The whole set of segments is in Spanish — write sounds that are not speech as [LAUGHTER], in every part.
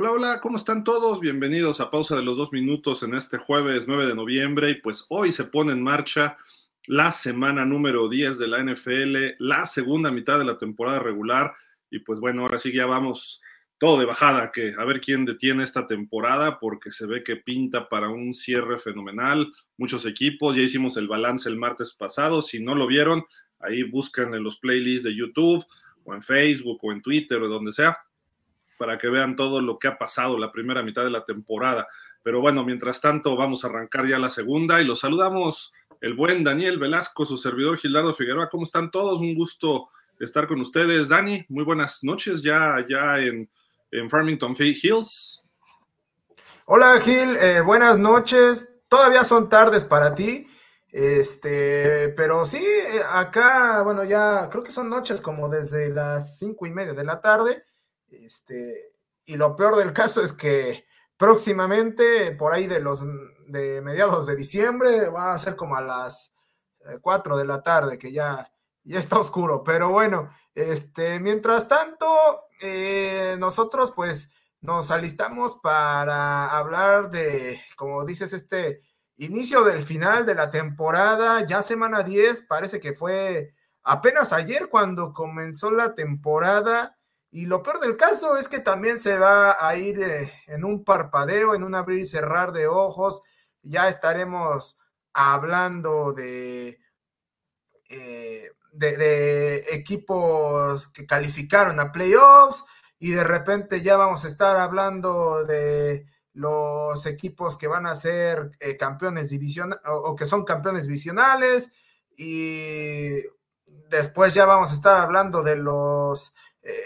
Hola, hola, ¿cómo están todos? Bienvenidos a Pausa de los Dos Minutos en este jueves 9 de noviembre y pues hoy se pone en marcha la semana número 10 de la NFL, la segunda mitad de la temporada regular y pues bueno, ahora sí ya vamos todo de bajada, que a ver quién detiene esta temporada porque se ve que pinta para un cierre fenomenal, muchos equipos, ya hicimos el balance el martes pasado, si no lo vieron, ahí buscan en los playlists de YouTube o en Facebook o en Twitter o donde sea para que vean todo lo que ha pasado la primera mitad de la temporada. Pero bueno, mientras tanto, vamos a arrancar ya la segunda y los saludamos el buen Daniel Velasco, su servidor Gildardo Figueroa. ¿Cómo están todos? Un gusto estar con ustedes. Dani, muy buenas noches ya, ya en, en Farmington Hills. Hola Gil, eh, buenas noches. Todavía son tardes para ti. Este, pero sí, eh, acá, bueno, ya creo que son noches como desde las cinco y media de la tarde. Este, y lo peor del caso es que próximamente, por ahí de los de mediados de diciembre, va a ser como a las 4 eh, de la tarde, que ya, está oscuro. Pero bueno, este, mientras tanto, eh, nosotros pues nos alistamos para hablar de, como dices, este inicio del final de la temporada, ya semana 10, parece que fue apenas ayer cuando comenzó la temporada y lo peor del caso es que también se va a ir eh, en un parpadeo, en un abrir y cerrar de ojos. Ya estaremos hablando de, eh, de, equipos que calificaron a playoffs y de repente ya vamos a estar hablando de los equipos que van a ser eh, campeones divisionales o que son campeones divisionales y después ya vamos a estar hablando de los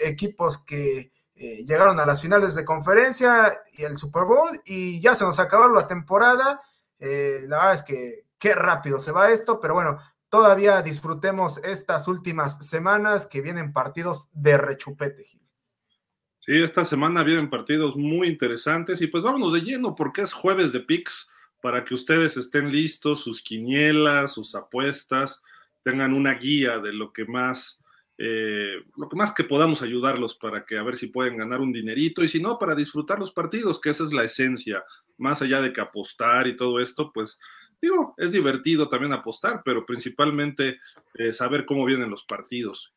equipos que eh, llegaron a las finales de conferencia y el Super Bowl y ya se nos acabó la temporada. Eh, la verdad es que qué rápido se va esto, pero bueno, todavía disfrutemos estas últimas semanas que vienen partidos de rechupete, Sí, esta semana vienen partidos muy interesantes y pues vámonos de lleno porque es jueves de picks para que ustedes estén listos, sus quinielas, sus apuestas, tengan una guía de lo que más eh, lo que más que podamos ayudarlos para que a ver si pueden ganar un dinerito y si no, para disfrutar los partidos, que esa es la esencia, más allá de que apostar y todo esto, pues digo, es divertido también apostar, pero principalmente eh, saber cómo vienen los partidos.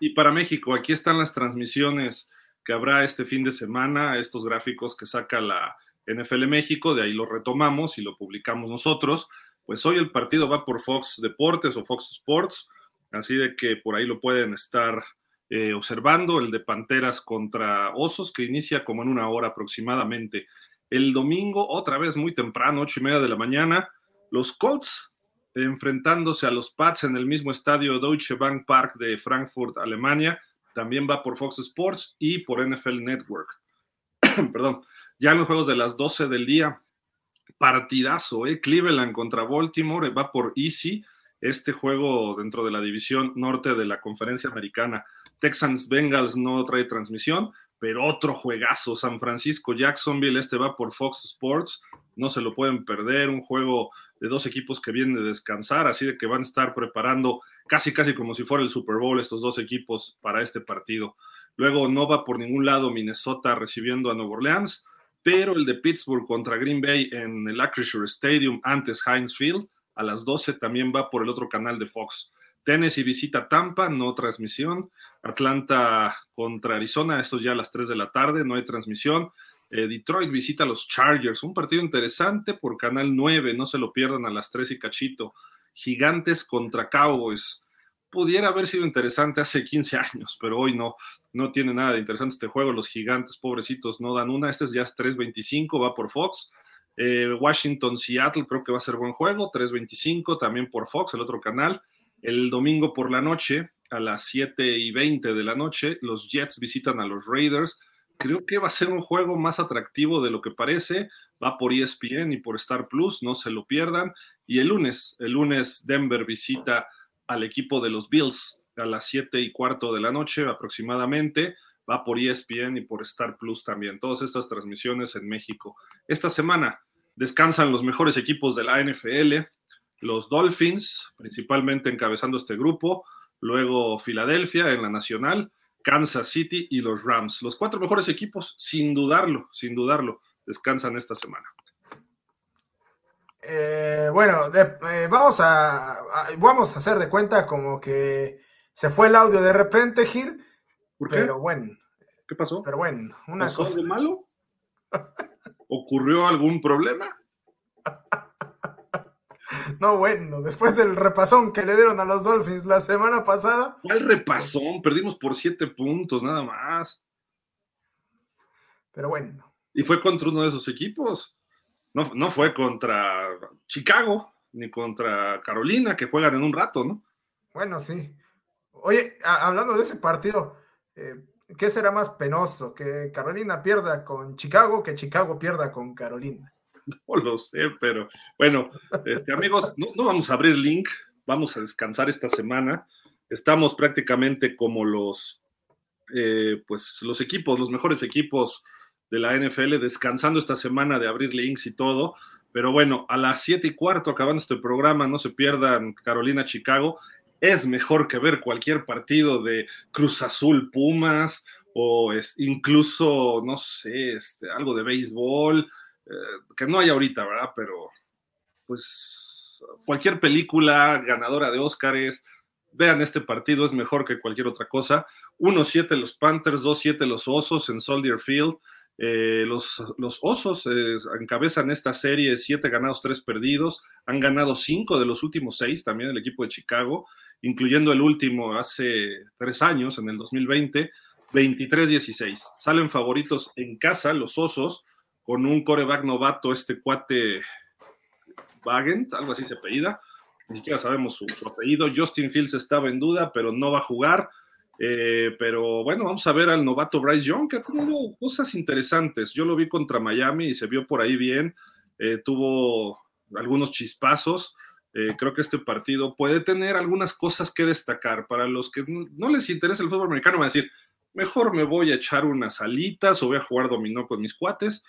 Y para México, aquí están las transmisiones que habrá este fin de semana, estos gráficos que saca la NFL México, de ahí lo retomamos y lo publicamos nosotros. Pues hoy el partido va por Fox Deportes o Fox Sports Así de que por ahí lo pueden estar eh, observando, el de Panteras contra Osos, que inicia como en una hora aproximadamente. El domingo, otra vez muy temprano, ocho y media de la mañana, los Colts enfrentándose a los Pats en el mismo estadio Deutsche Bank Park de Frankfurt, Alemania. También va por Fox Sports y por NFL Network. [COUGHS] Perdón, ya en los juegos de las 12 del día, partidazo, ¿eh? Cleveland contra Baltimore, va por Easy este juego dentro de la división norte de la conferencia americana. Texans Bengals no trae transmisión, pero otro juegazo, San Francisco Jacksonville, este va por Fox Sports, no se lo pueden perder, un juego de dos equipos que vienen de descansar, así de que van a estar preparando casi casi como si fuera el Super Bowl estos dos equipos para este partido. Luego no va por ningún lado Minnesota recibiendo a Nueva Orleans, pero el de Pittsburgh contra Green Bay en el Acrisure Stadium antes Heinz Field a las 12 también va por el otro canal de Fox. Tennessee visita Tampa, no transmisión. Atlanta contra Arizona, esto ya a las 3 de la tarde, no hay transmisión. Eh, Detroit visita a los Chargers, un partido interesante por Canal 9, no se lo pierdan a las 3 y cachito. Gigantes contra Cowboys. Pudiera haber sido interesante hace 15 años, pero hoy no, no tiene nada de interesante este juego. Los gigantes, pobrecitos, no dan una. Este es ya es 3.25, va por Fox. Eh, Washington, Seattle, creo que va a ser buen juego. 3.25 también por Fox, el otro canal. El domingo por la noche, a las 7 y 20 de la noche, los Jets visitan a los Raiders. Creo que va a ser un juego más atractivo de lo que parece. Va por ESPN y por Star Plus, no se lo pierdan. Y el lunes, el lunes Denver visita al equipo de los Bills a las 7 y cuarto de la noche aproximadamente. Va por ESPN y por Star Plus también. Todas estas transmisiones en México. Esta semana descansan los mejores equipos de la NFL, los Dolphins, principalmente encabezando este grupo, luego Filadelfia en la Nacional, Kansas City y los Rams. Los cuatro mejores equipos, sin dudarlo, sin dudarlo, descansan esta semana. Eh, bueno, eh, vamos, a, vamos a hacer de cuenta como que se fue el audio de repente, Gil. ¿Por qué? Pero bueno. ¿Qué pasó? Pero bueno, una ¿Pasó cosa. algo malo? [LAUGHS] ¿Ocurrió algún problema? [LAUGHS] No, bueno, después del repasón que le dieron a los Dolphins la semana pasada. ¿Cuál repasón? Perdimos por siete puntos, nada más. Pero bueno. ¿Y fue contra uno de esos equipos? No, no fue contra Chicago, ni contra Carolina, que juegan en un rato, ¿no? Bueno, sí. Oye, hablando de ese partido, eh, ¿qué será más penoso? ¿Que Carolina pierda con Chicago que Chicago pierda con Carolina? No lo sé, pero bueno, este, amigos, no, vamos a abrir link, vamos a descansar esta semana. Estamos prácticamente como los, eh, pues, los equipos, los mejores equipos de la NFL, descansando esta semana de abrir links y todo. Pero bueno, a las siete y cuarto, acabando este programa, no se pierdan Carolina-Chicago es mejor que ver cualquier partido de Cruz Azul Pumas o es, incluso, no sé, este, algo de béisbol, eh, que no hay ahorita, ¿verdad? Pero pues cualquier película ganadora de Óscares, vean este partido, es mejor que cualquier otra cosa. 1-7 los Panthers, 2-7 los Osos en Soldier Field. Eh, los, los, Osos eh, encabezan esta serie, 7 ganados, 3 perdidos. Han ganado 5 de los últimos 6 también el equipo de Chicago incluyendo el último hace tres años, en el 2020, 23-16. Salen favoritos en casa los Osos, con un coreback novato, este cuate Wagent, algo así se apellida, ni siquiera sabemos su, apellido. Justin Fields estaba en duda, pero no va a jugar. Eh, pero bueno, vamos a ver al novato Bryce Young, que ha tenido cosas interesantes. Yo lo vi contra Miami y se vio por ahí bien. Eh, tuvo algunos chispazos. Eh, creo que este partido puede tener algunas cosas que destacar. Para los que no les interesa el fútbol americano, van a decir, mejor me voy a echar unas alitas o voy a jugar dominó con mis cuates,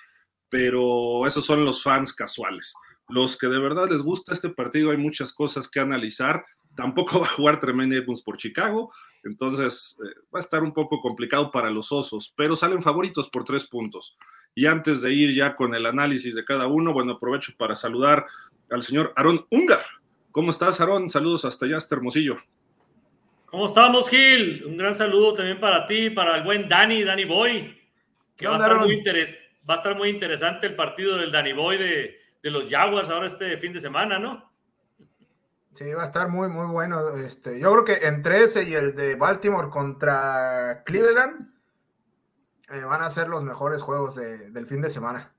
pero esos son los fans casuales. Los que de verdad les gusta este partido, hay muchas cosas que analizar. Tampoco [LAUGHS] va a jugar Tremaine Edmonds por Chicago, entonces eh, va a estar un poco complicado para los osos, pero salen favoritos por tres puntos. Y antes de ir ya con el análisis de cada uno, bueno, aprovecho para saludar al señor Aarón Ungar. ¿Cómo estás, Aarón? Saludos hasta allá, hasta Hermosillo. ¿Cómo estamos, Gil? Un gran saludo también para ti, para el buen Dani, Dani Boy. Que va, a estar muy va a estar muy interesante el partido del Dani Boy de, los Jaguars ahora este fin de semana, ¿no? Sí, va a estar muy, muy bueno. Este, yo creo que entre ese y el de Baltimore contra Cleveland eh, van a ser los mejores juegos del fin de semana.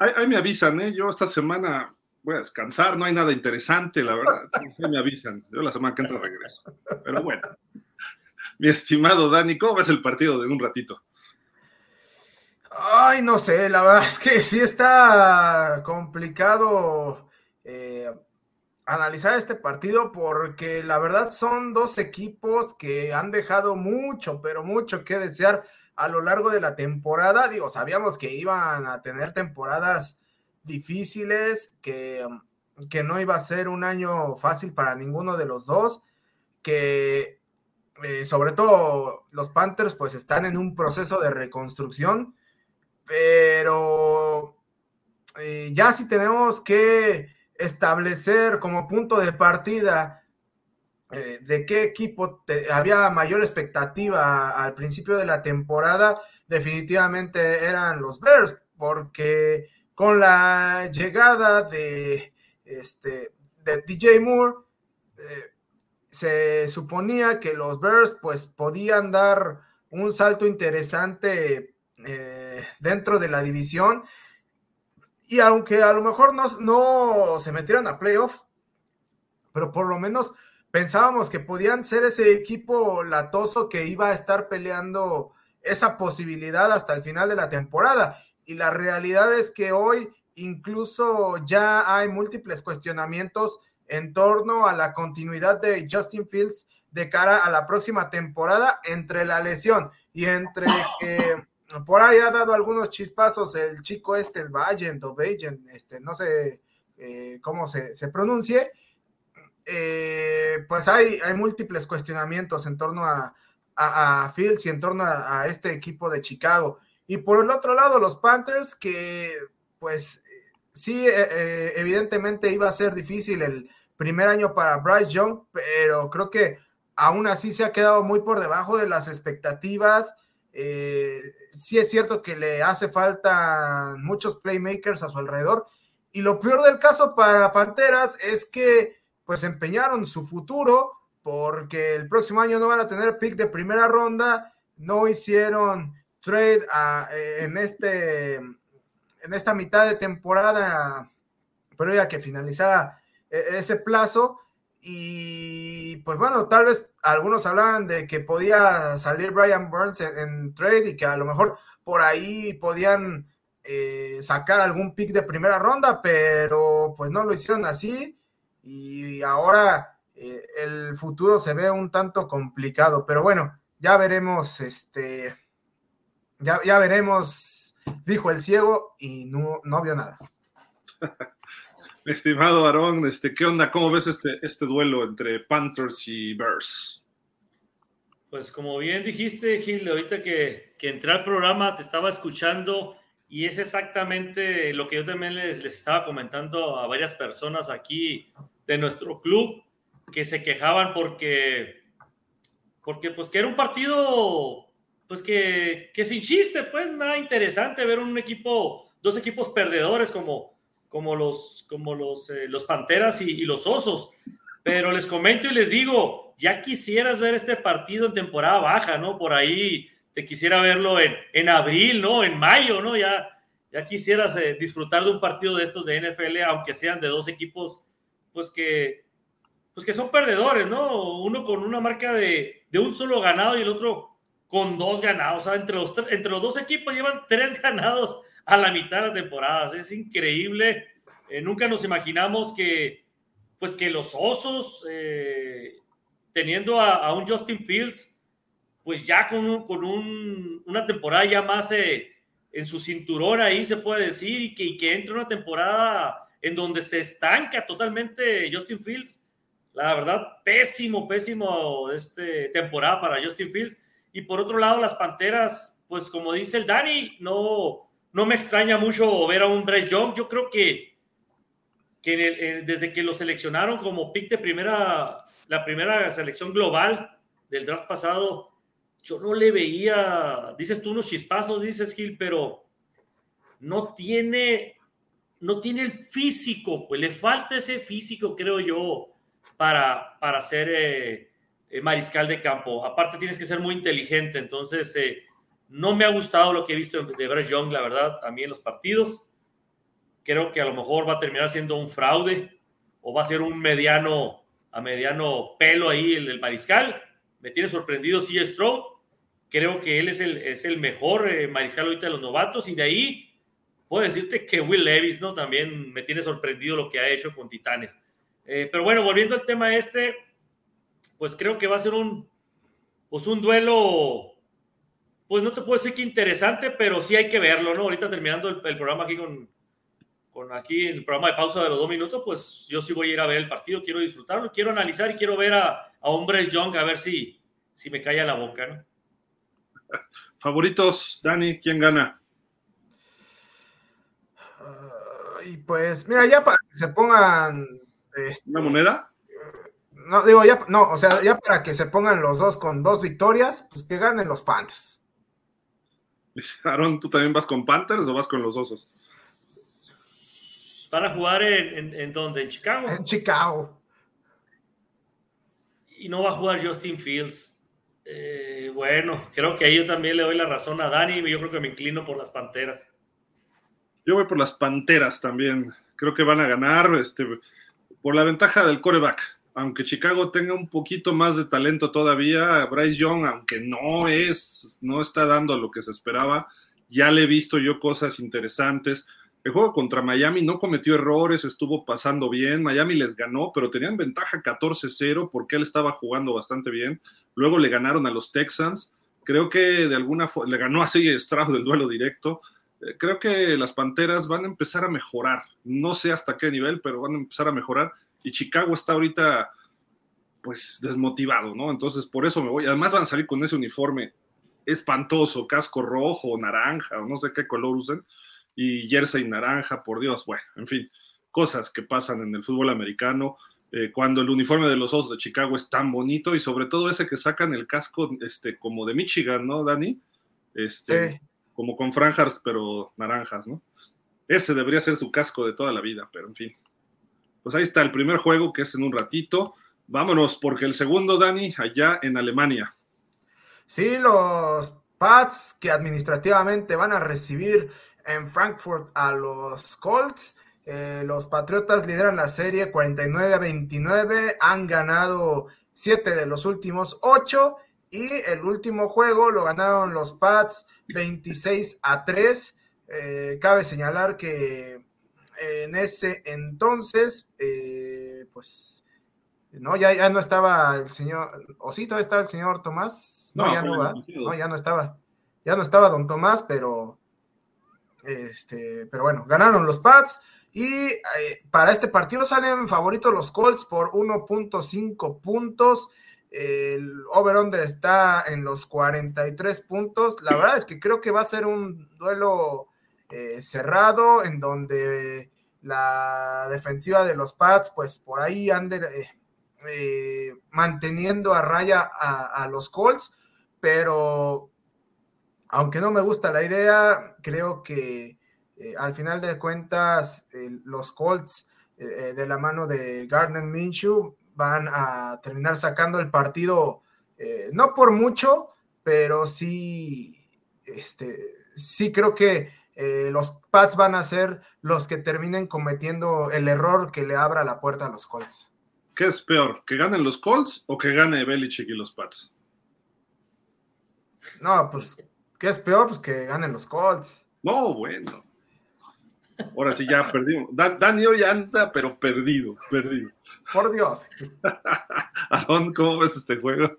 Ahí, me avisan, ¿eh? Yo esta semana voy a descansar, no hay nada interesante, la verdad. me avisan, yo la semana que entra regreso. Pero bueno, mi estimado Dani, ¿cómo ves el partido de un ratito? Ay, no sé, la verdad es que sí está complicado eh, analizar este partido porque la verdad son dos equipos que han dejado mucho, pero mucho que desear a lo largo de la temporada. Digo, sabíamos que iban a tener temporadas difíciles, que, que no iba a ser un año fácil para ninguno de los dos, que eh, sobre todo los Panthers pues están en un proceso de reconstrucción, pero eh, ya si tenemos que establecer como punto de partida eh, de qué equipo había mayor expectativa al principio de la temporada, definitivamente eran los Bears, porque con la llegada de, este, de DJ Moore, eh, se suponía que los Bears pues podían dar un salto interesante eh, dentro de la división. Y aunque a lo mejor no, no se metieron a playoffs, pero por lo menos pensábamos que podían ser ese equipo latoso que iba a estar peleando esa posibilidad hasta el final de la temporada y la realidad es que hoy incluso ya hay múltiples cuestionamientos en torno a la continuidad de Justin Fields de cara a la próxima temporada entre la lesión y entre que por ahí ha dado algunos chispazos el chico este, el Vagent o este, no sé eh, cómo se, pronuncie, eh, pues hay, hay múltiples cuestionamientos en torno a, a, Fields y en torno a, este equipo de Chicago. Y por el otro lado, los Panthers, que pues sí, eh, eh, evidentemente iba a ser difícil el primer año para Bryce Young, pero creo que aún así se ha quedado muy por debajo de las expectativas. Eh, sí es cierto que le hace falta muchos playmakers a su alrededor. Y lo peor del caso para Panteras es que pues empeñaron su futuro porque el próximo año no van a tener pick de primera ronda, no hicieron trade eh, en, este, en esta mitad de temporada, pero ya que finalizara eh, ese plazo. Y pues bueno, tal vez algunos hablaban de que podía salir Brian Burns en, trade y que a lo mejor por ahí podían eh, sacar algún pick de primera ronda, pero pues no lo hicieron así. Y ahora eh, el futuro se ve un tanto complicado, pero bueno, ya veremos, este, ya, ya veremos, dijo el ciego y no, no vio nada. [LAUGHS] Estimado Aarón, este, ¿qué onda? ¿Cómo ves este, este duelo entre Panthers y Bears? Pues como bien dijiste, Gil, ahorita que, que entré al programa te estaba escuchando y es exactamente lo que yo también les, les estaba comentando a varias personas aquí de nuestro club que se quejaban porque, porque pues que era un partido, pues que, que sin chiste, pues nada interesante ver un equipo, dos equipos perdedores como, como los, como los, eh, los Panteras y, los Osos. Pero les comento y les digo, ya quisieras ver este partido en temporada baja, ¿no? Por ahí te quisiera verlo en, en abril, ¿no? En mayo, ¿no? Ya, ya quisieras eh, disfrutar de un partido de estos de NFL, aunque sean de dos equipos, pues que, pues que son perdedores, ¿no? Uno con una marca de, un solo ganado y el otro con dos ganados. O sea, entre los, entre los dos equipos llevan [LAUGHS] tres ganados a la mitad de la temporada. Es increíble. Eh, nunca nos imaginamos que, pues que los osos, eh, teniendo a, un Justin Fields, pues ya con, con una temporada ya más eh, en su cinturón ahí se puede decir y que, y que entre una temporada en donde se estanca totalmente Justin Fields la verdad, pésimo, pésimo este temporada para Justin Fields. Y por otro lado, las Panteras, pues como dice el Dani, no, no me extraña mucho ver a un Bryce Young. Yo creo que, que desde que lo seleccionaron como pick de primera, la primera selección global del draft pasado, yo no le veía, dices tú unos chispazos, dices Gil, pero no tiene, no tiene el físico, pues le falta ese físico, creo yo para, para ser eh, mariscal de campo. Aparte tienes que ser muy inteligente, entonces eh, no me ha gustado lo que he visto de Bryce Young, la verdad, a mí en los partidos. Creo que a lo mejor va a terminar siendo un fraude o va a ser un mediano a mediano pelo ahí el, mariscal. Me tiene sorprendido C. Stroud. Creo que él es el, es el mejor mariscal ahorita de los novatos y de ahí puedo decirte que Will Levis, ¿no? También me tiene sorprendido lo que ha hecho con Titanes. Eh, pero bueno, volviendo al tema este, pues creo que va a ser un, pues un duelo, pues no te puedo decir que interesante, pero sí hay que verlo, ¿no? Ahorita terminando el, programa aquí con, con aquí el programa de pausa de los dos minutos, pues yo sí voy a ir a ver el partido, quiero disfrutarlo, quiero analizar y quiero ver a, a Hombres Young a ver si, si me calla la boca, ¿no? [LAUGHS] Favoritos, Dani, ¿quién gana? y pues, mira, ya para que se pongan este, ¿Una moneda? No, digo, ya, no, o sea, ya para que se pongan los dos con dos victorias, pues que ganen los Panthers. [LAUGHS] Aaron, ¿tú también vas con Panthers o vas con los osos? ¿Para jugar en, en, dónde? ¿En Chicago? En Chicago. Y no va a jugar Justin Fields. Eh, bueno, creo que ahí yo también le doy la razón a Dani. Yo creo que me inclino por las Panteras. Yo voy por las Panteras también. Creo que van a ganar. Este, por la ventaja del coreback. Aunque Chicago tenga un poquito más de talento todavía, Bryce Young, aunque no es, no está dando lo que se esperaba, ya le he visto yo cosas interesantes. El juego contra Miami no cometió errores, estuvo pasando bien. Miami les ganó, pero tenían ventaja 14-0 porque él estaba jugando bastante bien. Luego le ganaron a los Texans. Creo que de alguna forma le ganó así Stroud del duelo directo. Eh, creo que las Panteras van a empezar a mejorar. No sé hasta qué nivel, pero van a empezar a mejorar. Y Chicago está ahorita, pues desmotivado, ¿no? Entonces por eso me voy. Además van a salir con ese uniforme espantoso, casco rojo, naranja, o no sé qué color usen, y jersey naranja, por Dios, bueno, en fin, cosas que pasan en el fútbol americano. Eh, cuando el uniforme de los Osos de Chicago es tan bonito y sobre todo ese que sacan el casco este, como de Michigan, ¿no, Dani? Este, Como con franjas, pero naranjas, ¿no? Ese debería ser su casco de toda la vida, pero en fin. Pues ahí está el primer juego que es en un ratito. Vámonos, porque el segundo, Dani, allá en Alemania. Sí, los Pats que administrativamente van a recibir en Frankfurt a los Colts. Eh, los Patriotas lideran la serie 49 a 29, han ganado 7 de los últimos 8 y el último juego lo ganaron los Pats 26 a 3. Eh, cabe señalar que en ese entonces, eh, pues, no, ya, ya no estaba el señor, o sí, todavía estaba el señor Tomás, no, ya no va, no, ya no estaba, ya no estaba don Tomás, pero, este, pero bueno, ganaron los Pats, y eh, para este partido salen favoritos los Colts por 1.5 puntos. El over-under está en los 43 puntos. La verdad es que creo que va a ser un duelo eh, cerrado en donde la defensiva de los Pats, pues por ahí ande eh, manteniendo a raya a, los Colts. Pero aunque no me gusta la idea, creo que eh, al final de cuentas, los Colts eh, de la mano de Gardner Minshew van a terminar sacando el partido, eh, no por mucho, pero sí, este, sí creo que los Pats van a ser los que terminen cometiendo el error que le abra la puerta a los Colts. ¿Qué es peor? ¿Que ganen los Colts o que gane Belichick y los Pats? No, pues, ¿qué es peor? Pues que ganen los Colts. No, bueno. Ahora sí ya perdimos. Dani hoy anda, pero perdido, perdido. Por Dios. [LAUGHS] Aaron, ¿cómo ves este juego?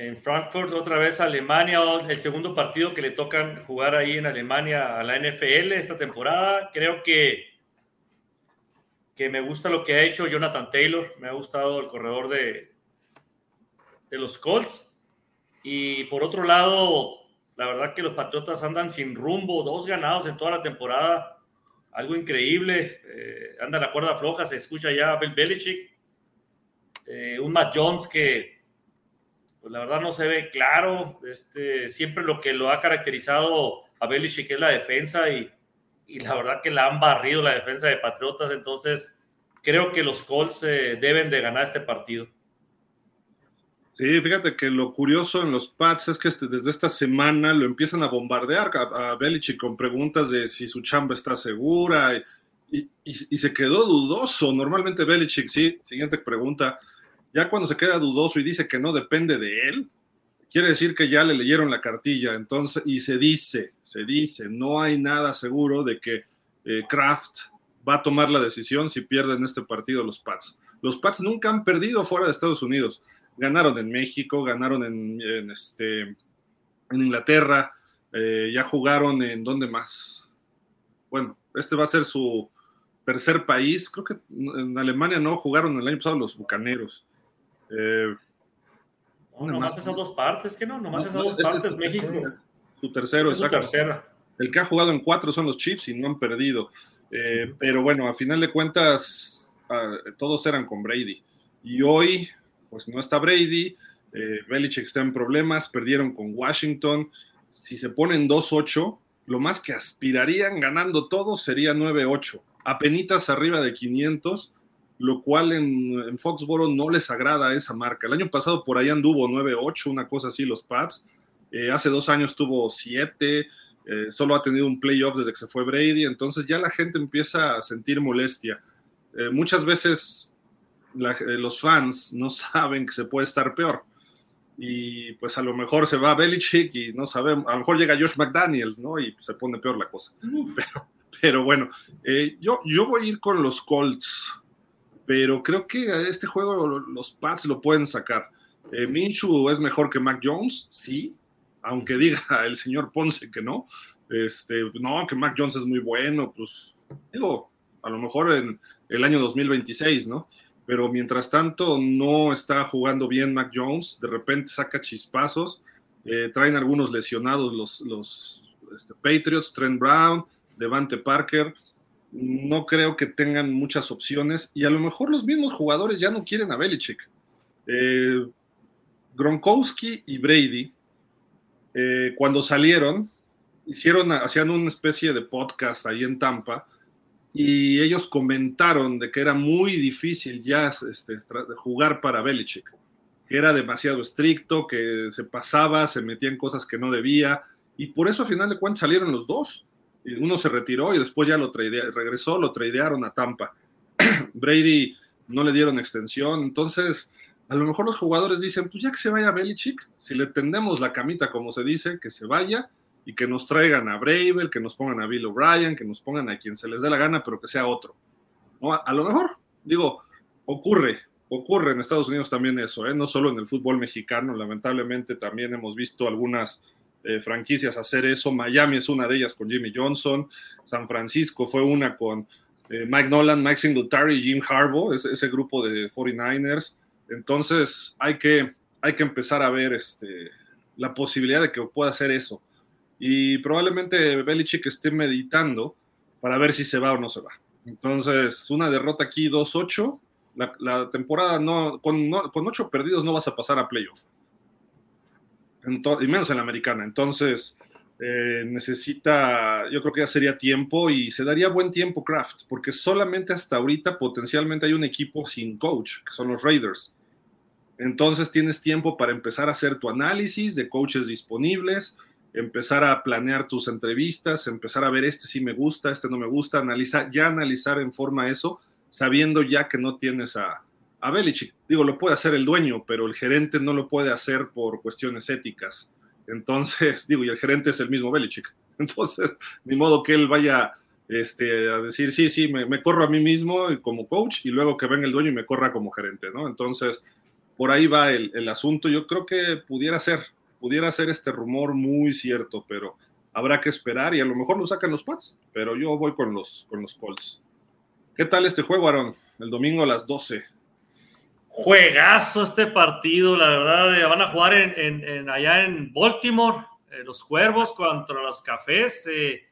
En Frankfurt, otra vez Alemania, el segundo partido que le tocan jugar ahí en Alemania a la NFL esta temporada. Creo que, que me gusta lo que ha hecho Jonathan Taylor. Me ha gustado el corredor de, de los Colts. Y por otro lado, la verdad que los Patriotas andan sin rumbo, dos ganados en toda la temporada, algo increíble. Eh, anda la cuerda floja, se escucha ya Bill Belichick. Eh, un Matt Jones que, pues la verdad no se ve claro. Este, siempre lo que lo ha caracterizado a Belichick es la defensa y, y la verdad que la han barrido la defensa de Patriotas. Entonces, creo que los Colts eh, deben de ganar este partido. Sí, fíjate que lo curioso en los Pats es que este, desde esta semana lo empiezan a bombardear a, a Belichick con preguntas de si su chamba está segura y, se quedó dudoso. Normalmente Belichick, sí, siguiente pregunta, ya cuando se queda dudoso y dice que no depende de él, quiere decir que ya le leyeron la cartilla, entonces, y se dice, se dice, no hay nada seguro de que eh, Kraft va a tomar la decisión si pierden este partido los Pats. Los Pats nunca han perdido fuera de Estados Unidos ganaron en México, ganaron en, este, en Inglaterra, eh, ya jugaron en dónde más. Bueno, este va a ser su tercer país. Creo que en Alemania no jugaron el año pasado los Bucaneros. Eh, no, nomás esas dos partes, que no, nomás esas dos partes, México. su tercero, es tercera. El que ha jugado en cuatro son los Chiefs y no han perdido. Eh, pero bueno, a final de cuentas, ah, todos eran con Brady. Y hoy pues no está Brady, eh, Belichick está en problemas, perdieron con Washington. Si se ponen 2-8, lo más que aspirarían ganando todo sería 9-8, apenitas arriba de 500, lo cual en, en, Foxboro no les agrada esa marca. El año pasado por ahí anduvo 9-8, una cosa así, los Pats. Eh, hace dos años tuvo 7, eh, solo ha tenido un playoff desde que se fue Brady, entonces ya la gente empieza a sentir molestia. Eh, muchas veces eh, los fans no [LAUGHS] saben que se puede estar peor. Y pues a lo mejor se va Belichick y no sabemos, a lo mejor llega Josh McDaniels, ¿no? Y se pone peor la cosa. Pero, pero bueno, eh, yo, yo voy a ir con los Colts, pero creo que a este juego los Pats lo pueden sacar. Eh, Minshew es mejor que Mac Jones, sí, aunque [LAUGHS] diga el señor Ponce que no. Este, no, que Mac Jones es muy bueno, pues digo, a lo mejor en el año 2026, ¿no? pero mientras tanto no está jugando bien Mac Jones, de repente saca chispazos, eh, traen algunos lesionados los, los este, Patriots, Trent Brown, Devante Parker, no creo que tengan muchas opciones y a lo mejor los mismos jugadores ya no quieren a Belichick. Eh, Gronkowski y Brady, eh, cuando salieron, hicieron, hacían una especie de podcast ahí en Tampa y ellos comentaron de que era muy difícil ya este, jugar para Belichick, que era demasiado estricto, que se pasaba, se metía en cosas que no debía y por eso a final de cuentas salieron los dos uno se retiró y después ya lo regresó, lo tradearon a Tampa. [CLEARS THROAT] Brady no le dieron extensión, entonces a lo mejor los jugadores dicen, pues ya que se vaya Belichick, si le tendemos la camita como se dice, que se vaya y que nos traigan a Bravel, que nos pongan a Bill O'Brien, que nos pongan a quien se les dé la gana, pero que sea otro. ¿No? A, lo mejor, digo, ocurre, ocurre en Estados Unidos también eso, ¿eh? no solo en el fútbol mexicano, lamentablemente también hemos visto algunas eh, franquicias hacer eso. Miami es una de ellas con Jimmy Johnson. San Francisco fue una con eh, Mike Nolan, Mike Singletary y Jim Harbaugh, ese, ese grupo de 49ers. Entonces hay que, hay que empezar a ver este, la posibilidad de que pueda hacer eso. Y probablemente Belichick esté meditando para ver si se va o no se va. Entonces, una derrota aquí 2-8. La, temporada con, no, con 8 perdidos no vas a pasar a playoff y menos en la americana. Entonces, eh, necesita, yo creo que ya sería tiempo y se daría buen tiempo Kraft, porque solamente hasta ahorita potencialmente hay un equipo sin coach, que son los Raiders. Entonces tienes tiempo para empezar a hacer tu análisis de coaches disponibles, empezar a planear tus entrevistas, empezar a ver este sí me gusta, este no me gusta, analizar, ya analizar en forma eso, sabiendo ya que no tienes a, a Belichick. Digo, lo puede hacer el dueño, pero el gerente no lo puede hacer por cuestiones éticas. Entonces, [LAUGHS] digo, y el gerente es el mismo Belichick. [LAUGHS] Entonces, ni modo que él vaya este, a decir, sí, sí, me, corro a mí mismo como coach y luego que venga el dueño y me corra como gerente, ¿no? Entonces, por ahí va el, el asunto. Yo creo que pudiera ser, pudiera ser este rumor muy cierto, pero habrá que esperar y a lo mejor lo sacan los Pats, pero yo voy con los, con los Colts. ¿Qué tal este juego, Aaron? El domingo a las 12. Juegazo este partido, la verdad. Eh, van a jugar en, allá en Baltimore, eh, los Cuervos contra los Cafés. Eh,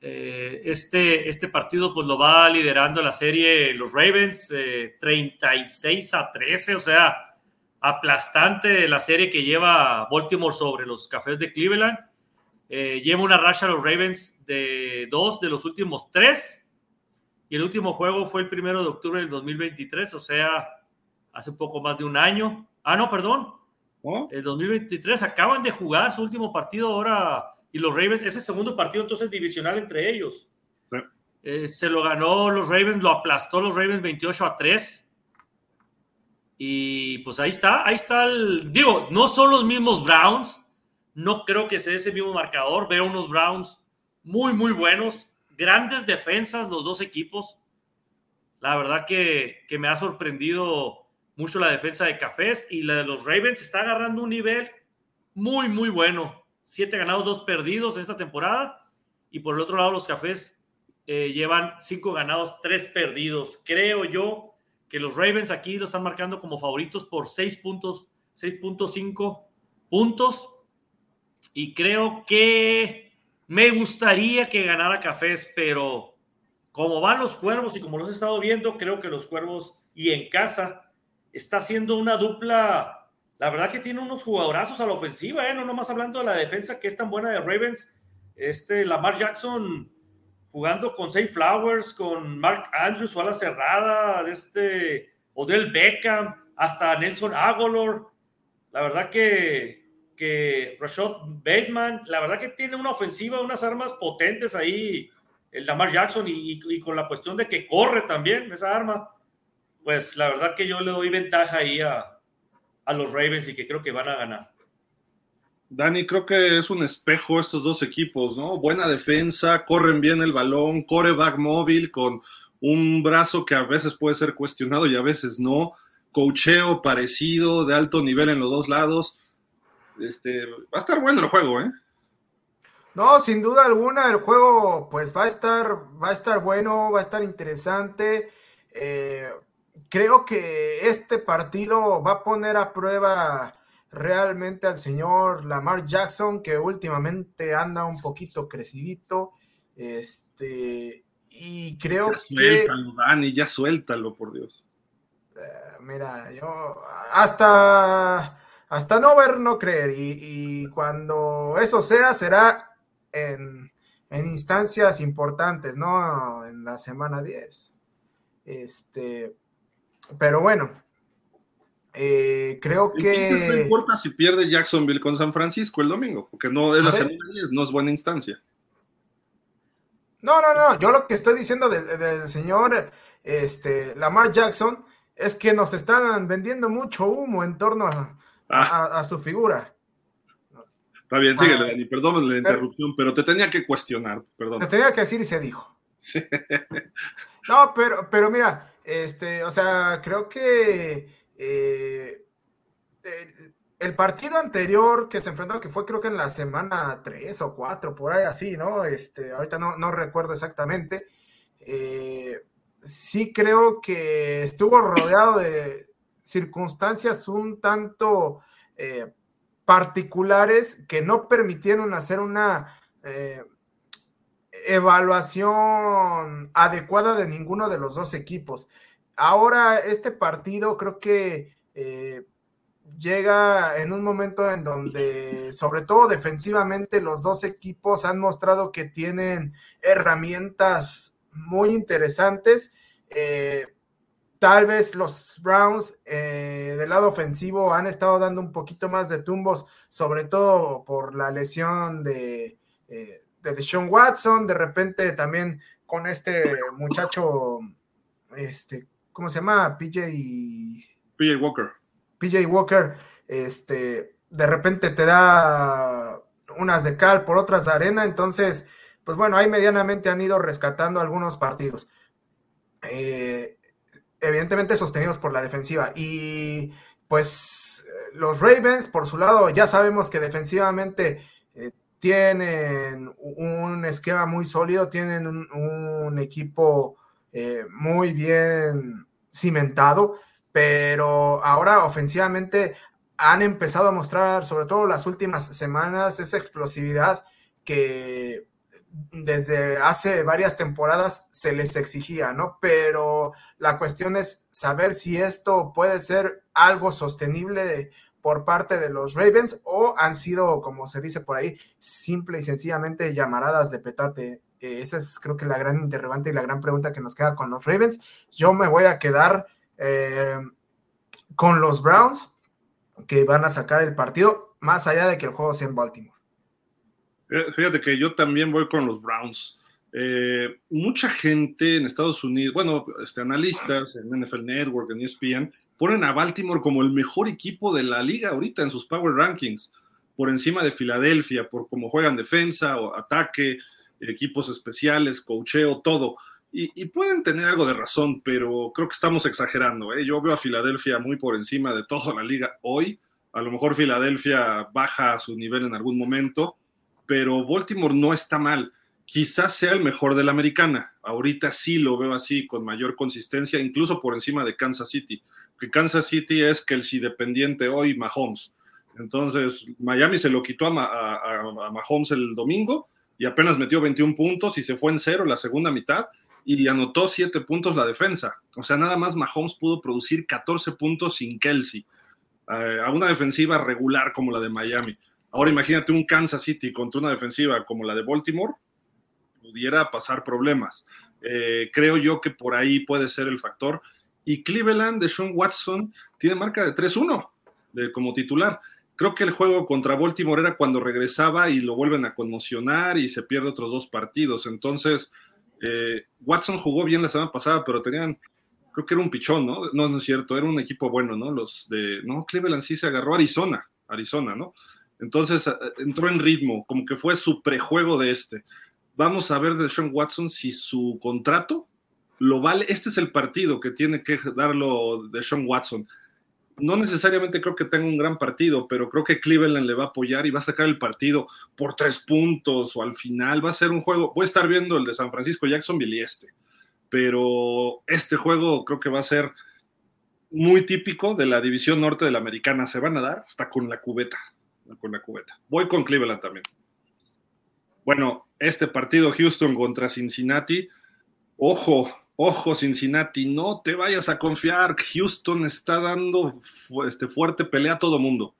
este, este partido pues lo va liderando la serie los Ravens, 36 a 13, o sea, aplastante la serie que lleva Baltimore sobre los Cafés de Cleveland. lleva una racha a los Ravens de dos de los últimos tres. Y el último juego fue el primero de octubre del 2023, o sea, hace poco más de un año. Ah, no, perdón. El 2023 acaban de jugar su último partido ahora y los Ravens, ese segundo partido entonces divisional entre ellos. Eh, se lo ganó los Ravens, lo aplastó los Ravens 28 a 3. Y pues ahí está, ahí está el. Digo, no son los mismos Browns. No creo que sea ese mismo marcador. Veo unos Browns muy, muy buenos. Grandes defensas los dos equipos. La verdad que, que me ha sorprendido mucho la defensa de Cafés y la de los Ravens está agarrando un nivel muy, muy bueno. Siete ganados, dos perdidos en esta temporada. Y por el otro lado, los Cafés eh, llevan cinco ganados, tres perdidos. Creo yo que los Ravens aquí lo están marcando como favoritos por seis puntos, 6.5 puntos. Y creo que me gustaría que ganara Cafés, pero como van los cuervos y como los he estado viendo, creo que los cuervos y en casa está haciendo una dupla. La verdad que tiene unos jugadorazos a la ofensiva, ¿eh? no nomás hablando de la defensa que es tan buena de Ravens. Este Lamar Jackson jugando con Safe Flowers, con Mark Andrews o a la cerrada, este Odell Beckham, hasta Nelson Aguilar. La verdad que, que Rashad Bateman, la verdad que tiene una ofensiva, unas armas potentes ahí, el Lamar Jackson, y con la cuestión de que corre también esa arma pues la verdad que yo le doy ventaja ahí a, los Ravens y que creo que van a ganar. Dani, creo que es un espejo estos dos equipos, ¿no? Buena defensa, corren bien el balón, coreback móvil con un brazo que a veces puede ser cuestionado y a veces no, cocheo parecido, de alto nivel en los dos lados. Este, va a estar bueno el juego, ¿eh? No, sin duda alguna, el juego pues va a estar, va a estar bueno, va a estar interesante. Eh, creo que este partido va a poner a prueba realmente al señor Lamar Jackson, que últimamente anda un poquito crecidito. Este, y creo ya suéltalo, que. Dani, ya suéltalo, por Dios. Eh, mira, yo hasta, hasta no ver, no creer. Y, cuando eso sea, será en, en, instancias importantes, ¿no? En la semana 10. Este, pero bueno, eh, creo que. No importa si pierde Jacksonville con San Francisco el domingo, porque no es la semana 10, no es buena instancia. No, no, no. Yo lo que estoy diciendo del, señor este, Lamar Jackson es que nos están vendiendo mucho humo en torno a, ah. su figura. Está bien, síguele, ah. Dani. Perdón la interrupción, pero, te tenía que cuestionar. Perdón. Se tenía que decir y se dijo. No, pero, pero mira, este, o sea, creo que eh, el partido anterior que se enfrentó, que fue creo que en la semana 3 o 4, por ahí así, ¿no? Este, ahorita no, no recuerdo exactamente. Eh, sí creo que estuvo rodeado de circunstancias un tanto eh, particulares que no permitieron hacer una evaluación adecuada de ninguno de los dos equipos. Ahora este partido creo que llega en un momento en donde, sobre todo defensivamente, los dos equipos han mostrado que tienen herramientas muy interesantes. Eh, tal vez los Browns eh, del lado ofensivo han estado dando un poquito más de tumbos, sobre todo por la lesión de, eh, de Deshaun Watson, de repente también con este muchacho, este, ¿cómo se llama? PJ... PJ Walker. PJ Walker, este, de repente te da unas de cal por otras de arena, entonces, pues bueno, ahí medianamente han ido rescatando algunos partidos. Eh, evidentemente sostenidos por la defensiva. Y pues los Ravens, por su lado, ya sabemos que defensivamente eh, tienen un esquema muy sólido, tienen un, equipo eh, muy bien cimentado pero ahora ofensivamente han empezado a mostrar, sobre todo las últimas semanas, esa explosividad que desde hace varias temporadas se les exigía, ¿no? Pero la cuestión es saber si esto puede ser algo sostenible por parte de los Ravens o han sido, como se dice por ahí, simple y sencillamente llamaradas de petate. Eh, esa es creo que la gran interrogante y la gran pregunta que nos queda con los Ravens. Yo me voy a quedar eh, con los Browns, que van a sacar el partido, más allá de que el juego sea en Baltimore. Eh, fíjate que yo también voy con los Browns. Mucha gente en Estados Unidos, bueno, este, analistas en NFL Network, en ESPN, ponen a Baltimore como el mejor equipo de la liga ahorita en sus Power Rankings, por encima de Filadelfia, por cómo juegan defensa o ataque, equipos especiales, cocheo, todo. Y, pueden tener algo de razón, pero creo que estamos exagerando. ¿eh? Yo veo a Filadelfia muy por encima de toda la liga hoy. A lo mejor Filadelfia baja su nivel en algún momento, pero Baltimore no está mal. Quizás sea el mejor de la americana. Ahorita sí lo veo así, con mayor consistencia, incluso por encima de Kansas City. Que Kansas City es si dependiente hoy Mahomes. Entonces, Miami se lo quitó a, a Mahomes el domingo y apenas metió 21 puntos y se fue en cero la segunda mitad y anotó 7 puntos la defensa. O sea, nada más Mahomes pudo producir 14 puntos sin Kelsey, eh, a una defensiva regular como la de Miami. Ahora imagínate un Kansas City contra una defensiva como la de Baltimore, pudiera pasar problemas. Eh, creo yo que por ahí puede ser el factor. Y Cleveland de Sean Watson tiene marca de 3-1 como titular. Creo que el juego contra Baltimore era cuando regresaba y lo vuelven a conmocionar y se pierde otros dos partidos. Entonces, eh, Watson jugó bien la semana pasada, pero tenían, creo que era un pichón, ¿no? No, no es cierto, era un equipo bueno, ¿no? Los de, no, Cleveland sí se agarró Arizona, Arizona, ¿no? Entonces eh, entró en ritmo, como que fue su prejuego de este. Vamos a ver de Sean Watson si su contrato lo vale. Este es el partido que tiene que darlo de Sean Watson no necesariamente creo que tenga un gran partido, pero creo que Cleveland le va a apoyar y va a sacar el partido por tres puntos o al final va a ser un juego. Voy a estar viendo el de San Francisco, Jacksonville este, pero este juego creo que va a ser muy típico de la división norte de la americana. Se van a dar hasta con la cubeta. Con la cubeta. Voy con Cleveland también. Bueno, este partido Houston contra Cincinnati. Ojo, ojo Cincinnati, no te vayas a confiar. Houston está dando este, fuerte pelea a todo mundo.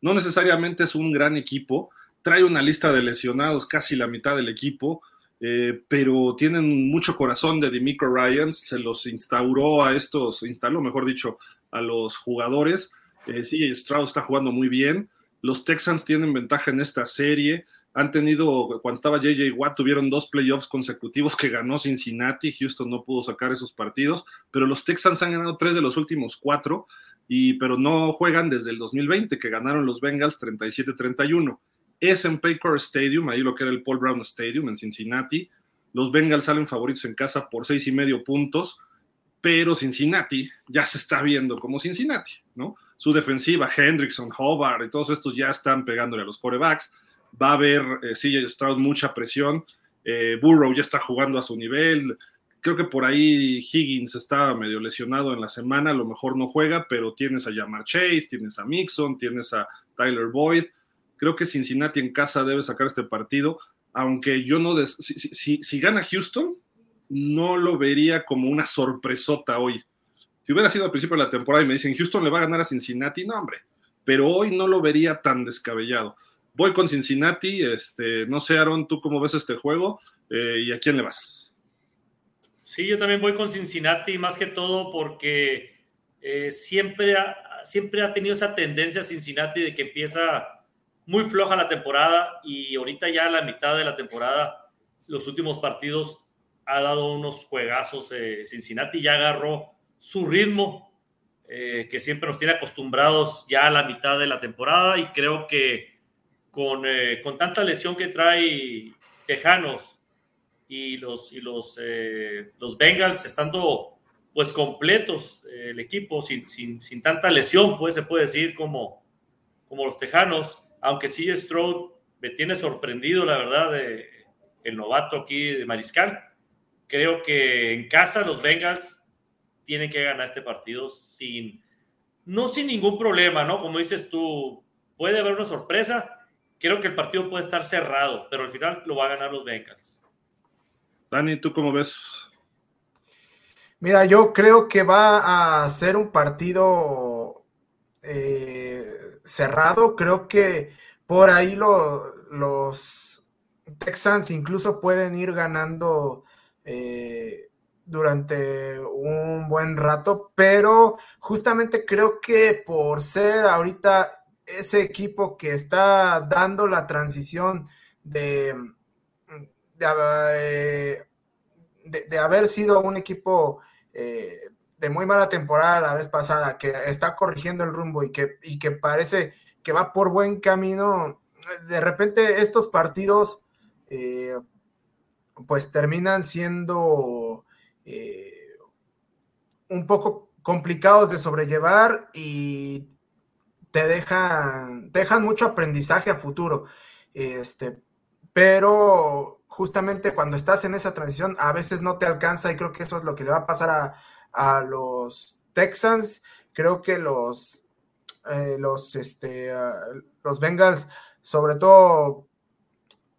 No necesariamente es un gran equipo. Trae una lista de lesionados, casi la mitad del equipo. Eh, pero tienen mucho corazón de Demico Ryan, se los instauró a estos, instaló, mejor dicho, a los jugadores. Eh, sí, Strauss está jugando muy bien. Los Texans tienen ventaja en esta serie. Han tenido, cuando estaba JJ Watt, tuvieron dos playoffs consecutivos que ganó Cincinnati. Houston no pudo sacar esos partidos, pero los Texans han ganado tres de los últimos cuatro, y, pero no juegan desde el 2020, que ganaron los Bengals 37-31 es en Paycor Stadium, ahí lo que era el Paul Brown Stadium en Cincinnati. Los Bengals salen favoritos en casa por seis y medio puntos, pero Cincinnati ya se está viendo como Cincinnati, ¿no? Su defensiva, Hendrickson, Hobart y todos estos ya están pegándole a los corebacks. Va a haber, eh, CJ Stroud, mucha presión. Eh, Burrow ya está jugando a su nivel. Creo que por ahí Higgins está medio lesionado en la semana, a lo mejor no juega, pero tienes a Jamar Chase, tienes a Mixon, tienes a Tyler Boyd. Creo que Cincinnati en casa debe sacar este partido, aunque yo no... Si, gana Houston, no lo vería como una sorpresota hoy. Si hubiera sido al principio de la temporada y me dicen Houston le va a ganar a Cincinnati, no, hombre. Pero hoy no lo vería tan descabellado. Voy con Cincinnati, este, no sé, Aaron, tú cómo ves este juego eh, y a quién le vas. Sí, yo también voy con Cincinnati, más que todo porque eh, siempre, siempre ha tenido esa tendencia Cincinnati de que empieza muy floja la temporada y ahorita ya a la mitad de la temporada, los últimos partidos ha dado unos juegazos. Eh, Cincinnati ya agarró su ritmo, eh, que siempre nos tiene acostumbrados ya a la mitad de la temporada y creo que con, eh, con tanta lesión que trae Tejanos y los, y los, los Bengals estando pues completos el equipo sin, sin, sin, tanta lesión, pues se puede decir como, como los Tejanos, aunque sí Stroud me tiene sorprendido, la verdad, el novato aquí de Mariscal. Creo que en casa los Bengals tienen que ganar este partido sin, no sin ningún problema, ¿no? Como dices tú, puede haber una sorpresa. Creo que el partido puede estar cerrado, pero al final lo va a ganar los Bengals. Dani, ¿tú cómo ves? Mira, yo creo que va a ser un partido eh, cerrado. Creo que por ahí los Texans incluso pueden ir ganando eh, durante un buen rato, pero justamente creo que por ser ahorita ese equipo que está dando la transición de, de, eh, haber sido un equipo eh, de muy mala temporada la vez pasada, que está corrigiendo el rumbo y que, y que parece que va por buen camino, de repente estos partidos eh, pues terminan siendo un poco complicados de sobrellevar y dejan, dejan mucho aprendizaje a futuro. Este, pero justamente cuando estás en esa transición a veces no te alcanza y creo que eso es lo que le va a pasar a, a los Texans. Creo que los, eh, los, este, ah, los Bengals, sobre todo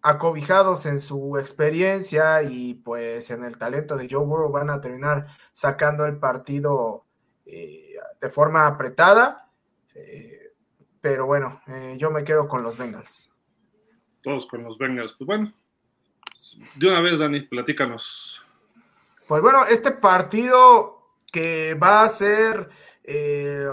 acobijados en su experiencia y pues en el talento de Joe Burrow, van a terminar sacando el partido eh, de forma apretada. Eh, pero bueno, yo me quedo con los Bengals. Todos con los Bengals. Pues bueno, de una vez, Dani, platícanos. Pues bueno, este partido que va a ser eh,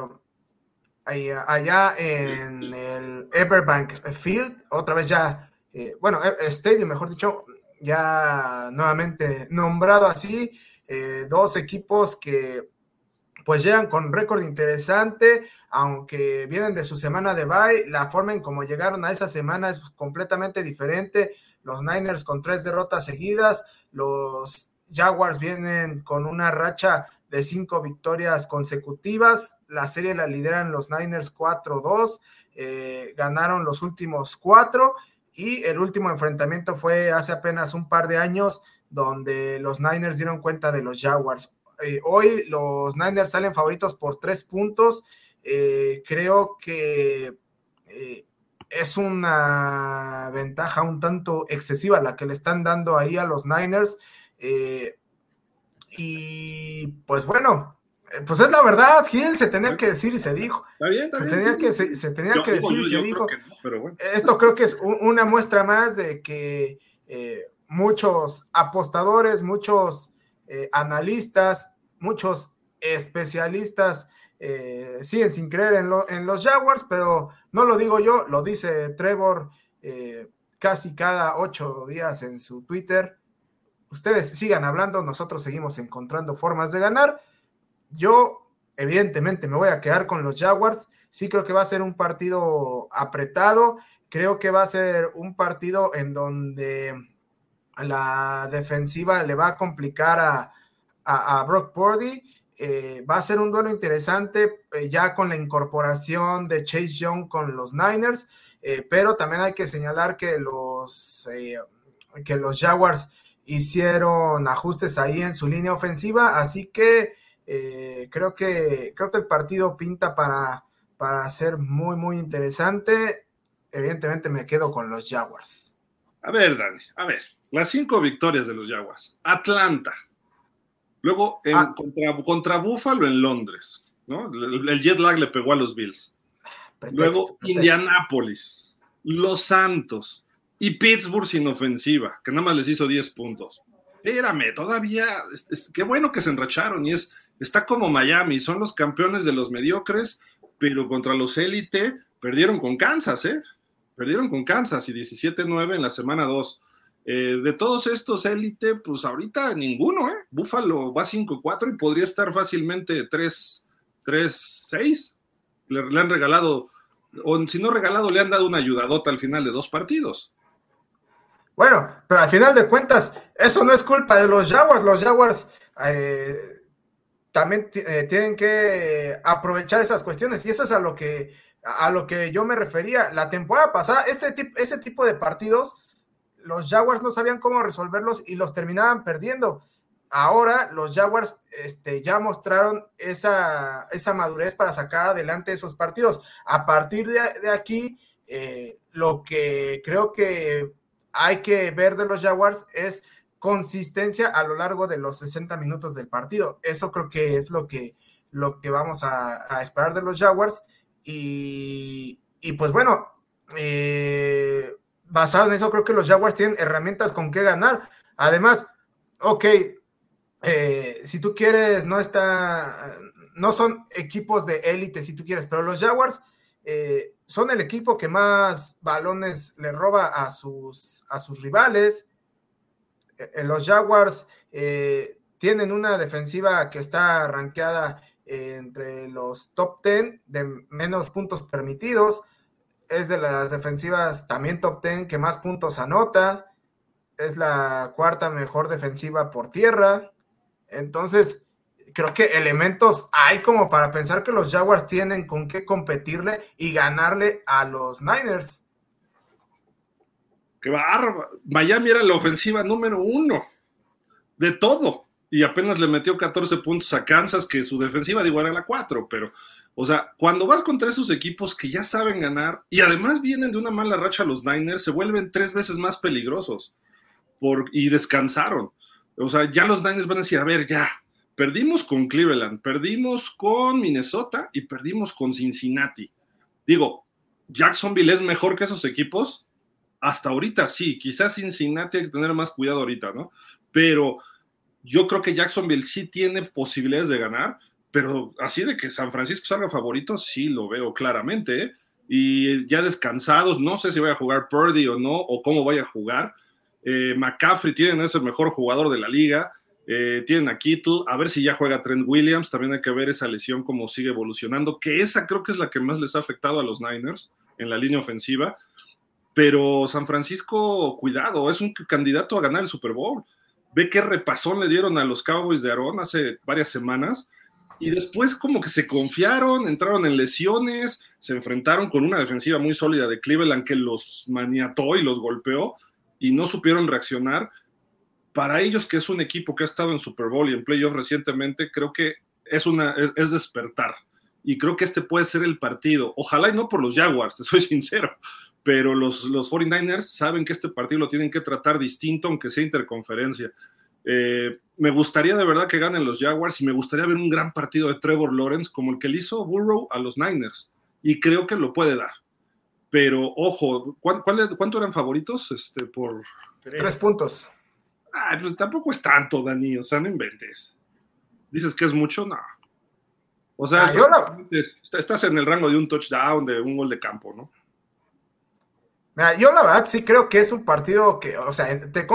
allá en el Everbank Field, otra vez ya, eh, bueno, e-, Stadium, mejor dicho, ya nuevamente nombrado así, eh, dos equipos que pues llegan con récord interesante, aunque vienen de su semana de bye, la forma en cómo llegaron a esa semana es completamente diferente. Los Niners con tres derrotas seguidas, los Jaguars vienen con una racha de cinco victorias consecutivas. La serie la lideran los Niners 4-2, eh, ganaron los últimos cuatro y el último enfrentamiento fue hace apenas un par de años donde los Niners dieron cuenta de los Jaguars. Eh, hoy los Niners salen favoritos por tres puntos. Eh, creo que es una ventaja un tanto excesiva la que le están dando ahí a los Niners. y pues bueno, pues es la verdad, Gil, se tenía que decir y se dijo. Está bien, está bien. Se tenía que, se, tenía que decir y se dijo. Esto creo que es una muestra más de que muchos apostadores, muchos eh, analistas, muchos especialistas eh, siguen sin creer en, los Jaguars, pero no lo digo yo, lo dice Trevor eh, casi cada ocho días en su Twitter. Ustedes sigan hablando, nosotros seguimos encontrando formas de ganar. Yo, evidentemente, me voy a quedar con los Jaguars. Sí creo que va a ser un partido apretado. Creo que va a ser un partido en donde la defensiva le va a complicar a, a, Brock Purdy. Eh, va a ser un duelo interesante eh, ya con la incorporación de Chase Young con los Niners, eh, pero también hay que señalar que los, que los Jaguars hicieron ajustes ahí en su línea ofensiva, así que creo que creo que el partido pinta para, para ser muy muy interesante. Evidentemente me quedo con los Jaguars. A ver, Dani, a ver, las cinco victorias de los Jaguars. Atlanta. Luego ah. contra, contra Buffalo en Londres. ¿no? El, jet lag le pegó a los Bills. Luego Indianápolis, Los Santos y Pittsburgh sin ofensiva, que nada más les hizo 10 puntos. Espérame, todavía, qué bueno que se enracharon y es, está como Miami, son los campeones de los mediocres, pero contra los élite perdieron con Kansas, ¿eh? Perdieron con Kansas y 17-9 en la semana 2. Eh, de todos estos élite, pues ahorita ninguno, ¿eh? Búfalo va 5-4 y podría estar fácilmente 3-6. Le, le, han regalado, o si no regalado, le han dado una ayudadota al final de dos partidos. Bueno, pero al final de cuentas, eso no es culpa de los Jaguars. Los Jaguars eh, también eh, tienen que aprovechar esas cuestiones y eso es a lo que, a lo que yo me refería. La temporada pasada, este ese tipo de partidos los Jaguars no sabían cómo resolverlos y los terminaban perdiendo. Ahora los Jaguars este, ya mostraron esa, madurez para sacar adelante esos partidos. A partir de, aquí, eh, lo que creo que hay que ver de los Jaguars es consistencia a lo largo de los 60 minutos del partido. Eso creo que es lo que, lo que vamos a, esperar de los Jaguars. Y, y pues bueno, eh, basado en eso, creo que los Jaguars tienen herramientas con qué ganar. Además, ok, eh, si tú quieres, no está, no son equipos de élite, si tú quieres, pero los Jaguars eh, son el equipo que más balones le roba a sus, a sus rivales. Eh, los Jaguars tienen una defensiva que está rankeada entre los top 10 de menos puntos permitidos es de las defensivas también top 10 que más puntos anota, es la cuarta mejor defensiva por tierra. Entonces, creo que elementos hay como para pensar que los Jaguars tienen con qué competirle y ganarle a los Niners. Qué barba. Miami era la ofensiva número uno de todo y apenas le metió 14 puntos a Kansas, que su defensiva, digo, era la 4, pero o sea, cuando vas contra esos equipos que ya saben ganar y además vienen de una mala racha los Niners, se vuelven tres veces más peligrosos y descansaron. O sea, ya los Niners van a decir, a ver, ya, perdimos con Cleveland, perdimos con Minnesota y perdimos con Cincinnati. Digo, Jacksonville es mejor que esos equipos. Hasta ahorita sí, quizás Cincinnati hay que tener más cuidado ahorita, ¿no? Pero yo creo que Jacksonville sí tiene posibilidades de ganar pero así de que San Francisco salga favorito, sí lo veo claramente. ¿eh? Y ya descansados, no sé si vaya a jugar Purdy o no, o cómo vaya a jugar. Eh, McCaffrey tienen ese mejor jugador de la liga. Eh, tienen a Kittle, a ver si ya juega Trent Williams. También hay que ver esa lesión, cómo sigue evolucionando, que esa creo que es la que más les ha afectado a los Niners en la línea ofensiva. Pero San Francisco, cuidado, es un candidato a ganar el Super Bowl. Ve qué repasón le dieron a los Cowboys de Aaron hace varias semanas y después como que se confiaron, entraron en lesiones, se enfrentaron con una defensiva muy sólida de Cleveland que los maniató y los golpeó y no supieron reaccionar. para ellos, que es un equipo que ha estado en Super Bowl y en playoff recientemente, creo que es, una, es, despertar. Y creo que este puede ser el partido. Ojalá y no por los Jaguars, te soy [LAUGHS] sincero, pero los, los 49ers saben que este partido lo tienen que tratar distinto, aunque sea interconferencia. Eh, me gustaría de verdad que ganen los Jaguars y me gustaría ver un gran partido de Trevor Lawrence como el que le hizo Burrow a los Niners. Y creo que lo puede dar. Pero ojo, ¿cuánto eran favoritos? Este, por tres puntos. Ah, pues tampoco es tanto, Dani, o sea, no inventes. Dices que es mucho, no. O sea, ah, estás en el rango de un touchdown, de un gol de campo, ¿no? yo la verdad sí creo que es un partido que, o sea, te, te,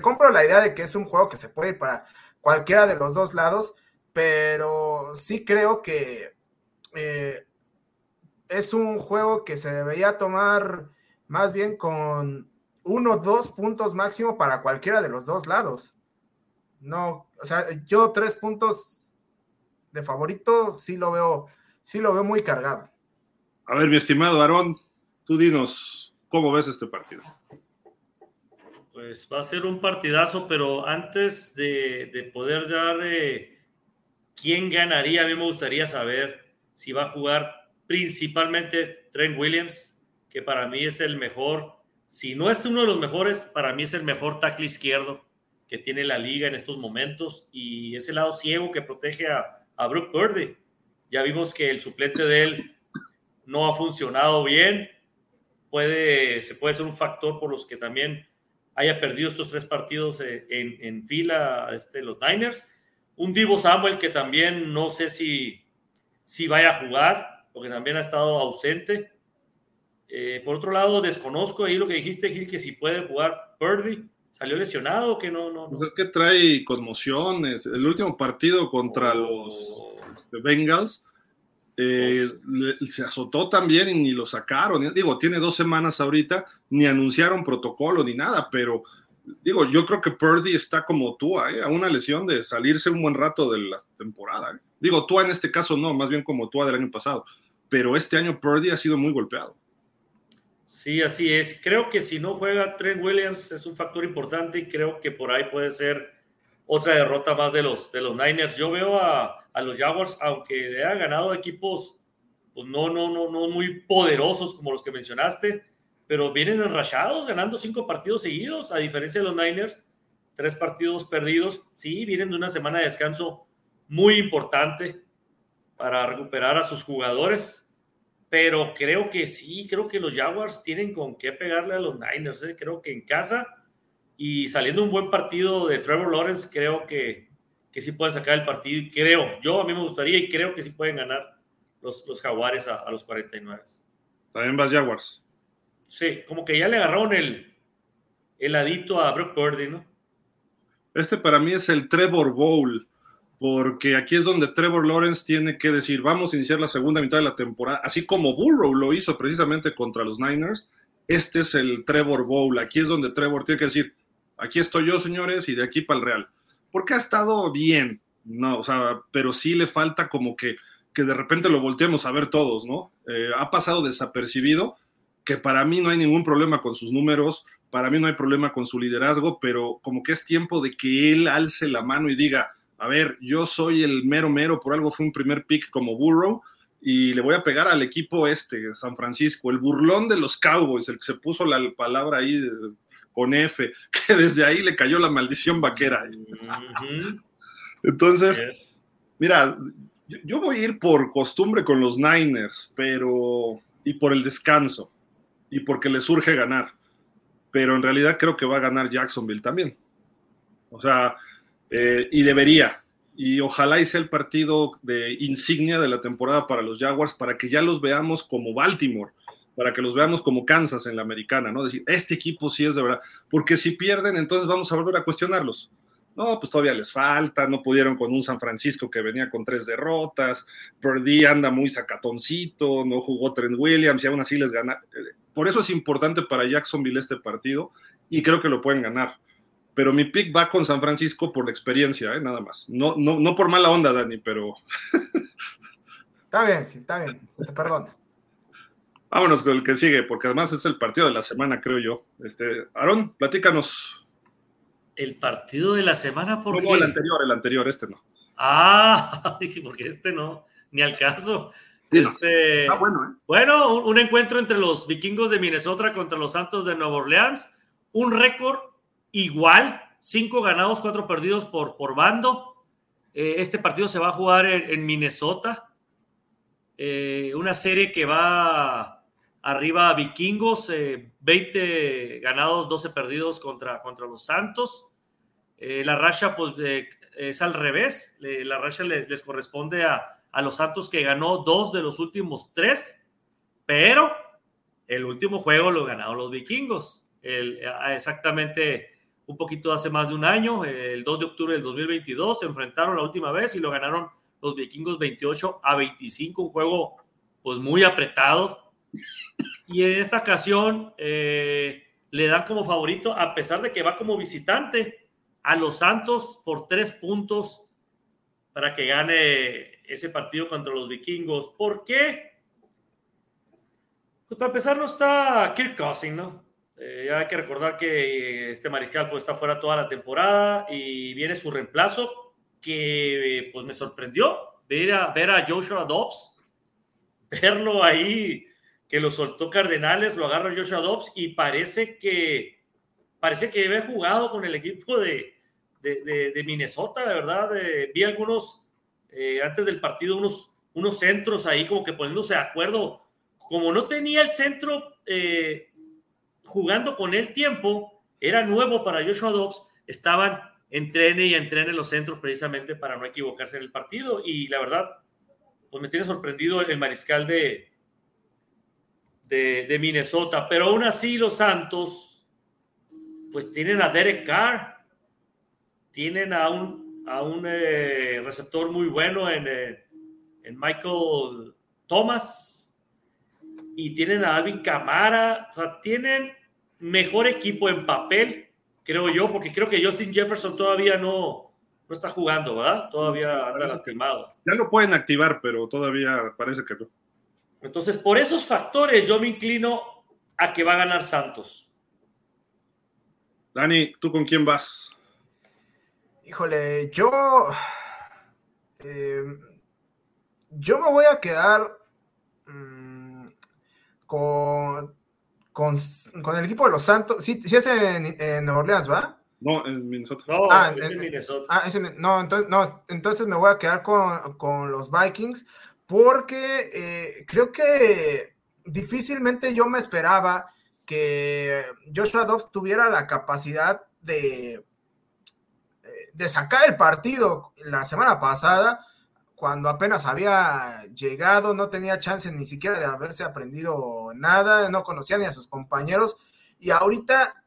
compro la idea de que es un juego que se puede ir para cualquiera de los dos lados, pero sí creo que eh, es un juego que se debería tomar más bien con uno, dos puntos máximo para cualquiera de los dos lados. No, o sea, yo tres puntos de favorito sí lo veo, sí lo veo muy cargado. A ver, mi estimado Aarón, tú dinos, ¿cómo ves este partido? Pues va a ser un partidazo, pero antes de, poder dar eh, quién ganaría, a mí me gustaría saber si va a jugar principalmente Trent Williams, que para mí es el mejor si no es uno de los mejores, para mí es el mejor tackle izquierdo que tiene la liga en estos momentos y ese lado ciego que protege a, a Brooke Purdy. Ya vimos que el suplente de él no ha funcionado bien. Puede, se puede ser un factor por los que también haya perdido estos tres partidos eh, en, en fila este, los Niners. Un Divo Samuel que también no sé si, si vaya a jugar, porque también ha estado ausente. Eh, por otro lado, desconozco ahí lo que dijiste, Gil, que si puede jugar Purdy. ¿Salió lesionado o que no? no, Pues es que trae conmociones. El último partido contra oh. los este, Bengals eh, se azotó también y ni lo sacaron. Digo, tiene dos semanas ahorita, ni anunciaron protocolo ni nada, pero digo, yo creo que Purdy está como tú, ¿eh? a una lesión de salirse un buen rato de la temporada. Digo, tú en este caso no, más bien como tú del año pasado, pero este año Purdy ha sido muy golpeado. Sí, así es. Creo que si no juega Trent Williams es un factor importante y creo que por ahí puede ser otra derrota más de los, de los Niners. Yo veo a, los Jaguars, aunque le hayan ganado equipos pues no, no, no, no muy poderosos como los que mencionaste, pero vienen enrachados, ganando cinco partidos seguidos, a diferencia de los Niners, tres partidos perdidos. Sí, vienen de una semana de descanso muy importante para recuperar a sus jugadores pero creo que sí, creo que los Jaguars tienen con qué pegarle a los Niners. ¿eh? Creo que en casa y saliendo un buen partido de Trevor Lawrence, creo que, que sí pueden sacar el partido. Y creo, yo a mí me gustaría y creo que sí pueden ganar los, los Jaguares a, los 49. También vas Jaguars. Sí, como que ya le agarraron el, el adito a Brock Purdy, ¿no? Este para mí es el Trevor Bowl porque aquí es donde Trevor Lawrence tiene que decir, vamos a iniciar la segunda mitad de la temporada, así como Burrow lo hizo precisamente contra los Niners, este es el Trevor Bowl, aquí es donde Trevor tiene que decir, aquí estoy yo, señores, y de aquí para el Real, porque ha estado bien, no, o sea, pero sí le falta como que, que de repente lo volteemos a ver todos, ¿no? Eh, ha pasado desapercibido, que para mí no hay ningún problema con sus números, para mí no hay problema con su liderazgo, pero como que es tiempo de que él alce la mano y diga, a ver, yo soy el mero mero, por algo fue un primer pick como Burrow y le voy a pegar al equipo este, San Francisco, el burlón de los Cowboys, el que se puso la palabra ahí con F, [LAUGHS] que desde ahí le cayó la maldición vaquera. Entonces, mira, yo voy a ir por costumbre con los Niners, pero y por el descanso y porque le surge ganar, pero en realidad creo que va a ganar Jacksonville también. O sea, eh, y debería. Y ojalá hice el partido de insignia de la temporada para los Jaguars para que ya los veamos como Baltimore, para que los veamos como Kansas en la americana, ¿no? Decir, este equipo sí es de verdad. Porque si pierden, entonces vamos a volver a cuestionarlos. No, pues todavía les falta, no pudieron con un San Francisco que venía con tres derrotas, Purdy anda muy sacatoncito, no jugó Trent Williams y aún así les gana. Por eso es importante para Jacksonville este partido y creo que lo pueden ganar pero mi pick va con San Francisco por la experiencia, ¿eh? nada más. No, no, no por mala onda, Dani, pero. [LAUGHS] está bien, está bien, se te perdona. Vámonos con el que sigue, porque además es el partido de la semana, creo yo. Este, Aarón, platícanos. El partido de la semana, ¿por no, el anterior, el anterior, este no. Ah, [LAUGHS] porque este no, ni al caso. Este, Está bueno, ¿eh? Bueno, un, encuentro entre los vikingos de Minnesota contra los Santos de Nueva Orleans. Un récord igual, cinco ganados, cuatro perdidos por, por bando. Eh, este partido se va a jugar en, Minnesota. Eh, una serie que va Arriba Vikingos, 20 eh, ganados, 12 perdidos contra, contra los Santos. La racha pues, es al revés. la racha les, les corresponde a, a, los Santos que ganó dos de los últimos tres, pero el último juego lo ganaron los Vikingos. El, exactamente un poquito hace más de un año, el 2 de octubre del 2022, se enfrentaron la última vez y lo ganaron los Vikingos 28 a 25, un juego pues muy apretado y en esta ocasión eh, le dan como favorito, a pesar de que va como visitante, a los Santos por tres puntos para que gane ese partido contra los vikingos. ¿Por qué? Pues para empezar no está Kirk Cousins, ¿no? Eh, hay que recordar que este mariscal pues, está fuera toda la temporada y viene su reemplazo que pues me sorprendió ver a, ver a Joshua Dobbs, verlo ahí que lo soltó Cardenales, lo agarra Joshua Dobbs y parece que parece que había jugado con el equipo de, de, Minnesota, la verdad. vi algunos eh, antes del partido, unos, unos centros ahí como que poniéndose de acuerdo. Como no tenía el centro eh, jugando con el tiempo, era nuevo para Joshua Dobbs, estaban entrene y entrene los centros precisamente para no equivocarse en el partido. Y la verdad, pues me tiene sorprendido el mariscal de, de, Minnesota, pero aún así los Santos, pues tienen a Derek Carr, tienen a un, a un eh, receptor muy bueno en, eh, en, Michael Thomas y tienen a Alvin Camara, o sea, tienen mejor equipo en papel, creo yo, porque creo que Justin Jefferson todavía no, no está jugando, ¿verdad? Todavía anda lastimado. Ya lo pueden activar, pero todavía parece que no. Entonces, por esos factores, yo me inclino a que va a ganar Santos. Dani, ¿tú con quién vas? Híjole, yo. Eh, yo me voy a quedar mm, con, con, el equipo de los Santos. Sí, es en, en Orleans, ¿va? No, en Minnesota. No, ah, es en, Minnesota. Ah, no, entonces, no, entonces me voy a quedar con, con los Vikings porque eh, creo que difícilmente yo me esperaba que Joshua Dobbs tuviera la capacidad de, de sacar el partido la semana pasada, cuando apenas había llegado, no tenía chance ni siquiera de haberse aprendido nada, no conocía ni a sus compañeros, y ahorita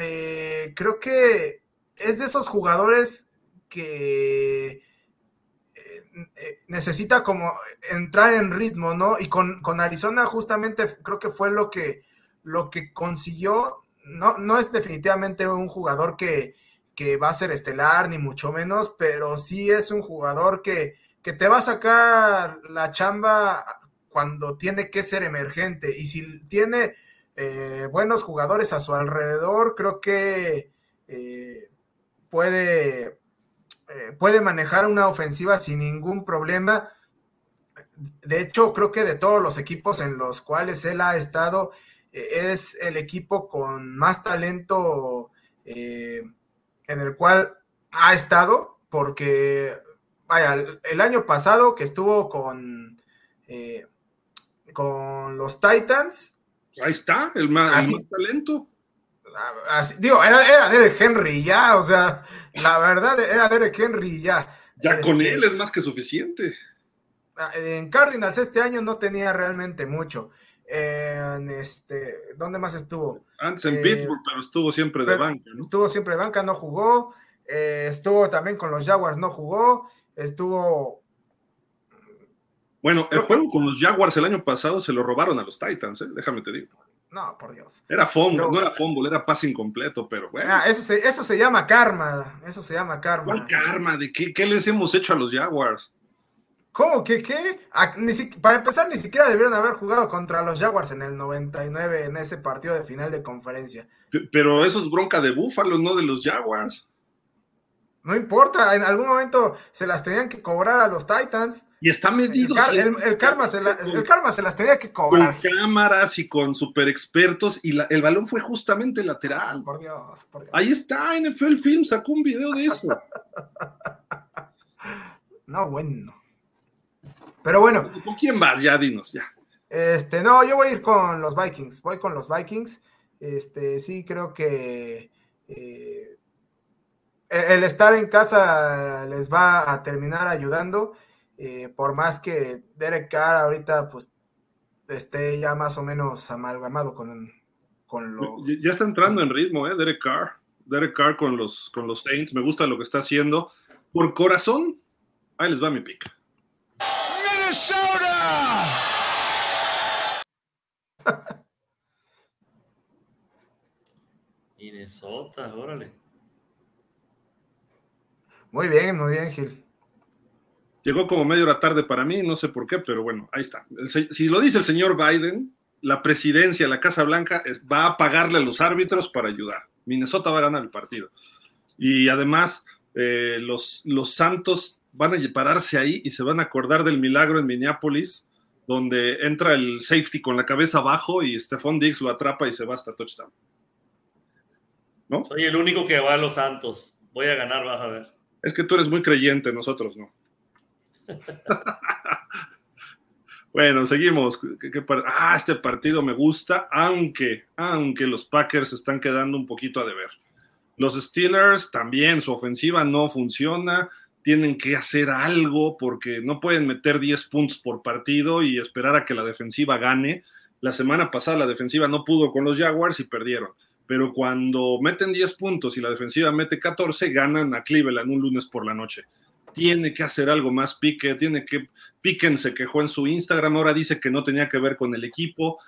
eh, creo que es de esos jugadores que eh, necesita como entrar en ritmo, ¿no? Y con, Arizona justamente creo que fue lo que, lo que consiguió. No, no es definitivamente un jugador que, va a ser estelar, ni mucho menos, pero sí es un jugador que, que te va a sacar la chamba cuando tiene que ser emergente. Y si tiene eh, buenos jugadores a su alrededor, creo que eh, puede eh, puede manejar una ofensiva sin ningún problema. De hecho, creo que de todos los equipos en los cuales él ha estado, es el equipo con más talento en el cual ha estado, porque, vaya, el, año pasado que estuvo con, con los Titans. Ahí está, el más, el más talento digo, era, era, Derek Henry ya, o sea, la verdad era Derek Henry ya. Ya con este, él es más que suficiente. Ah, en Cardinals este año no tenía realmente mucho. En este, ¿dónde más estuvo? Antes en Pittsburgh, pero estuvo siempre de banca, ¿no? Estuvo siempre de banca, no jugó. Eh, estuvo también con los Jaguars, no jugó. Estuvo. Bueno, el juego con los Jaguars el año pasado se lo robaron a los Titans, ¿eh? déjame te digo. No, por Dios. Era fumble, no era fumble, era pase incompleto, pero bueno. Ah, eso, se, eso se llama karma, eso se llama karma. ¿Cuál karma? ¿De qué, qué les hemos hecho a los Jaguars? ¿Cómo que qué? para empezar, ni siquiera debieron haber jugado contra los Jaguars en el 99 en ese partido de final de conferencia. Pero eso es bronca de Búfalo, no de los Jaguars. No importa, en algún momento se las tenían que cobrar a los Titans. Y está medido. El, karma, se las tenía que cobrar. Con cámaras y con super expertos, y el balón fue justamente lateral. Por Dios, por Dios. Ahí está, NFL Film sacó un video de eso. [LAUGHS] no, bueno. Pero bueno. ¿Con quién vas? Ya dinos, ya. Este, no, yo voy a ir con los Vikings. Voy con los Vikings. Este, sí, creo que eh, el estar en casa les va a terminar ayudando. Eh, por más que Derek Carr ahorita, pues, esté ya más o menos amalgamado con, con los. Ya está entrando en ritmo, ¿eh? Derek Carr. Derek Carr con los, con los Saints. Me gusta lo que está haciendo. Por corazón, ahí les va mi pick. Minnesota, [LAUGHS] órale. Muy bien, muy bien, Gil. Llegó como medio hora tarde para mí, no sé por qué, pero bueno, ahí está. Si lo dice el señor Biden, la presidencia, la Casa Blanca, va a pagarle a los árbitros para ayudar. Minnesota va a ganar el partido. Y además, eh, los, los Santos van a pararse ahí y se van a acordar del milagro en Minneapolis, donde entra el safety con la cabeza abajo y Stephon Diggs lo atrapa y se va hasta touchdown. ¿No? Soy el único que va a los Santos. Voy a ganar, vas a ver. Es que tú eres muy creyente, nosotros no. [LAUGHS] bueno, seguimos. ah, este partido me gusta, aunque, aunque los Packers están quedando un poquito a deber. Los Steelers también, su ofensiva no funciona tienen que hacer algo porque no pueden meter 10 puntos por partido y esperar a que la defensiva gane. La semana pasada la defensiva no pudo con los Jaguars y perdieron. Pero cuando meten 10 puntos y la defensiva mete 14, ganan a Cleveland un lunes por la noche. Tiene que hacer algo más Pique, tiene que... Piquen se quejó en su Instagram, ahora dice que no tenía que ver con el equipo.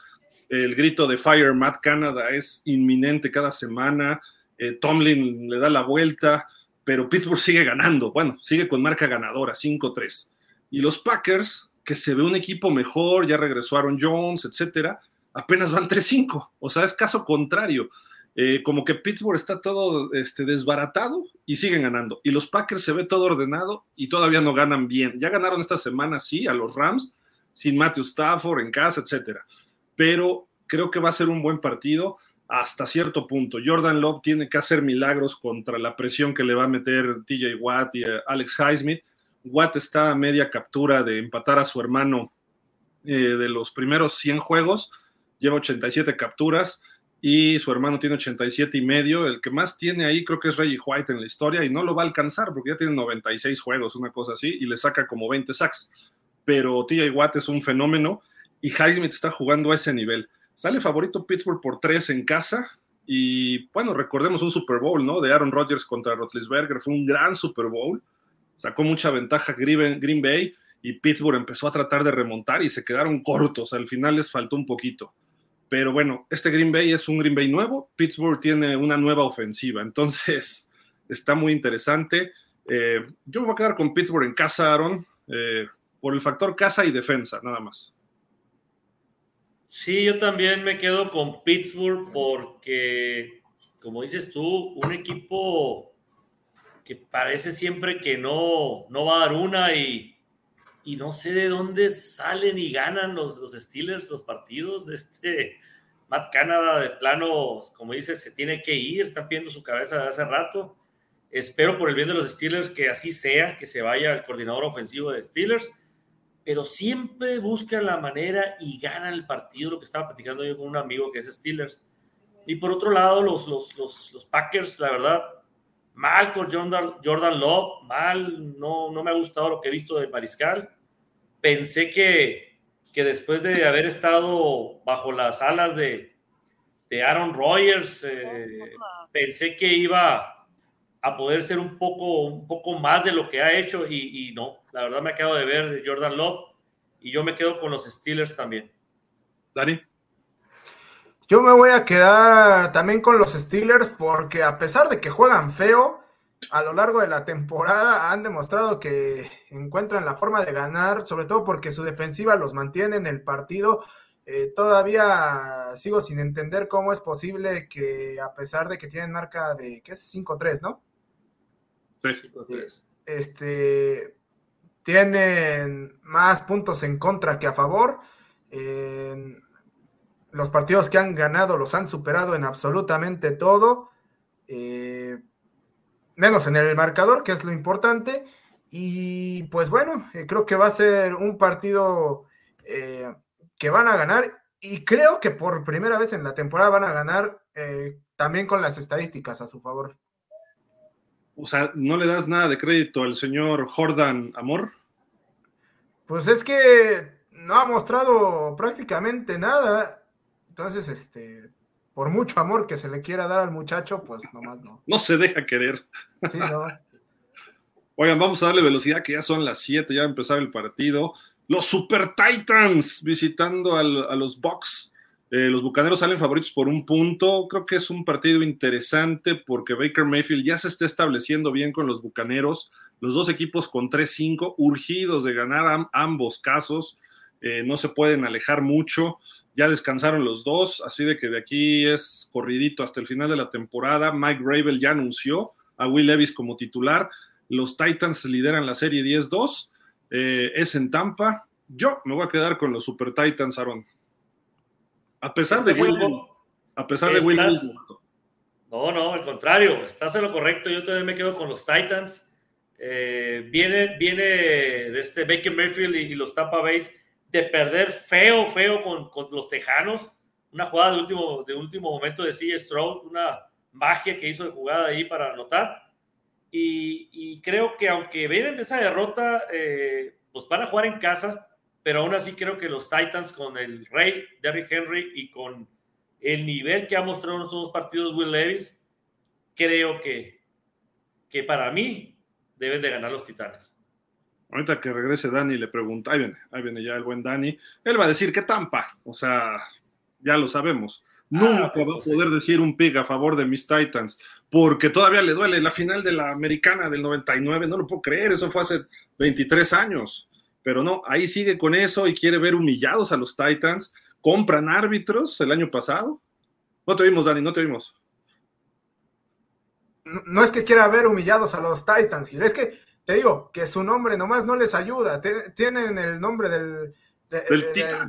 El grito de Fire Matt Canada es inminente cada semana. Eh, Tomlin le da la vuelta pero Pittsburgh sigue ganando, bueno, sigue con marca ganadora, 5-3. Y los Packers, que se ve un equipo mejor, ya regresó Aaron Jones, etcétera, apenas van 3-5, o sea, es caso contrario. Eh, como que Pittsburgh está todo este, desbaratado y siguen ganando. Y los Packers se ve todo ordenado y todavía no ganan bien. Ya ganaron esta semana, sí, a los Rams, sin Matthew Stafford en casa, etcétera. Pero creo que va a ser un buen partido hasta cierto punto. Jordan Love tiene que hacer milagros contra la presión que le va a meter TJ Watt y eh, Alex Highsmith. Watt está a media captura de empatar a su hermano eh, de los primeros 100 juegos, lleva 87 capturas y su hermano tiene 87 y medio. El que más tiene ahí creo que es Reggie White en la historia y no lo va a alcanzar porque ya tiene 96 juegos, una cosa así, y le saca como 20 sacks. Pero TJ Watt es un fenómeno y Highsmith está jugando a ese nivel. Sale favorito Pittsburgh por tres en casa. Y bueno, recordemos un Super Bowl, ¿no? De Aaron Rodgers contra Rotlisberger. Fue un gran Super Bowl. Sacó mucha ventaja Green Bay y Pittsburgh empezó a tratar de remontar y se quedaron cortos. Al final les faltó un poquito. Pero bueno, este Green Bay es un Green Bay nuevo. Pittsburgh tiene una nueva ofensiva. Entonces, [LAUGHS] está muy interesante. Eh, yo me voy a quedar con Pittsburgh en casa, Aaron, eh, por el factor casa y defensa, nada más. Sí, yo también me quedo con Pittsburgh porque, como dices tú, un equipo que parece siempre que no, no va a dar una y, y no sé de dónde salen y ganan los, los Steelers los partidos de este Matt Canada de plano, como dices, se tiene que ir, está pidiendo su cabeza de hace rato. Espero por el bien de los Steelers que así sea, que se vaya el coordinador ofensivo de Steelers pero siempre buscan la manera y ganan el partido, lo que estaba platicando yo con un amigo que es Steelers. Y por otro lado, los, los, los, los Packers, la verdad, mal con Jordan, Jordan Love, mal, no, no me ha gustado lo que he visto de Mariscal. Pensé que, que después de haber estado bajo las alas de, de Aaron Rodgers, eh, pensé que iba a poder ser un poco, un poco más de lo que ha hecho y no, la verdad me quedado de ver Jordan Love y yo me quedo con los Steelers también. Dani. Yo me voy a quedar también con los Steelers porque a pesar de que juegan feo, a lo largo de la temporada han demostrado que encuentran la forma de ganar, sobre todo porque su defensiva los mantiene en el partido. Eh, todavía sigo sin entender cómo es posible que a pesar de que tienen marca de, ¿qué es? 5-3, ¿no? Sí. Este, tienen más puntos en contra que a favor. los partidos que han ganado los han superado en absolutamente todo. Eh, menos en el marcador, que es lo importante. Y pues bueno, eh, creo que va a ser un partido eh, que van a ganar y creo que por primera vez en la temporada van a ganar también con las estadísticas a su favor. O sea, ¿no le das nada de crédito al señor Jordan Amor? Pues es que no ha mostrado prácticamente nada. Entonces, este, por mucho amor que se le quiera dar al muchacho, pues nomás no. No se deja querer. Sí, no. [LAUGHS] Oigan, vamos a darle velocidad, que ya son las 7, ya va a empezar el partido. Los Super Titans visitando a los Bucks. Eh, los Bucaneros salen favoritos por un punto. Creo que es un partido interesante porque Baker Mayfield ya se está estableciendo bien con los Bucaneros. Los dos equipos con 3-5, urgidos de ganar ambos casos. Eh, no se pueden alejar mucho ya descansaron los dos, así de que de aquí es corridito hasta el final de la temporada. Mike Rabel ya anunció a Will Levis como titular. Los Titans lideran la serie 10-2. Eh, es en Tampa. Yo me voy a quedar con los Super Titans, Aaron. A pesar de Will, a pesar de Will No, no, al contrario, estás en lo correcto. Yo también me quedo con los Titans. Eh, viene, viene de este Baker Mayfield y, los Tampa Bay de perder feo, feo con, con, los Tejanos. Una jugada de último, de último momento de C. Stroud, una magia que hizo de jugada ahí para anotar. Y, y creo que aunque vienen de esa derrota, eh, pues van a jugar en casa, pero aún así creo que los Titans con el Rey, Derrick Henry y con el nivel que ha mostrado en estos dos partidos Will Levis, creo que, que para mí deben de ganar los Titanes. Ahorita que regrese Dani le pregunta, ahí viene, ahí viene ya el buen Dani, él va a decir que Tampa, o sea, ya lo sabemos. Ah, Nunca va a pues poder decir un pick a favor de mis Titans, porque todavía le duele la final de la americana del 99, no lo puedo creer, eso fue hace 23 años, pero no, ahí sigue con eso y quiere ver humillados a los Titans, compran árbitros el año pasado. No te vimos, Dani, no te vimos. No, no es que quiera ver humillados a los Titans, es que te digo que su nombre nomás no les ayuda. tienen el nombre del,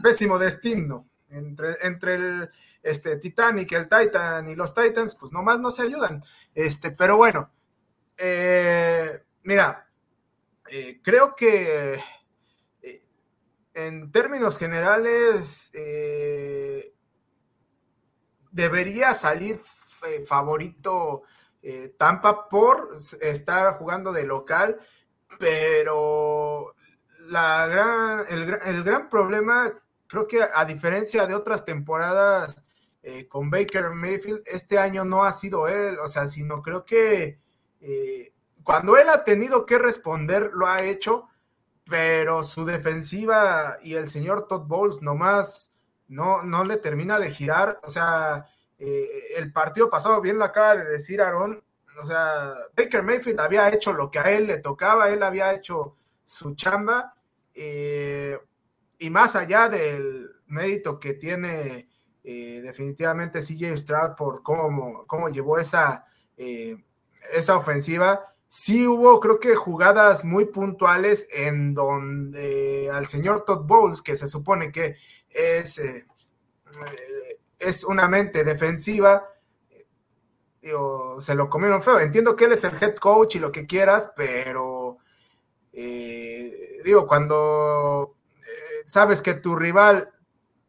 pésimo destino. Entre, entre el este, Titanic, el Titan y los Titans, pues nomás no se ayudan. Este, pero bueno, eh, mira, eh, creo que en términos generales debería salir favorito eh, Tampa por estar jugando de local, pero la gran, el, gran problema, creo que a diferencia de otras temporadas eh, con Baker Mayfield, este año no ha sido él, o sea, sino creo que eh, cuando él ha tenido que responder, lo ha hecho, pero su defensiva y el señor Todd Bowles nomás no, no le termina de girar, o sea, eh, el partido pasado, bien lo acaba de decir Aaron, o sea, Baker Mayfield había hecho lo que a él le tocaba, él había hecho su chamba, eh, y más allá del mérito que tiene eh, definitivamente CJ Stroud por cómo, cómo llevó esa, esa ofensiva, sí hubo, creo que jugadas muy puntuales en donde al señor Todd Bowles, que se supone que es es una mente defensiva. se lo comieron feo. Entiendo que él es el head coach y lo que quieras, pero eh, digo, cuando eh, sabes que tu rival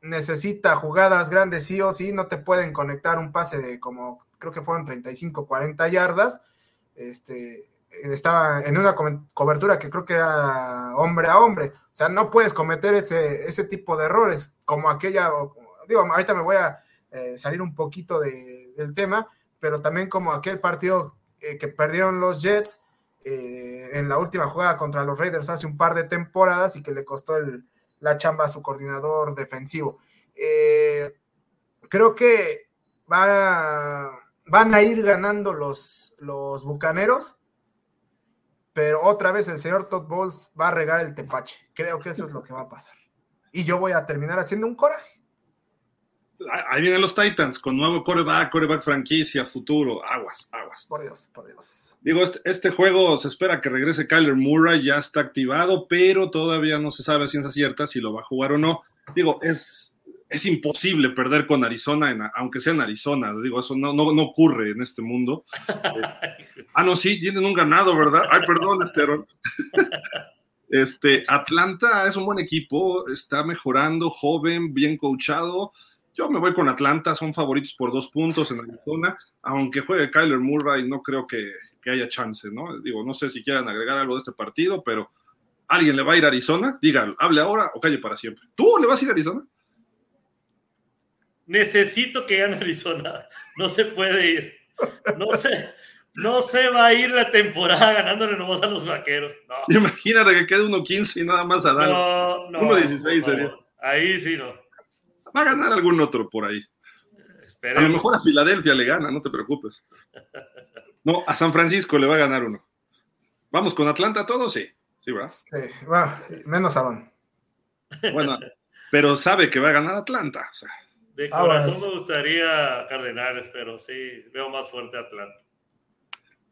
necesita jugadas grandes sí o sí, no te pueden conectar un pase de como creo que fueron 35, 40 yardas. Este, estaba en una cobertura que creo que era hombre a hombre. O sea, no puedes cometer ese, ese tipo de errores como aquella, digo, ahorita me voy a eh, salir un poquito del tema, pero también como aquel partido eh, que perdieron los Jets eh, en la última jugada contra los Raiders hace un par de temporadas y que le costó la chamba a su coordinador defensivo. creo que van a ir ganando los, los Bucaneros, pero otra vez el señor Todd Bowles va a regar el tepache. Creo que eso es lo que va a pasar. Y yo voy a terminar haciendo un coraje. Ahí vienen los Titans con nuevo coreback, coreback franquicia, futuro. Aguas, aguas. Por Dios, por Dios. Digo, este, este, juego se espera que regrese Kyler Murray, ya está activado, pero todavía no se sabe a ciencia cierta si lo va a jugar o no. Digo, es, es imposible perder con Arizona, aunque sea en Arizona. Digo, eso no, no, no ocurre en este mundo. [LAUGHS] ah, no, sí, tienen un ganado, ¿verdad? Ay, perdón, Esteron. [LAUGHS] este, Atlanta es un buen equipo, está mejorando, joven, bien coachado yo me voy con Atlanta, son favoritos por dos puntos en Arizona, aunque juegue Kyler Murray, no creo que, haya chance, ¿no? Digo, no sé si quieran agregar algo de este partido, pero ¿alguien le va a ir a Arizona? Dígalo, hable ahora o calle para siempre. ¿Tú le vas a ir a Arizona? Necesito que gane Arizona. No se puede ir. No se, no se va a ir la temporada ganándole nomás a los vaqueros. Imagínate que quede 1-15 y nada más a dar. No, no. 1-16 sería. Ahí sí no. Va a ganar algún otro por ahí. A lo mejor a Filadelfia le gana, no te preocupes. No, a San Francisco le va a ganar uno. ¿Vamos con Atlanta todos? Sí. Sí, ¿verdad? Sí, va, menos Don. Bueno, pero sabe que va a ganar Atlanta. De corazón me gustaría Cardenales, pero sí, veo más fuerte Atlanta.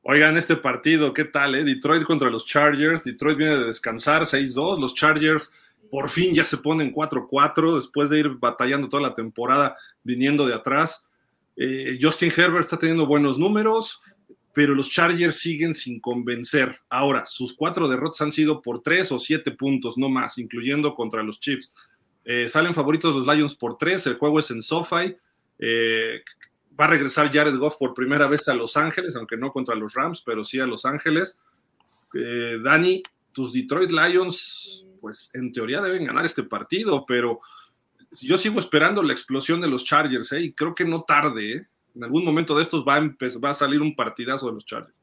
Oigan, este partido, ¿qué tal? Eh? Detroit contra los Chargers. Detroit viene de descansar 6-2. Los Chargers por fin ya se ponen 4-4 después de ir batallando toda la temporada viniendo de atrás. Eh, Justin Herbert está teniendo buenos números, pero los Chargers siguen sin convencer. Ahora, sus cuatro derrotas han sido por tres o siete puntos, no más, incluyendo contra los Chiefs. Eh, salen favoritos los Lions por tres, el juego es en SoFi. Eh, va a regresar Jared Goff por primera vez a Los Ángeles, aunque no contra los Rams, pero sí a Los Ángeles. Dani, tus Detroit Lions pues en teoría deben ganar este partido, pero yo sigo esperando la explosión de los Chargers, ¿eh? y creo que no tarde, ¿eh? En algún momento de estos va a, va a salir un partidazo de los Chargers.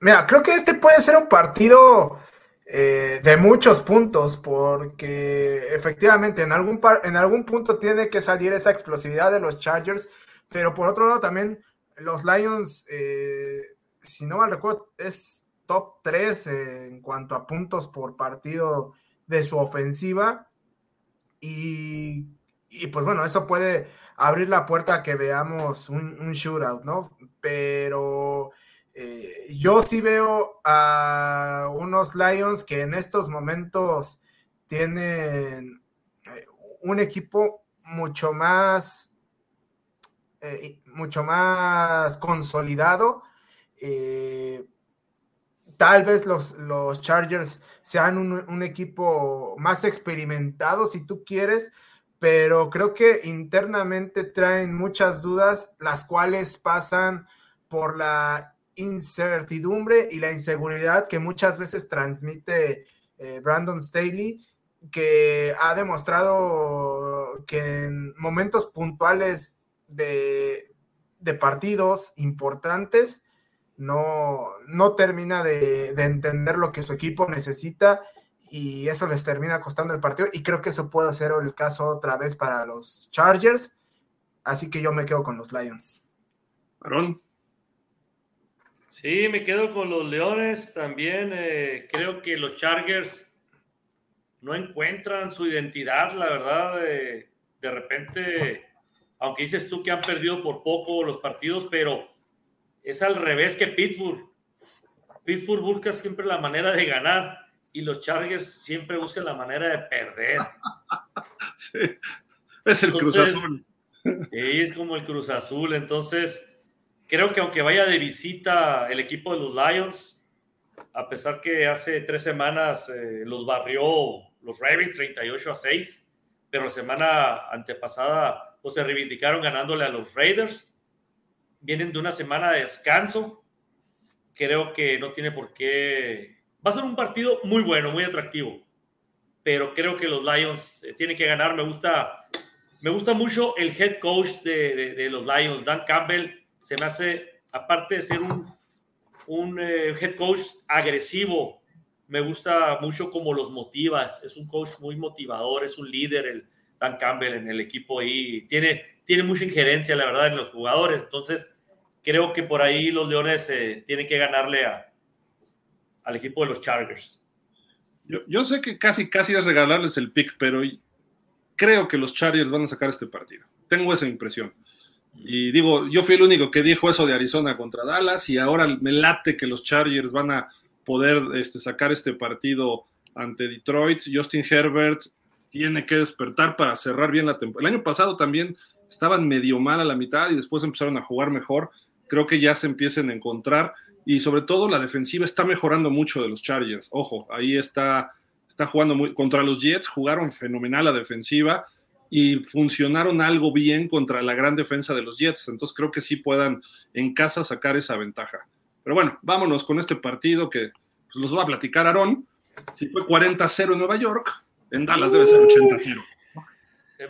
Mira, creo que este puede ser un partido eh, de muchos puntos, porque efectivamente en algún, en algún punto tiene que salir esa explosividad de los Chargers, pero por otro lado también los Lions, eh, si no mal recuerdo, es top 3 en cuanto a puntos por partido de su ofensiva y, pues bueno, eso puede abrir la puerta a que veamos un, shootout, ¿no? Pero eh, yo sí veo a unos Lions que en estos momentos tienen eh, un equipo mucho más, eh, mucho más consolidado. tal vez los, los Chargers sean un, equipo más experimentado, si tú quieres, pero creo que internamente traen muchas dudas, las cuales pasan por la incertidumbre y la inseguridad que muchas veces transmite eh, Brandon Staley, que ha demostrado que en momentos puntuales de, de partidos importantes, no, no termina de, entender lo que su equipo necesita y eso les termina costando el partido y creo que eso puede ser el caso otra vez para los Chargers, así que yo me quedo con los Lions. Aaron. Sí, me quedo con los Leones también. Eh, creo que los Chargers no encuentran su identidad, la verdad. de repente, aunque dices tú que han perdido por poco los partidos, pero es al revés que Pittsburgh. Pittsburgh busca siempre la manera de ganar y los Chargers siempre buscan la manera de perder. [LAUGHS] Sí, es el Cruz Azul. es como el Cruz Azul. Entonces, creo que aunque vaya de visita el equipo de los Lions, a pesar que hace tres semanas eh, los barrió los Ravens 38 a 6, pero la semana antepasada pues, se reivindicaron ganándole a los Raiders vienen de una semana de descanso. Creo que no tiene por qué. Va a ser un partido muy bueno, muy atractivo. Pero creo que los Lions eh, tienen que ganar. Me gusta, me gusta mucho el head coach de, los Lions, Dan Campbell. Se me hace, aparte de ser un, un eh, head coach agresivo, me gusta mucho cómo los motivas. Es un coach muy motivador, es un líder, el Dan Campbell en el equipo ahí. Tiene, tiene mucha injerencia, la verdad, en los jugadores. Entonces, creo que por ahí los Leones eh, tienen que ganarle a, al equipo de los Chargers. Yo, yo, sé que casi, casi es regalarles el pick, pero creo que los Chargers van a sacar este partido. Tengo esa impresión. Y digo, yo fui el único que dijo eso de Arizona contra Dallas y ahora me late que los Chargers van a poder este, sacar este partido ante Detroit. Justin Herbert tiene que despertar para cerrar bien la temporada. El año pasado también estaban medio mal a la mitad y después empezaron a jugar mejor. Creo que ya se empiecen a encontrar y sobre todo la defensiva está mejorando mucho de los Chargers. Ojo, ahí está, está jugando muy contra los Jets, jugaron fenomenal la defensiva y funcionaron algo bien contra la gran defensa de los Jets. Entonces creo que sí puedan en casa sacar esa ventaja. Pero bueno, vámonos con este partido que pues, los va a platicar Aarón. Si fue 40-0 en Nueva York, en Dallas debe ser 80-0.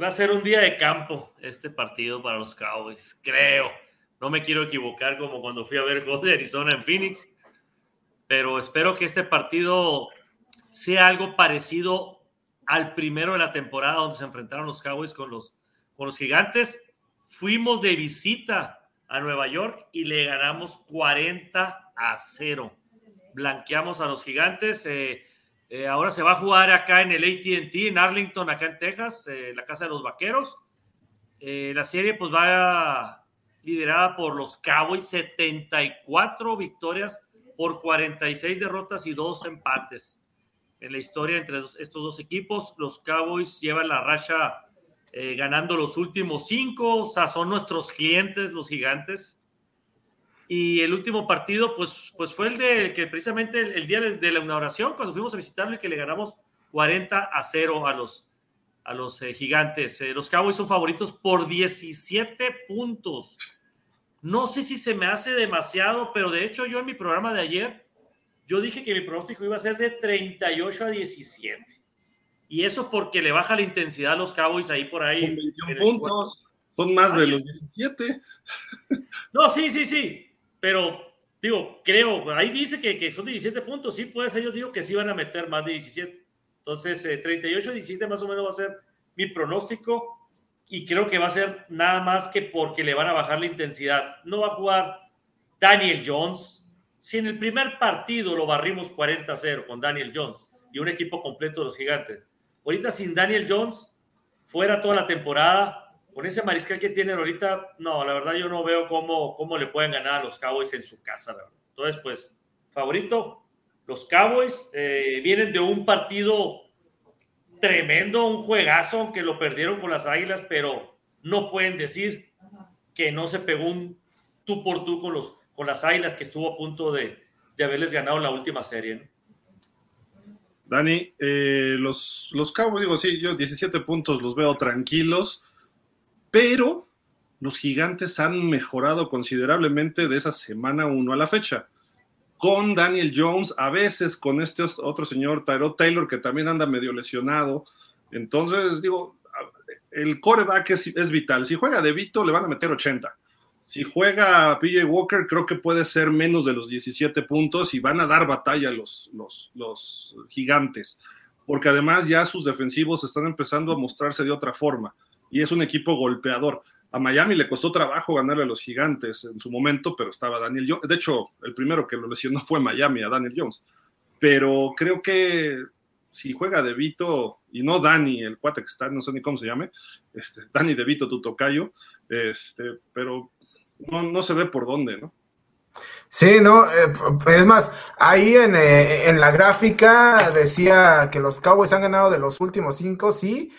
Va a ser un día de campo este partido para los Cowboys, creo. No me quiero equivocar como cuando fui a ver el de Arizona en Phoenix, pero espero que este partido sea algo parecido al primero de la temporada donde se enfrentaron los Cowboys con los, con los gigantes. Fuimos de visita a Nueva York y le ganamos 40 a 0. Blanqueamos a los gigantes. Eh, eh, ahora se va a jugar acá en el ATT, en Arlington, acá en Texas, eh, la casa de los vaqueros. la serie pues va liderada por los Cowboys, 74 victorias por 46 derrotas y dos empates en la historia entre estos dos equipos. Los Cowboys llevan la racha eh, ganando los últimos cinco, o sea, son nuestros clientes, los gigantes. Y el último partido, pues, pues fue el de que precisamente el, día de, la inauguración, cuando fuimos a visitarlo y que le ganamos 40 a 0 a los, a los eh, gigantes. Eh, los Cowboys son favoritos por 17 puntos. No sé si se me hace demasiado, pero de hecho yo en mi programa de ayer yo dije que mi pronóstico iba a ser de 38 a 17. Y eso porque le baja la intensidad a los Cowboys ahí por ahí. Con 21 puntos, son más de los 17. No, sí, sí, sí. Pero digo, creo, ahí dice que, que, son 17 puntos. Sí, puede ser, yo digo que sí van a meter más de 17. Entonces, eh, 38 a 17 más o menos va a ser mi pronóstico. Y creo que va a ser nada más que porque le van a bajar la intensidad. No va a jugar Daniel Jones, si en el primer partido lo barrimos 40-0 con Daniel Jones y un equipo completo de los gigantes, ahorita sin Daniel Jones, fuera toda la temporada, con ese mariscal que tienen ahorita, no, la verdad yo no veo cómo, cómo le pueden ganar a los Cowboys en su casa. Entonces, pues, favorito, los Cowboys eh, vienen de un partido tremendo, un juegazo, aunque lo perdieron con las Águilas, pero no pueden decir que no se pegó un tú por tú con los con las Águilas que estuvo a punto de, haberles ganado la última serie. Dani, eh, los, los Cowboys, digo, sí, yo 17 puntos los veo tranquilos, pero los gigantes han mejorado considerablemente de esa semana 1 a la fecha. Con Daniel Jones, a veces con este otro señor, Tyrod Taylor, que también anda medio lesionado. Entonces, digo, el coreback es, es vital. Si juega de Vito, le van a meter 80 si juega PJ Walker, creo que puede ser menos de los 17 puntos y van a dar batalla los, los, los gigantes, porque además ya sus defensivos están empezando a mostrarse de otra forma y es un equipo golpeador. A Miami le costó trabajo ganarle a los gigantes en su momento, pero estaba Daniel Jones. De hecho, el primero que lo lesionó fue Miami, a Daniel Jones. Pero creo que si juega De Vito, y no Dani, el cuate que está, no sé ni cómo se llame, este, Dani De Vito, tu tocayo, este, pero no, se ve por dónde, ¿no? Sí, no, eh, es más, ahí eh, en, la gráfica decía que los Cowboys han ganado de los últimos cinco, sí,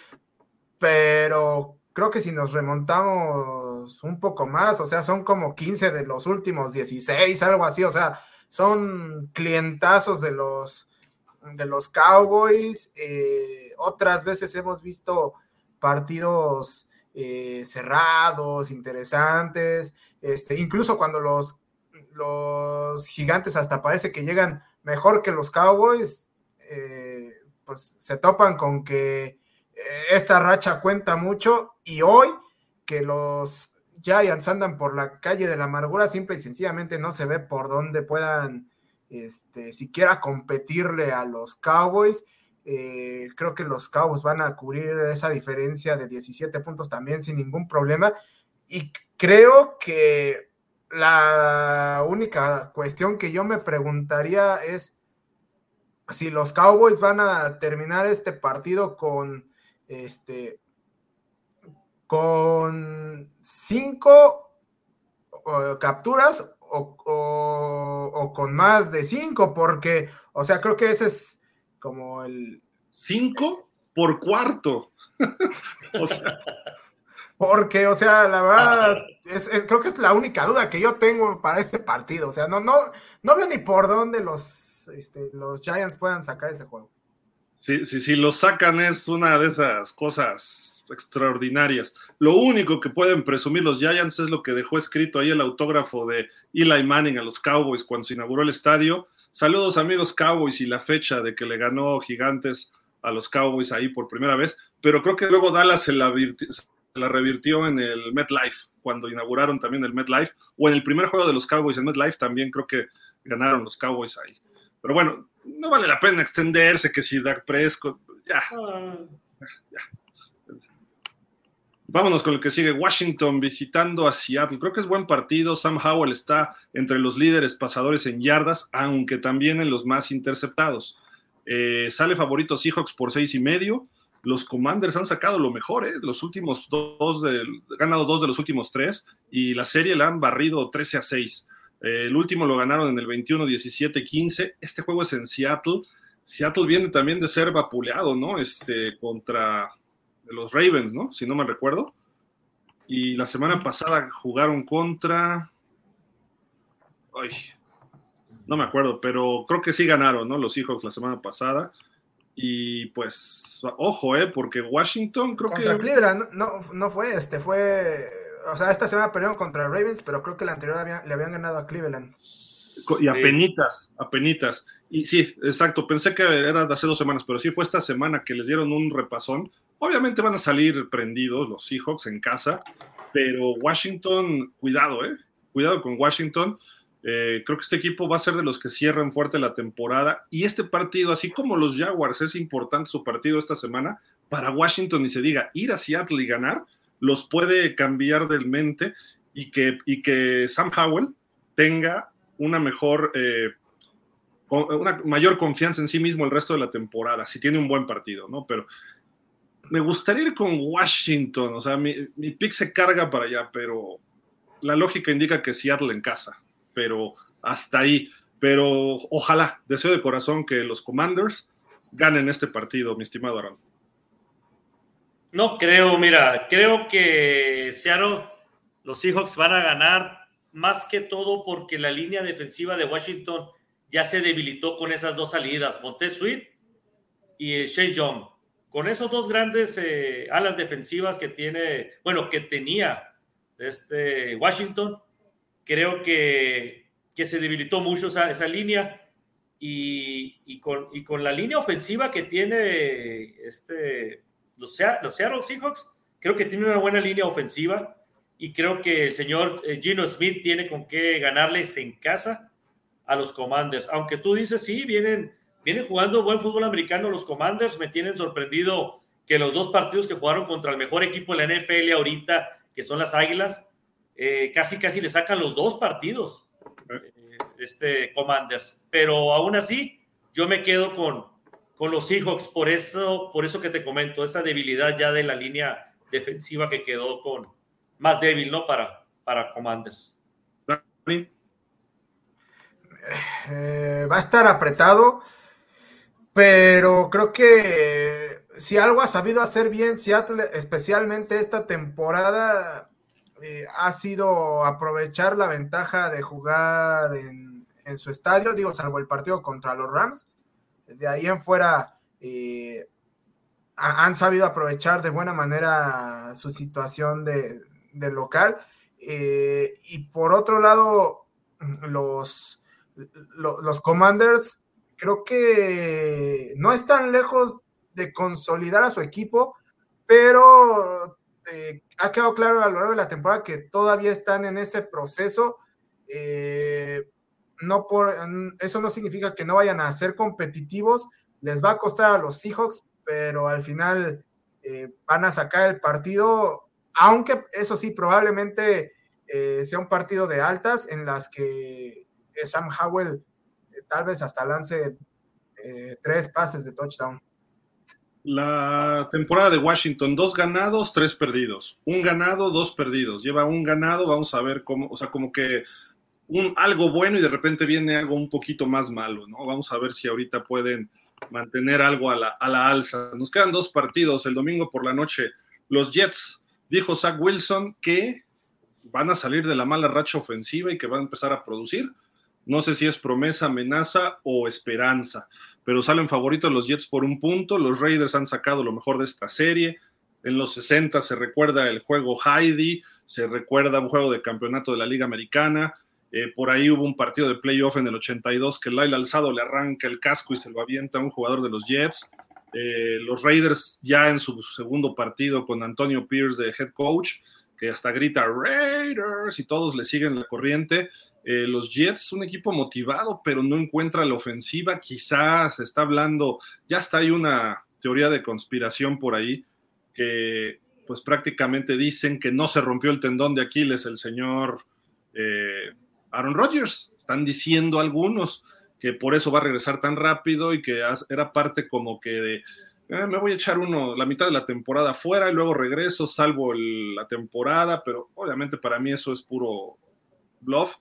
pero creo que si nos remontamos un poco más, o sea, son como 15 de los últimos 16, algo así, o sea, son clientazos de los, de los Cowboys. Eh, otras veces hemos visto partidos eh, cerrados, interesantes, este, incluso cuando los, los gigantes hasta parece que llegan mejor que los Cowboys, eh, pues se topan con que eh, esta racha cuenta mucho y hoy que los Giants andan por la calle de la amargura, simple y sencillamente no se ve por dónde puedan este, siquiera competirle a los Cowboys. Eh, creo que los Cowboys van a cubrir esa diferencia de 17 puntos también sin ningún problema. Y creo que la única cuestión que yo me preguntaría es si los Cowboys van a terminar este partido con este con cinco capturas o, con más de cinco, porque, o sea, creo que ese es como el... Cinco por cuarto. [LAUGHS] Porque, o sea, la verdad, creo que es la única duda que yo tengo para este partido. O sea, no, no, no veo ni por dónde los, este, los Giants puedan sacar ese juego. Si sí, sí, lo sacan es una de esas cosas extraordinarias. Lo único que pueden presumir los Giants es lo que dejó escrito ahí el autógrafo de Eli Manning a los Cowboys cuando se inauguró el estadio. Saludos amigos Cowboys y la fecha de que le ganó Gigantes a los Cowboys ahí por primera vez, pero creo que luego Dallas se la, la revirtió en el MetLife, cuando inauguraron también el MetLife, o en el primer juego de los Cowboys en MetLife también creo que ganaron los Cowboys ahí. Pero bueno, no vale la pena extenderse que si Dak Prescott, ya, ah. ya. Vámonos con el que sigue. Washington visitando a Seattle. Creo que es buen partido. Sam Howell está entre los líderes pasadores en yardas, aunque también en los más interceptados. Eh, sale favorito Seahawks por seis y medio. Los Commanders han sacado lo mejor, ¿eh? Los últimos dos, ganado dos de los últimos tres y la serie la han barrido 13 a 6. Eh, el último lo ganaron en el 21, 17, 15. Este juego es en Seattle. Seattle viene también de ser vapuleado, ¿no? Este, contra de los Ravens, ¿no? Si no me recuerdo. Y la semana pasada jugaron contra. Ay, no me acuerdo, pero creo que sí ganaron, ¿no? Los Seahawks la semana pasada. Y pues, ojo, ¿eh? Porque Washington creo contra que. Cleveland, no, no fue, este, fue. O sea, esta semana perdieron contra Ravens, pero creo que la anterior le habían ganado a Cleveland. Y apenitas, apenitas. Y sí, exacto, pensé que era de hace dos semanas, pero sí fue esta semana que les dieron un repasón Obviamente van a salir prendidos los Seahawks en casa, pero Washington, cuidado, ¿eh? Cuidado con Washington. Eh, creo que este equipo va a ser de los que cierran fuerte la temporada. Y este partido, así como los Jaguars, es importante su partido esta semana, para Washington, y se diga, ir a Seattle y ganar, los puede cambiar del mente y que, y que Sam Howell tenga una mejor, eh, una mayor confianza en sí mismo el resto de la temporada, si tiene un buen partido, ¿no? Pero me gustaría ir con Washington, o sea, mi, mi pick se carga para allá, pero la lógica indica que Seattle en casa, pero hasta ahí. Pero ojalá, deseo de corazón que los Commanders ganen este partido, mi estimado Aaron. No creo, mira, creo que Seattle, los Seahawks van a ganar más que todo porque la línea defensiva de Washington ya se debilitó con esas dos salidas, Montez Sweet y Chase Young con esos dos grandes eh, alas defensivas que tiene, bueno, que tenía este Washington, creo que, que se debilitó mucho esa, esa línea y, y, con, y, con, la línea ofensiva que tiene este, los, los Seattle Seahawks, creo que tiene una buena línea ofensiva y creo que el señor eh, Gino Smith tiene con qué ganarles en casa a los Commanders, aunque tú dices, sí, vienen vienen jugando buen fútbol americano los Commanders. Me tienen sorprendido que los dos partidos que jugaron contra el mejor equipo de la NFL ahorita, que son las Águilas, eh, casi casi le sacan los dos partidos eh, este Commanders. Pero aún así, yo me quedo con, con los Seahawks por eso, por eso que te comento, esa debilidad ya de la línea defensiva que quedó con más débil, ¿no? Para, para Commanders. Eh, va a estar apretado. Pero creo que si algo ha sabido hacer bien Seattle, especialmente esta temporada, eh, ha sido aprovechar la ventaja de jugar en, su estadio, digo, salvo el partido contra los Rams. De ahí en fuera eh, han sabido aprovechar de buena manera su situación de, local. Eh, y por otro lado, los, los Commanders creo que no están lejos de consolidar a su equipo, pero eh, ha quedado claro a lo largo de la temporada que todavía están en ese proceso. Eh, no por, eso no significa que no vayan a ser competitivos, les va a costar a los Seahawks, pero al final eh, van a sacar el partido, aunque eso sí, probablemente sea un partido de altas en las que Sam Howell tal vez hasta lance eh, tres pases de touchdown. La temporada de Washington, dos ganados, tres perdidos. Un ganado, dos perdidos. Lleva un ganado, vamos a ver cómo, o sea, como que un, algo bueno y de repente viene algo un poquito más malo, ¿no? Vamos a ver si ahorita pueden mantener algo a la, a la alza. Nos quedan dos partidos. El domingo por la noche, los Jets, dijo Zach Wilson que van a salir de la mala racha ofensiva y que van a empezar a producir. No sé si es promesa, amenaza o esperanza, pero salen favoritos los Jets por un punto. Los Raiders han sacado lo mejor de esta serie. En los 60 se recuerda el juego Heidi, se recuerda un juego de campeonato de la Liga Americana. Eh, por ahí hubo un partido de playoff en el 82 que Lyle Alzado le arranca el casco y se lo avienta a un jugador de los Jets. Eh, los Raiders ya en su segundo partido con Antonio Pierce de head coach, que hasta grita Raiders y todos le siguen la corriente. Eh, los Jets, un equipo motivado, pero no encuentra la ofensiva. Quizás está hablando, ya está hay una teoría de conspiración por ahí, que pues prácticamente dicen que no se rompió el tendón de Aquiles el señor Aaron Rodgers. Están diciendo algunos que por eso va a regresar tan rápido y que era parte como que de, eh, me voy a echar uno, la mitad de la temporada fuera y luego regreso, salvo la temporada, pero obviamente para mí eso es puro bluff,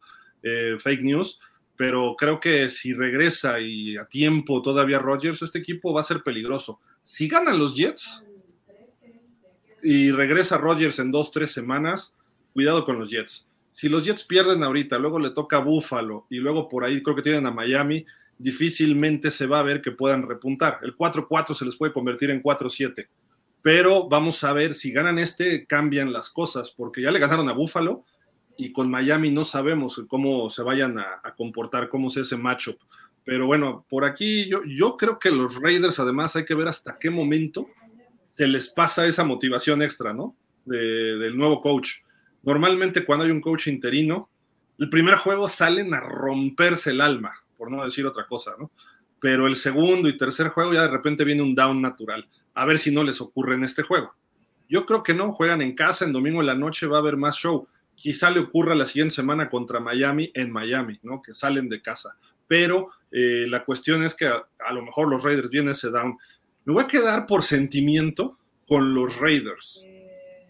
eh, fake news, pero creo que si regresa y a tiempo todavía Rodgers, este equipo va a ser peligroso. Si ganan los Jets y regresa Rodgers en dos, tres semanas, cuidado con los Jets si los Jets pierden ahorita, luego le toca a Buffalo y luego por ahí creo que tienen a Miami, difícilmente se va a ver que puedan repuntar. El 4-4 se les puede convertir en 4-7. Pero vamos a ver si ganan este, cambian las cosas, porque ya le ganaron a Buffalo y con Miami no sabemos cómo se vayan a, comportar, cómo es ese matchup. Pero bueno, por aquí yo, yo creo que los Raiders además hay que ver hasta qué momento se les pasa esa motivación extra, ¿no? del nuevo coach Normalmente cuando hay un coach interino, el primer juego salen a romperse el alma, por no decir otra cosa, ¿no? Pero el segundo y tercer juego ya de repente viene un down natural. A ver si no les ocurre en este juego. Yo creo que no, juegan en casa, en domingo en la noche va a haber más show. Quizá le ocurra la siguiente semana contra Miami en Miami, ¿no? Que salen de casa. Pero eh, la cuestión es que a, lo mejor los Raiders vienen ese down. Me voy a quedar por sentimiento con los Raiders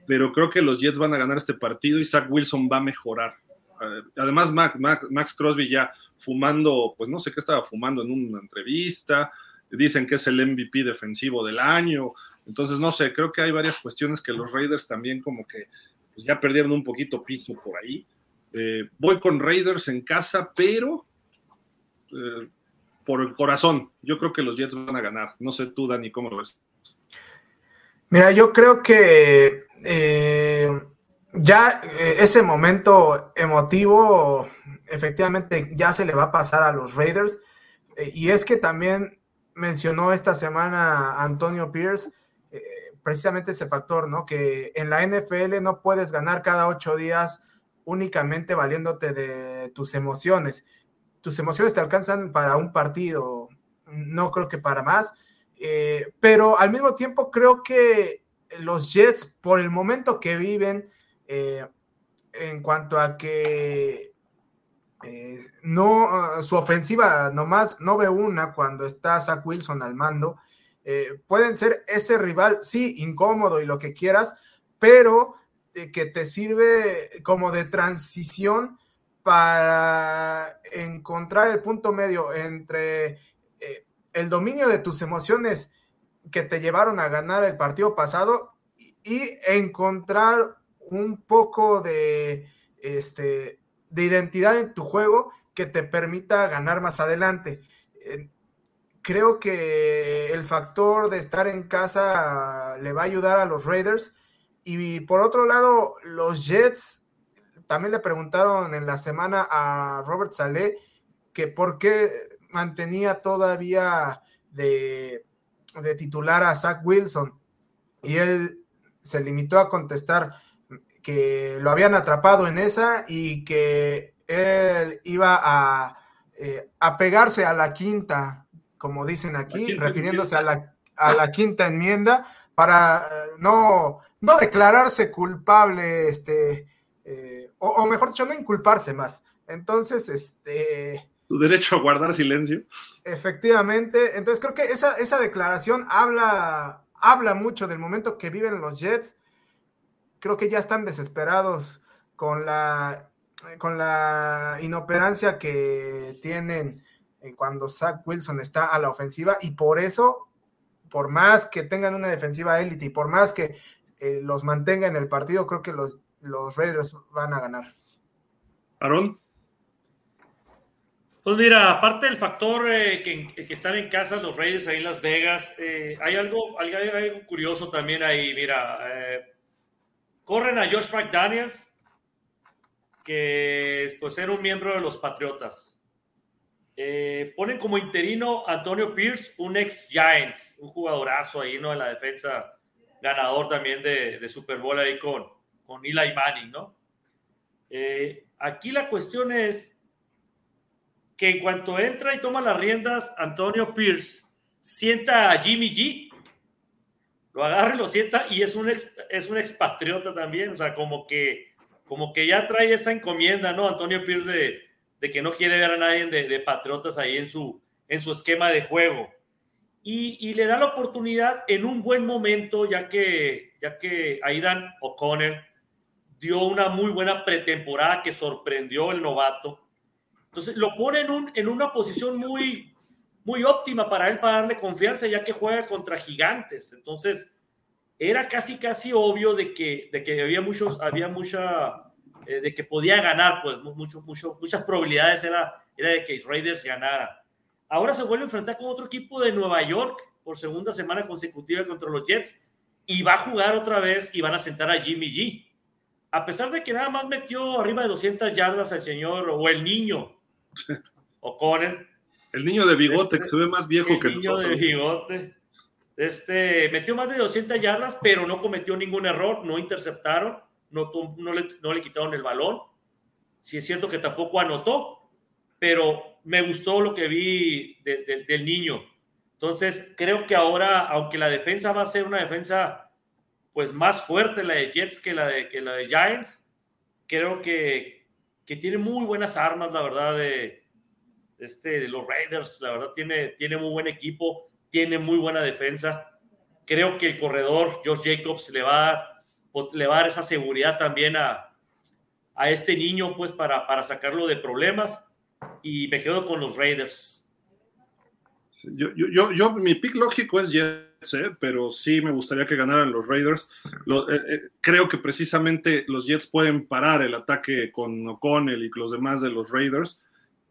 pero creo que los Jets van a ganar este partido y Zach Wilson va a mejorar. Eh, además, Max, Crosby ya fumando, pues no sé qué estaba fumando en una entrevista, dicen que es el MVP defensivo del año, entonces no sé, creo que hay varias cuestiones que los Raiders también como que pues, ya perdieron un poquito piso por ahí. Eh, voy con Raiders en casa, pero eh, por el corazón, yo creo que los Jets van a ganar. No sé tú, Dani, ¿cómo lo ves? Mira, yo creo que eh, ya ese momento emotivo efectivamente ya se le va a pasar a los Raiders. Y es que también mencionó esta semana Antonio Pierce precisamente ese factor, ¿no? Que en la NFL no puedes ganar cada ocho días únicamente valiéndote de tus emociones. Tus emociones te alcanzan para un partido, no creo que para más. pero al mismo tiempo creo que los Jets, por el momento que viven, eh, en cuanto a que eh, no, su ofensiva nomás no ve una cuando está Zach Wilson al mando, eh, pueden ser ese rival, sí, incómodo y lo que quieras, pero que te sirve como de transición para encontrar el punto medio entre el dominio de tus emociones que te llevaron a ganar el partido pasado y encontrar un poco de, este, de identidad en tu juego que te permita ganar más adelante. Eh, creo que el factor de estar en casa le va a ayudar a los Raiders. Y por otro lado, los Jets también le preguntaron en la semana a Robert Saleh que por qué mantenía todavía de titular a Zach Wilson y él se limitó a contestar que lo habían atrapado en esa y que él iba a, eh, a pegarse a la quinta, como dicen aquí, refiriéndose a la, a la quinta enmienda para eh, no, no declararse culpable, este, eh, o, o, mejor dicho, no inculparse más. Entonces, este, su derecho a guardar silencio. Efectivamente, entonces creo que esa, esa declaración habla, habla mucho del momento que viven los Jets. Creo que ya están desesperados con la, con la inoperancia que tienen cuando Zach Wilson está a la ofensiva y por eso, por más que tengan una defensiva élite y por más que eh, los mantenga en el partido, creo que los, los Raiders van a ganar. Aaron. Pues mira, aparte del factor eh, que, están en casa los Raiders ahí en Las Vegas, eh, hay, algo, hay, algo curioso también ahí. Mira, corren a Josh McDaniels, que pues era un miembro de los Patriotas. Ponen como interino Antonio Pierce, un ex Giants, un jugadorazo ahí, ¿no? En la defensa ganador también de, Super Bowl ahí con, con Eli Manning, ¿no? Eh, aquí la cuestión es que en cuanto entra y toma las riendas, Antonio Pierce sienta a Jimmy G, lo agarra y lo sienta y es un, es un expatriota también, o sea, como que, como que ya trae esa encomienda, ¿no? Antonio Pierce de, de que no quiere ver a nadie de, de, patriotas ahí en su, en su esquema de juego y, le da la oportunidad en un buen momento, ya que, ya que Aidan O'Connor dio una muy buena pretemporada que sorprendió el novato. Entonces lo pone en, un, en una posición muy, muy óptima para él, para darle confianza, ya que juega contra gigantes. Entonces era casi, casi obvio de que, de que había muchos, había mucha, eh, de que podía ganar, pues mucho, mucho, muchas probabilidades era, era de que Raiders ganara. Ahora se vuelve a enfrentar con otro equipo de Nueva York por segunda semana consecutiva contra los Jets y va a jugar otra vez y van a sentar a Jimmy G. A pesar de que nada más metió arriba de 200 yardas al señor o el niño o Conan. El niño de bigote este, que se ve más viejo que el niño de bigote. Este, metió más de 200 yardas, pero no cometió ningún error, no interceptaron, no, le, no le quitaron el balón. Si es cierto que tampoco anotó, pero me gustó lo que vi del niño. Entonces, creo que ahora, aunque la defensa va a ser una defensa pues más fuerte la de Jets que la de, que la de Giants, creo que, que tiene muy buenas armas, la verdad, de, este, de los Raiders, la verdad, tiene, tiene muy buen equipo, tiene muy buena defensa. Creo que el corredor, Josh Jacobs, le va, le va a dar esa seguridad también a, a este niño, pues, para, para sacarlo de problemas y me quedo con los Raiders. Yo, yo, yo, mi pick lógico es Jets, ¿eh? pero sí me gustaría que ganaran los Raiders. Eh, eh, creo que precisamente los Jets pueden parar el ataque con O'Connell y los demás de los Raiders.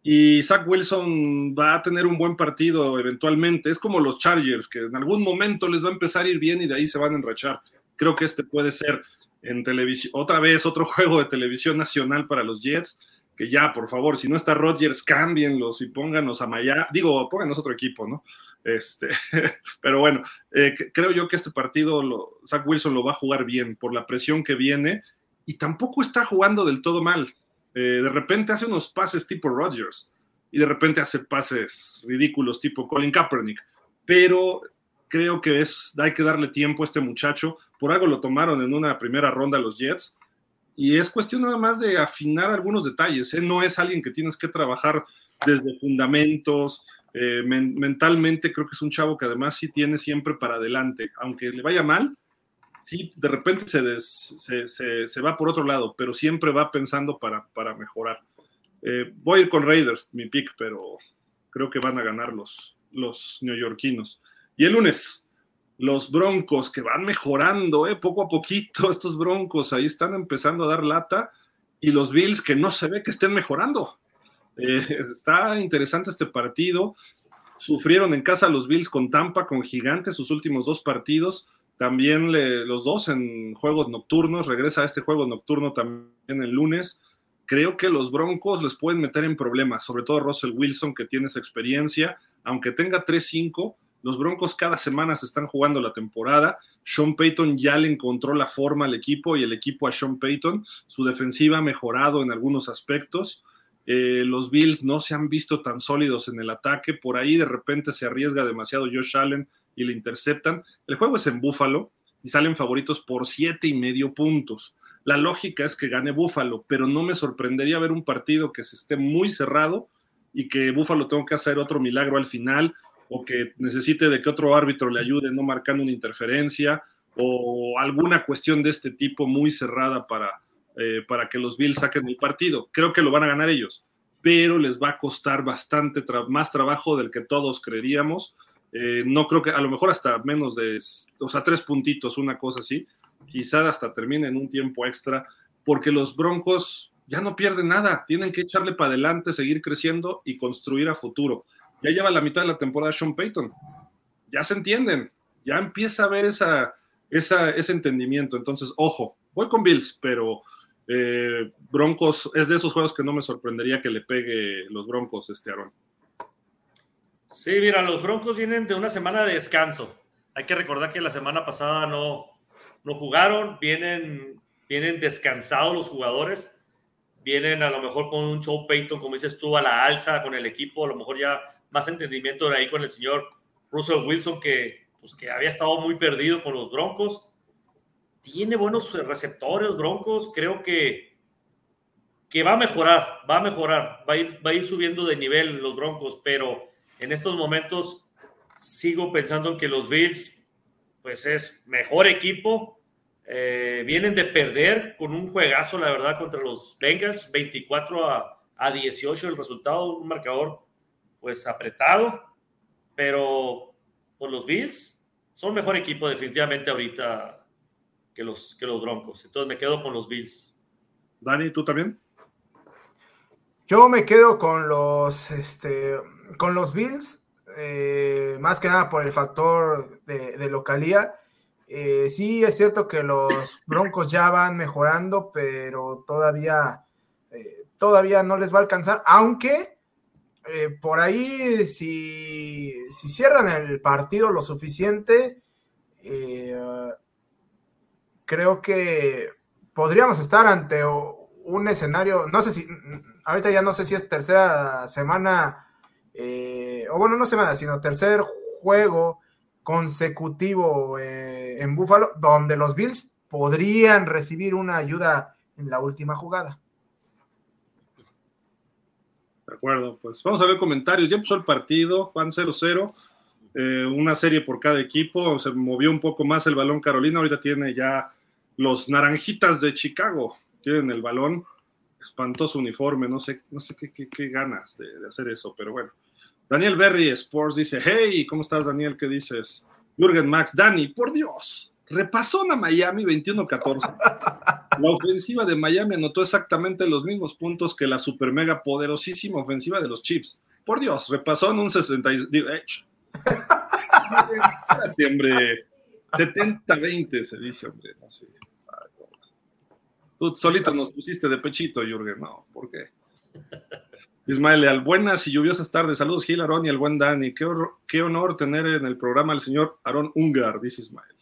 Y Zach Wilson va a tener un buen partido eventualmente. Es como los Chargers, que en algún momento les va a empezar a ir bien y de ahí se van a enrachar. Creo que este puede ser en televisión, otra vez otro [LAUGHS] juego de televisión nacional para los Jets que ya, por favor, si no está Rodgers, cámbienlos y pónganos a Maya, digo, pónganos otro equipo, ¿no? Este, [LAUGHS] pero bueno, eh, creo yo que este partido Zach Wilson lo va a jugar bien por la presión que viene y tampoco está jugando del todo mal. Eh, de repente hace unos pases tipo Rodgers y de repente hace pases ridículos tipo Colin Kaepernick, pero creo que es, hay que darle tiempo a este muchacho. Por algo lo tomaron en una primera ronda los Jets y es cuestión nada más de afinar algunos detalles. ¿eh? No es alguien que tienes que trabajar desde fundamentos. Eh, mentalmente creo que es un chavo que además sí tiene siempre para adelante. Aunque le vaya mal, sí, de repente se, se, va por otro lado, pero siempre va pensando para, para mejorar. Eh, voy a ir con Raiders, mi pick, pero creo que van a ganar los, los neoyorquinos. Y el lunes, los Broncos que van mejorando, eh, poco a poquito, [LAUGHS] estos Broncos ahí están empezando a dar lata y los Bills que no se ve que estén mejorando. Eh, está interesante este partido. Sufrieron en casa los Bills con Tampa, con Gigantes, sus últimos dos partidos. También los dos en juegos nocturnos. Regresa a este juego nocturno también el lunes. Creo que los Broncos les pueden meter en problemas, sobre todo Russell Wilson, que tiene esa experiencia. Aunque tenga 3-5, los Broncos cada semana se están jugando la temporada. Sean Payton ya le encontró la forma al equipo y el equipo a Sean Payton. Su defensiva ha mejorado en algunos aspectos. Eh, los Bills no se han visto tan sólidos en el ataque. Por ahí de repente se arriesga demasiado Josh Allen y le interceptan. El juego es en Búfalo y salen favoritos por siete y medio puntos. La lógica es que gane Búfalo, pero no me sorprendería ver un partido que se esté muy cerrado y que Buffalo tenga que hacer otro milagro al final o que necesite de que otro árbitro le ayude no marcando una interferencia o alguna cuestión de este tipo muy cerrada para, eh, para que los Bills saquen el partido. Creo que lo van a ganar ellos, pero les va a costar bastante más trabajo del que todos creeríamos. Eh, no creo que, a lo mejor hasta menos de, o sea, tres puntitos, una cosa así, quizá hasta termine en un tiempo extra, porque los Broncos ya no pierden nada, tienen que echarle para adelante, seguir creciendo y construir a futuro. Ya lleva la mitad de la temporada Sean Payton, ya se entienden, ya empieza a haber esa, ese entendimiento. Entonces, ojo, voy con Bills, pero eh, Broncos es de esos juegos que no me sorprendería que le pegue los Broncos este Aaron. Sí, mira, los Broncos vienen de una semana de descanso. Hay que recordar que la semana pasada no, no jugaron, vienen, vienen descansados los jugadores, vienen a lo mejor con un show Payton, como dices tú, a la alza con el equipo, a lo mejor ya más entendimiento de ahí con el señor Russell Wilson, que, pues, que había estado muy perdido con los Broncos. Tiene buenos receptores, Broncos, creo que, que va a mejorar, va a mejorar, va a, ir, va a ir subiendo de nivel los Broncos, pero en estos momentos sigo pensando en que los Bills pues es mejor equipo. Eh, vienen de perder con un juegazo, la verdad, contra los Bengals, 24 a, 18 el resultado, un marcador pues apretado, pero por los Bills son mejor equipo definitivamente ahorita que los, que los Broncos. Entonces me quedo con los Bills. Dani, ¿tú también? Yo me quedo con los, este, con los Bills eh, más que nada por el factor de, localía. Eh, sí, es cierto que los [COUGHS] Broncos ya van mejorando, pero todavía, eh, todavía no les va a alcanzar, aunque por ahí si, si, cierran el partido lo suficiente, creo que podríamos estar ante un escenario, no sé si, ahorita ya no sé si es tercera semana eh, o bueno, no semana, sino tercer juego consecutivo eh, en Buffalo, donde los Bills podrían recibir una ayuda en la última jugada. De acuerdo, pues vamos a ver comentarios. Ya empezó el partido, van 0-0, eh, una serie por cada equipo. Se movió un poco más el balón Carolina, ahorita tiene ya los naranjitas de Chicago, tienen el balón espantoso uniforme, no sé, no sé qué, ganas de, hacer eso, pero bueno. Daniel Berry Sports dice, hey, ¿cómo estás Daniel? ¿Qué dices? Jürgen Max, Dani, por Dios, repasó a Miami 21-14. La ofensiva de Miami anotó exactamente los mismos puntos que la super mega poderosísima ofensiva de los Chiefs. Por Dios, repasó en un 60. hombre. 70-20 se dice, hombre. Sé. Tú solito nos pusiste de pechito, Jürgen, no, ¿por qué? Ismael Leal, buenas y lluviosas tardes. Saludos, Gil, Aarón y el buen Dani. Qué, honor tener en el programa al señor Aarón Ungar, dice Ismael.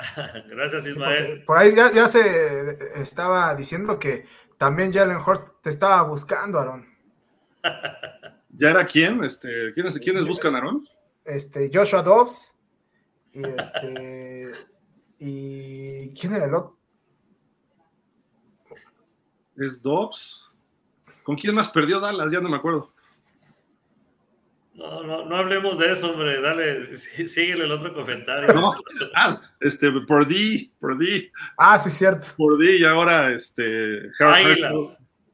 [LAUGHS] Gracias, Ismael. por ahí ya, se estaba diciendo que también Jalen Horst te estaba buscando, Aarón. [LAUGHS] ¿Ya era quién? Este, ¿quiénes, ¿Quiénes buscan, Aarón? Este, Joshua Dobbs. Y este. [LAUGHS] ¿Y quién era el otro? es Dobbs. ¿Con quién más perdió Dallas? Ya no me acuerdo. No, no, no hablemos de eso, hombre. Dale, [LAUGHS] síguele el otro comentario. No, ah, este, por D, por D. Ah, sí, cierto. Por D y ahora, este,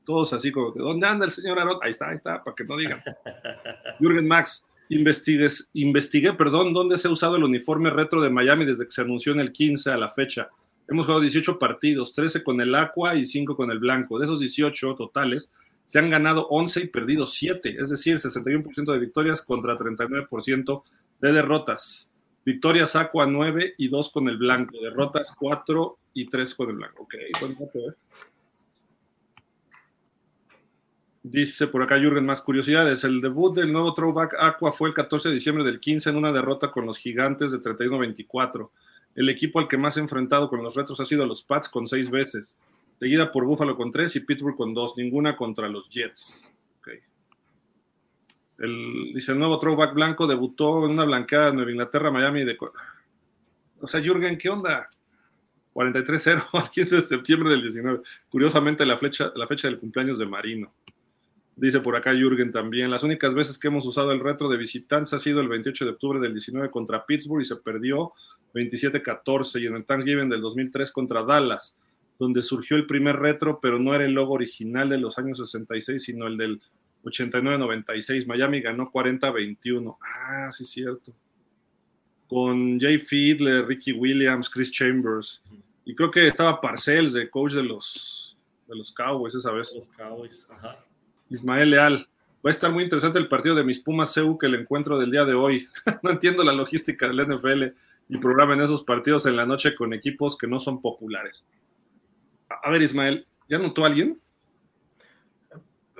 todos así como, ¿dónde anda el señor Aaron? Ahí está, ahí está, para que no digan. [LAUGHS] Jürgen Max, investigues, investigué, perdón, dónde se ha usado el uniforme retro de Miami desde que se anunció en el 15 a la fecha. Hemos jugado 18 partidos, 13 con el Aqua y 5 con el Blanco. De esos 18 totales, se han ganado 11 y perdido 7, es decir, 61% de victorias contra 39% de derrotas. Victorias Aqua 9 y 2 con el Blanco, derrotas 4 y 3 con el Blanco. Ok, bueno, ¿eh? Dice por acá Jürgen, más curiosidades. El debut del nuevo Throwback Aqua fue el 14 de diciembre del 15 en una derrota con los gigantes de 31-24. El equipo al que más ha enfrentado con los retos ha sido los Pats con seis veces, seguida por Buffalo con tres y Pittsburgh con dos, ninguna contra los Jets. El, dice el nuevo throwback blanco debutó en una blanqueada en Nueva Inglaterra, Miami. De, o sea, Jürgen, ¿qué onda? 43-0 al 15 de septiembre del 19. Curiosamente, la, flecha, la fecha del cumpleaños de Marino. Dice por acá Jürgen también. Las únicas veces que hemos usado el retro de visitantes ha sido el 28 de octubre del 19 contra Pittsburgh y se perdió 27-14 y en el Thanksgiving del 2003 contra Dallas, donde surgió el primer retro, pero no era el logo original de los años 66, sino el del 89-96. Miami ganó 40-21. Ah, sí, cierto. Con Jay Fiedler, Ricky Williams, Chris Chambers. Y creo que estaba Parcells, de coach de los, de los Cowboys esa vez. Los Cowboys, ajá. Ismael Leal. Va a estar muy interesante el partido de mis Pumas CEU que el encuentro del día de hoy. [LAUGHS] no entiendo la logística del NFL y programen esos partidos en la noche con equipos que no son populares. A ver, Ismael, ¿ya notó alguien?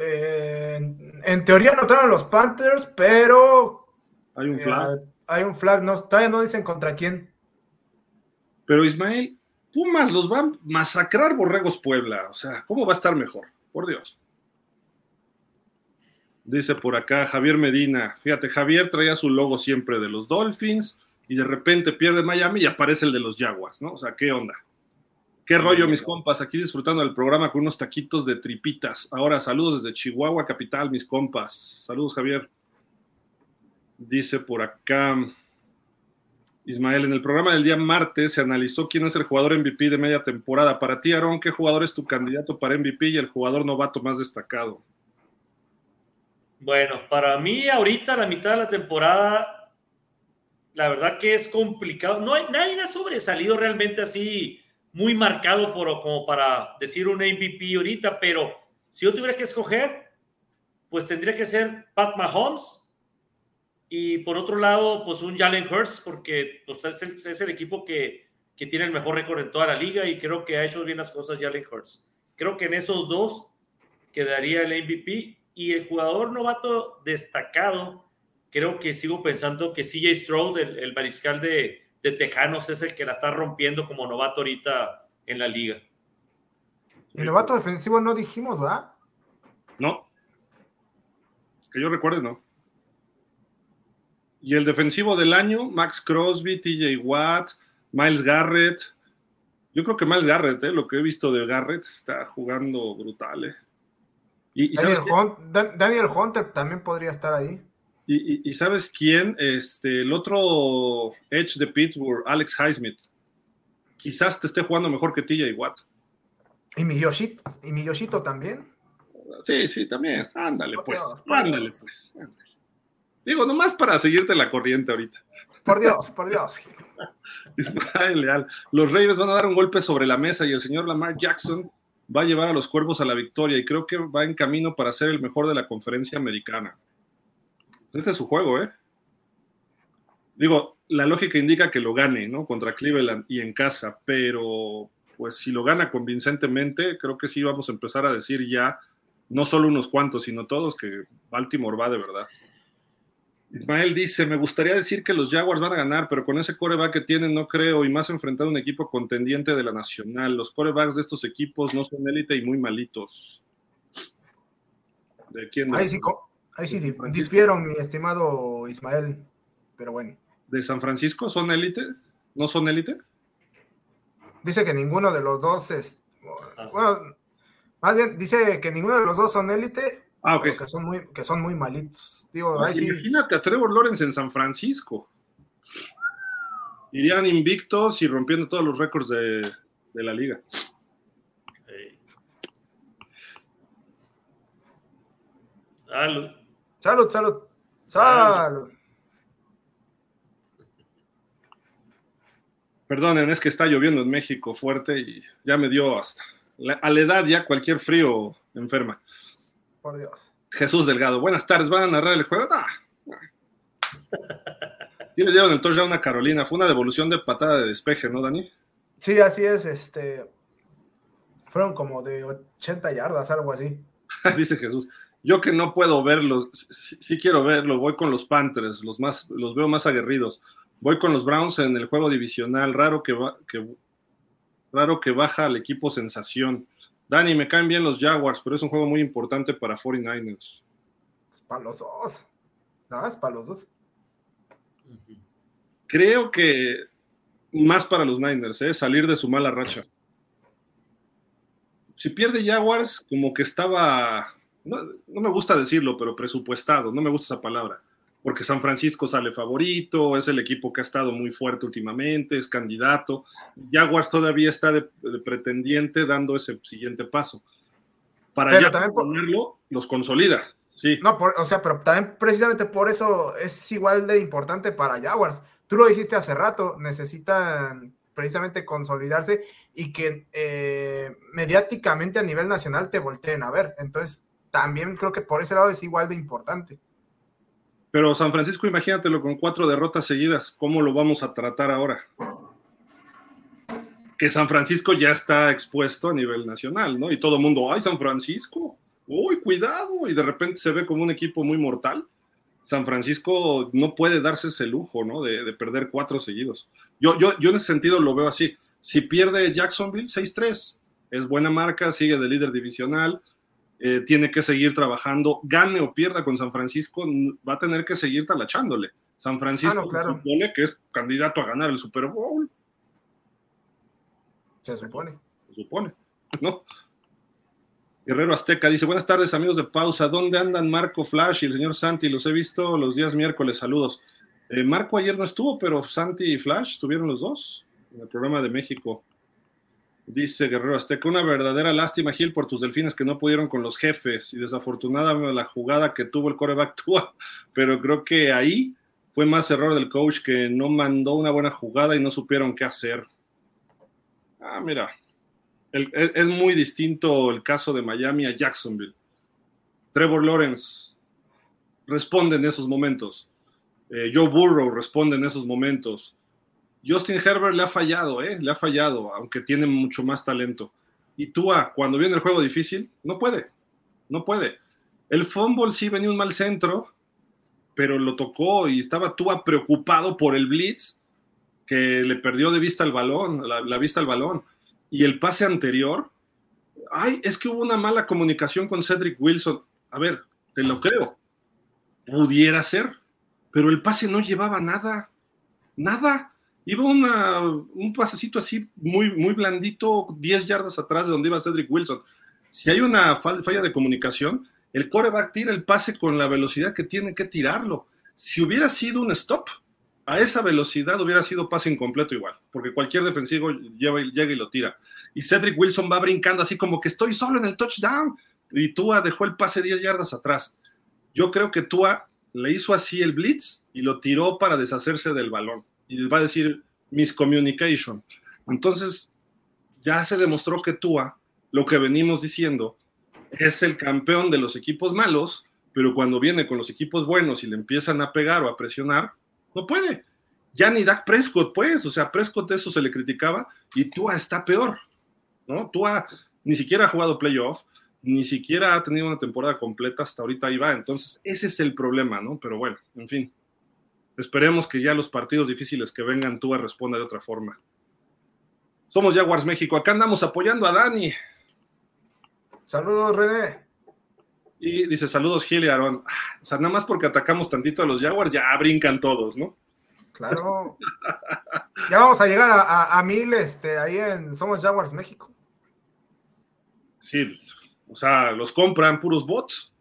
Eh, en teoría notaron los Panthers, pero. Hay un flag. Eh, hay un flag, no, todavía no dicen contra quién. Pero Ismael, Pumas los van a masacrar Borregos Puebla. O sea, ¿cómo va a estar mejor? Por Dios. Dice por acá Javier Medina. Fíjate, Javier traía su logo siempre de los Dolphins y de repente pierde Miami y aparece el de los Jaguars, ¿no? O sea, ¿qué onda? ¿Qué rollo, mis compas? Aquí disfrutando del programa con unos taquitos de tripitas. Ahora, saludos desde Chihuahua, capital, mis compas. Saludos, Javier. Dice por acá Ismael, en el programa del día martes se analizó quién es el jugador MVP de media temporada. Para ti, Aaron, ¿qué jugador es tu candidato para MVP y el jugador novato más destacado? Bueno, para mí ahorita la mitad de la temporada, la verdad que es complicado. No hay, nadie ha sobresalido realmente así muy marcado por, como para decir un MVP ahorita, pero si yo tuviera que escoger, pues tendría que ser Pat Mahomes y por otro lado, pues un Jalen Hurts, porque pues, es, el, es el equipo que, que, tiene el mejor récord en toda la liga y creo que ha hecho bien las cosas Jalen Hurts. Creo que en esos dos quedaría el MVP y el jugador novato destacado, creo que sigo pensando que CJ Stroud, el, mariscal de, de, Tejanos, es el que la está rompiendo como novato ahorita en la liga. El novato defensivo no dijimos, ¿va? No. Que yo recuerde, no. Y el defensivo del año, Max Crosby, TJ Watt, Miles Garrett. Yo creo que Miles Garrett, ¿eh? lo que he visto de Garrett, está jugando brutal. ¿eh? Y, Daniel, Hunter también podría estar ahí. Y, sabes quién? Este, el otro Edge de Pittsburgh, Alex Highsmith. Quizás te esté jugando mejor que TJ Watt. ¿Y mi Yoshito, ¿y mi Yoshito también? Sí, sí, también. Ándale, pues. ándale, pues. Digo, nomás para seguirte la corriente ahorita. Por Dios, por Dios. [LAUGHS] Ismael Leal. Los Reyes van a dar un golpe sobre la mesa y el señor Lamar Jackson va a llevar a los cuervos a la victoria y creo que va en camino para ser el mejor de la conferencia americana. Este es su juego, ¿eh? Digo, la lógica indica que lo gane, ¿no? Contra Cleveland y en casa, pero pues si lo gana convincentemente, creo que sí vamos a empezar a decir ya, no solo unos cuantos, sino todos, que Baltimore va de verdad. Ismael dice, me gustaría decir que los Jaguars van a ganar, pero con ese coreback que tienen no creo, y más enfrentado a un equipo contendiente de la Nacional. Los corebacks de estos equipos no son élite y muy malitos. ¿De quién? Ahí sí, ahí sí difieron, mi estimado Ismael, pero bueno. ¿De San Francisco son élite? ¿No son élite? Dice que ninguno de los dos es... Ah. Bueno, más bien, dice que ninguno de los dos son élite, ah, que, son muy, que son muy malitos. Imagínate a Trevor Lawrence en San Francisco. Irían invictos y rompiendo todos los récords de, la liga. Salud. Salud, salud. Salud. Perdonen, es que está lloviendo en México fuerte y ya me dio hasta. a la edad ya cualquier frío enferma. Por Dios. Jesús Delgado. Buenas tardes, ¿van a narrar el juego? ¿Y le dieron el touchdown a Carolina? Fue una devolución de patada de despeje, ¿no, Dani? Sí, así es. Este, fueron como de 80 yardas, algo así. [LAUGHS] Dice Jesús. Yo que no puedo verlo, sí, quiero verlo, voy con los Panthers, los, más, los veo más aguerridos. Voy con los Browns en el juego divisional, raro que, que, raro que baja al equipo sensación. Dani, me caen bien los Jaguars, pero es un juego muy importante para 49ers. Para los dos. No, es para los dos. Creo que más para los Niners, ¿eh? salir de su mala racha. Si pierde Jaguars, como que estaba no, me gusta decirlo, pero presupuestado, no me gusta esa palabra, porque San Francisco sale favorito, es el equipo que ha estado muy fuerte últimamente, es candidato, Jaguars todavía está de, pretendiente dando ese siguiente paso. Para ya ponerlo, los consolida, sí. No, o sea, pero también precisamente por eso es igual de importante para Jaguars. Tú lo dijiste hace rato, necesitan precisamente consolidarse y que eh, mediáticamente a nivel nacional te volteen a ver. Entonces, también creo que por ese lado es igual de importante. Pero San Francisco, imagínatelo con cuatro derrotas seguidas, ¿cómo lo vamos a tratar ahora? Que San Francisco ya está expuesto a nivel nacional, ¿no? Y todo el mundo, ¡ay, San Francisco! ¡Uy, cuidado! Y de repente se ve como un equipo muy mortal. San Francisco no puede darse ese lujo, ¿no? De, perder cuatro seguidos. Yo, yo, yo en ese sentido lo veo así. Si pierde Jacksonville, 6-3. Es buena marca, sigue de líder divisional, eh, tiene que seguir trabajando, gane o pierda con San Francisco, va a tener que seguir talachándole. San Francisco ah, supone que es candidato a ganar el Super Bowl. Se supone. Se supone, ¿no? Guerrero Azteca dice, buenas tardes amigos de pausa, ¿dónde andan Marco Flash y el señor Santi? Los he visto los días miércoles, saludos. Eh, Marco ayer no estuvo, pero Santi y Flash estuvieron los dos en el programa de México. Dice Guerrero Azteca, una verdadera lástima, Gil, por tus delfines que no pudieron con los jefes y desafortunada la jugada que tuvo el coreback [LAUGHS] Tua, pero creo que ahí fue más error del coach que no mandó una buena jugada y no supieron qué hacer. Ah, mira, es, muy distinto el caso de Miami a Jacksonville. Trevor Lawrence responde en esos momentos. Eh, Joe Burrow responde en esos momentos. Justin Herbert le ha fallado, ¿eh? Le ha fallado, aunque tiene mucho más talento. Y Tua, cuando viene el juego difícil, no puede. No puede. El fumble sí venía un mal centro, pero lo tocó y estaba Tua preocupado por el blitz que le perdió de vista el balón, la vista al balón y el pase anterior, ay, es que hubo una mala comunicación con Cedric Wilson. A ver, te lo creo. Pudiera ser, pero el pase no llevaba nada, nada. Iba un pasecito así muy, muy blandito, 10 yardas atrás de donde iba Cedric Wilson. Si hay una falla de comunicación, el coreback tira el pase con la velocidad que tiene que tirarlo. Si hubiera sido un stop, a esa velocidad hubiera sido pase incompleto igual, porque cualquier defensivo llega y lo tira. Y Cedric Wilson va brincando así como que estoy solo en el touchdown. Y Tua dejó el pase 10 yardas atrás. Yo creo que Tua le hizo así el blitz y lo tiró para deshacerse del balón. Y va a decir miscommunication. Entonces, ya se demostró que Tua, lo que venimos diciendo, es el campeón de los equipos malos, pero cuando viene con los equipos buenos y le empiezan a pegar o a presionar, no puede. Ya ni Dak Prescott, pues, o sea, Prescott eso se le criticaba y Tua está peor, ¿no? Tua ni siquiera ha jugado playoff, ni siquiera ha tenido una temporada completa, hasta ahorita ahí va. Entonces, ese es el problema, ¿no? Pero bueno, en fin. Esperemos que ya los partidos difíciles que vengan, Tua responda de otra forma. Somos Jaguars México. Acá andamos apoyando a Dani. Saludos, René. Y dice, saludos Gil y Aaron. O sea, nada más porque atacamos tantito a los Jaguars, ya brincan todos, ¿no? Claro. [LAUGHS] ya vamos a llegar a, mil este, ahí en Somos Jaguars México. Sí, o sea, los compran puros bots.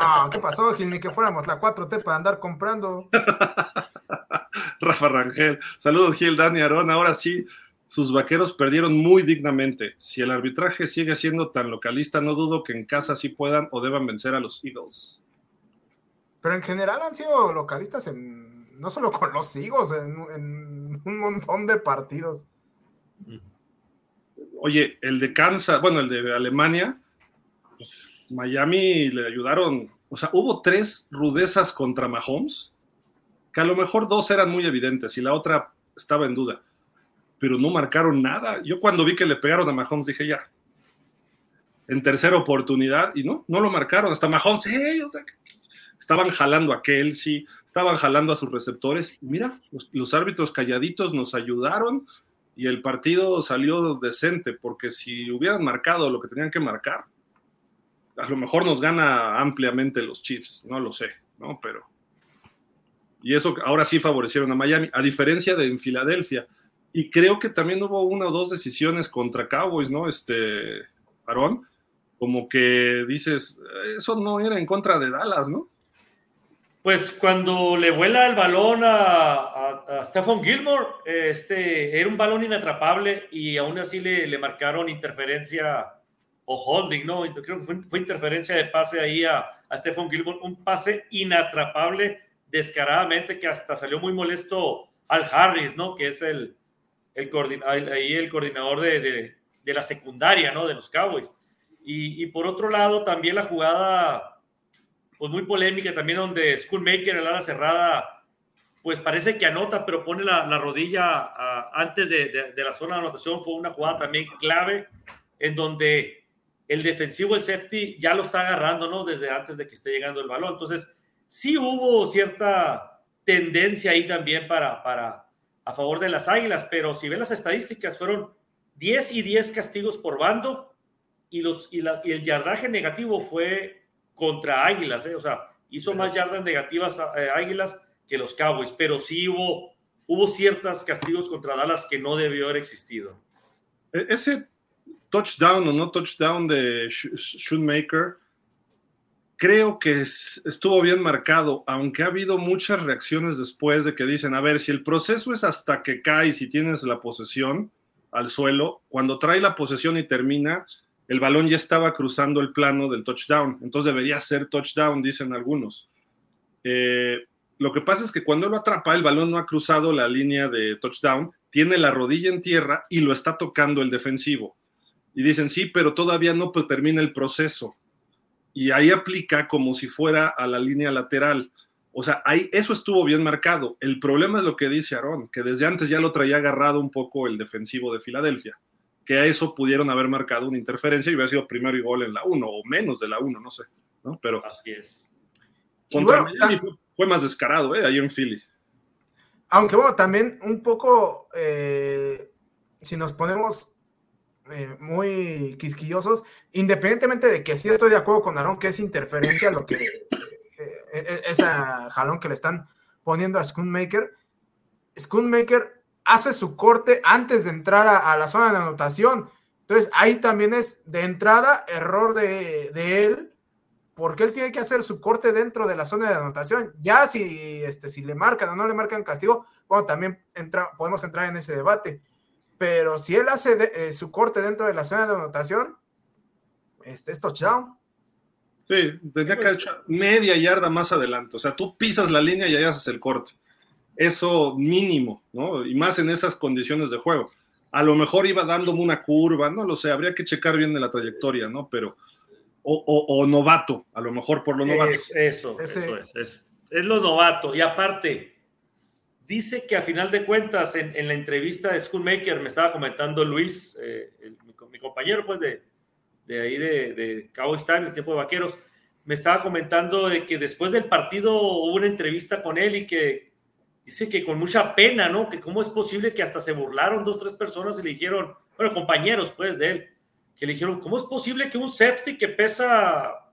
Ah, ¿qué pasó, Gil? Ni que fuéramos la 4T para andar comprando. [LAUGHS] Rafa Rangel. Saludos, Gil, Dani, Aaron. Ahora sí, sus vaqueros perdieron muy dignamente. Si el arbitraje sigue siendo tan localista, no dudo que en casa sí puedan o deban vencer a los Eagles. Pero en general han sido localistas en, no solo con los Eagles, en, un montón de partidos. Oye, el de Kansas, bueno, el de Alemania, pues, Miami le ayudaron. O sea, hubo tres rudezas contra Mahomes, que a lo mejor dos eran muy evidentes y la otra estaba en duda pero no marcaron nada. Yo cuando vi que le pegaron a Mahomes dije ya, en tercera oportunidad, y no, no lo marcaron. Hasta Mahomes, estaban jalando a Kelsey, estaban jalando a sus receptores. Mira, los, árbitros calladitos nos ayudaron y el partido salió decente, porque si hubieran marcado lo que tenían que marcar, a lo mejor nos gana ampliamente los Chiefs, no lo sé, ¿no? Pero. Y eso ahora sí favorecieron a Miami, a diferencia de en Filadelfia, y creo que también hubo una o dos decisiones contra Cowboys, ¿no? Este, Aarón, como que dices, eso no era en contra de Dallas, ¿no? Pues cuando le vuela el balón a, a, Stephen Gilmore, este, era un balón inatrapable y aún así le, le marcaron interferencia o holding, ¿no? Creo que fue, interferencia de pase ahí a, a Stephen Gilmore, un pase inatrapable descaradamente que hasta salió muy molesto Al Harris, ¿no? Que es el, el, ahí el coordinador de, de, de, la secundaria, ¿no? De los Cowboys. Y, y, por otro lado, también la jugada, pues muy polémica también, donde Schoolmaker, el ala cerrada, pues parece que anota, pero pone la, la rodilla antes de, de, la zona de anotación. Fue una jugada también clave, en donde el defensivo, el safety, ya lo está agarrando, ¿no? Desde antes de que esté llegando el balón. Entonces, sí hubo cierta tendencia ahí también para, para a favor de las Águilas, pero si ven las estadísticas, fueron 10 y 10 castigos por bando y, los, y, la, y el yardaje negativo fue contra Águilas, ¿eh? o sea, hizo más yardas negativas a, eh, Águilas que los Cowboys, pero sí hubo, hubo ciertos castigos contra Dallas que no debió haber existido. E-, ese touchdown o no touchdown de Shoemaker, creo que estuvo bien marcado, aunque ha habido muchas reacciones después de que dicen, a ver, si el proceso es hasta que caes y tienes la posesión al suelo, cuando trae la posesión y termina, el balón ya estaba cruzando el plano del touchdown, entonces debería ser touchdown, dicen algunos. Eh, lo que pasa es que cuando lo atrapa, el balón no ha cruzado la línea de touchdown, tiene la rodilla en tierra y lo está tocando el defensivo y dicen, sí, pero todavía no termina el proceso. Y ahí aplica como si fuera a la línea lateral. O sea, ahí, eso estuvo bien marcado. El problema es lo que dice Aaron, que desde antes ya lo traía agarrado un poco el defensivo de Filadelfia, que a eso pudieron haber marcado una interferencia y hubiera sido primero y gol en la 1 o menos de la 1, no sé. ¿no? Pero Así es. Contra bueno, fue, fue, más descarado, ¿eh? Ahí en Philly. Aunque bueno, también un poco, eh, si nos ponemos eh, muy quisquillosos, independientemente de que sí estoy de acuerdo con Aaron, que es interferencia lo que eh, eh, esa jalón que le están poniendo a Schoonmaker. Schoonmaker hace su corte antes de entrar a, a, la zona de anotación. Entonces ahí también es de entrada error de, de, él, porque él tiene que hacer su corte dentro de la zona de anotación. Ya si, este, si le marcan o no le marcan castigo, bueno, también entra, podemos entrar en ese debate pero si él hace de, eh, su corte dentro de la zona de anotación, este es touchdown. Sí, tendría que haber hecho media yarda más adelante. O sea, tú pisas la línea y ahí haces el corte. Eso mínimo, ¿no? Y más en esas condiciones de juego. A lo mejor iba dándome una curva, no lo sé, habría que checar bien de la trayectoria, ¿no? Pero, o, o, o novato, a lo mejor por lo novato. Es, eso, Ese... eso es, es, es lo novato. Y aparte, Dice que a final de cuentas, en, la entrevista de Schoolmaker, me estaba comentando Luis, eh, mi, compañero pues de, ahí de, de Star, el tiempo de vaqueros, me estaba comentando de que después del partido hubo una entrevista con él y que dice que con mucha pena, ¿no? Que cómo es posible que hasta se burlaron dos, tres personas y le dijeron, bueno, compañeros pues de él, que le dijeron, ¿cómo es posible que un safety que pesa,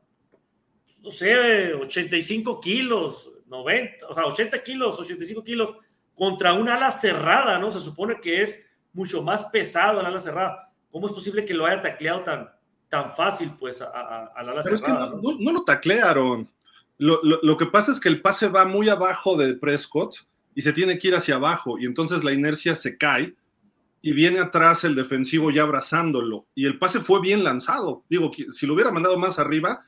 no sé, 85 kilos, 90, o sea, 80 kilos, 85 kilos, contra un ala cerrada, ¿no? Se supone que es mucho más pesado el ala cerrada. ¿Cómo es posible que lo haya tacleado tan, tan fácil, pues, al ala cerrada? Es que no, ¿no? no, lo taclearon. Lo, lo, lo, que pasa es que el pase va muy abajo de Prescott y se tiene que ir hacia abajo y entonces la inercia se cae y viene atrás el defensivo ya abrazándolo y el pase fue bien lanzado. Digo, si lo hubiera mandado más arriba,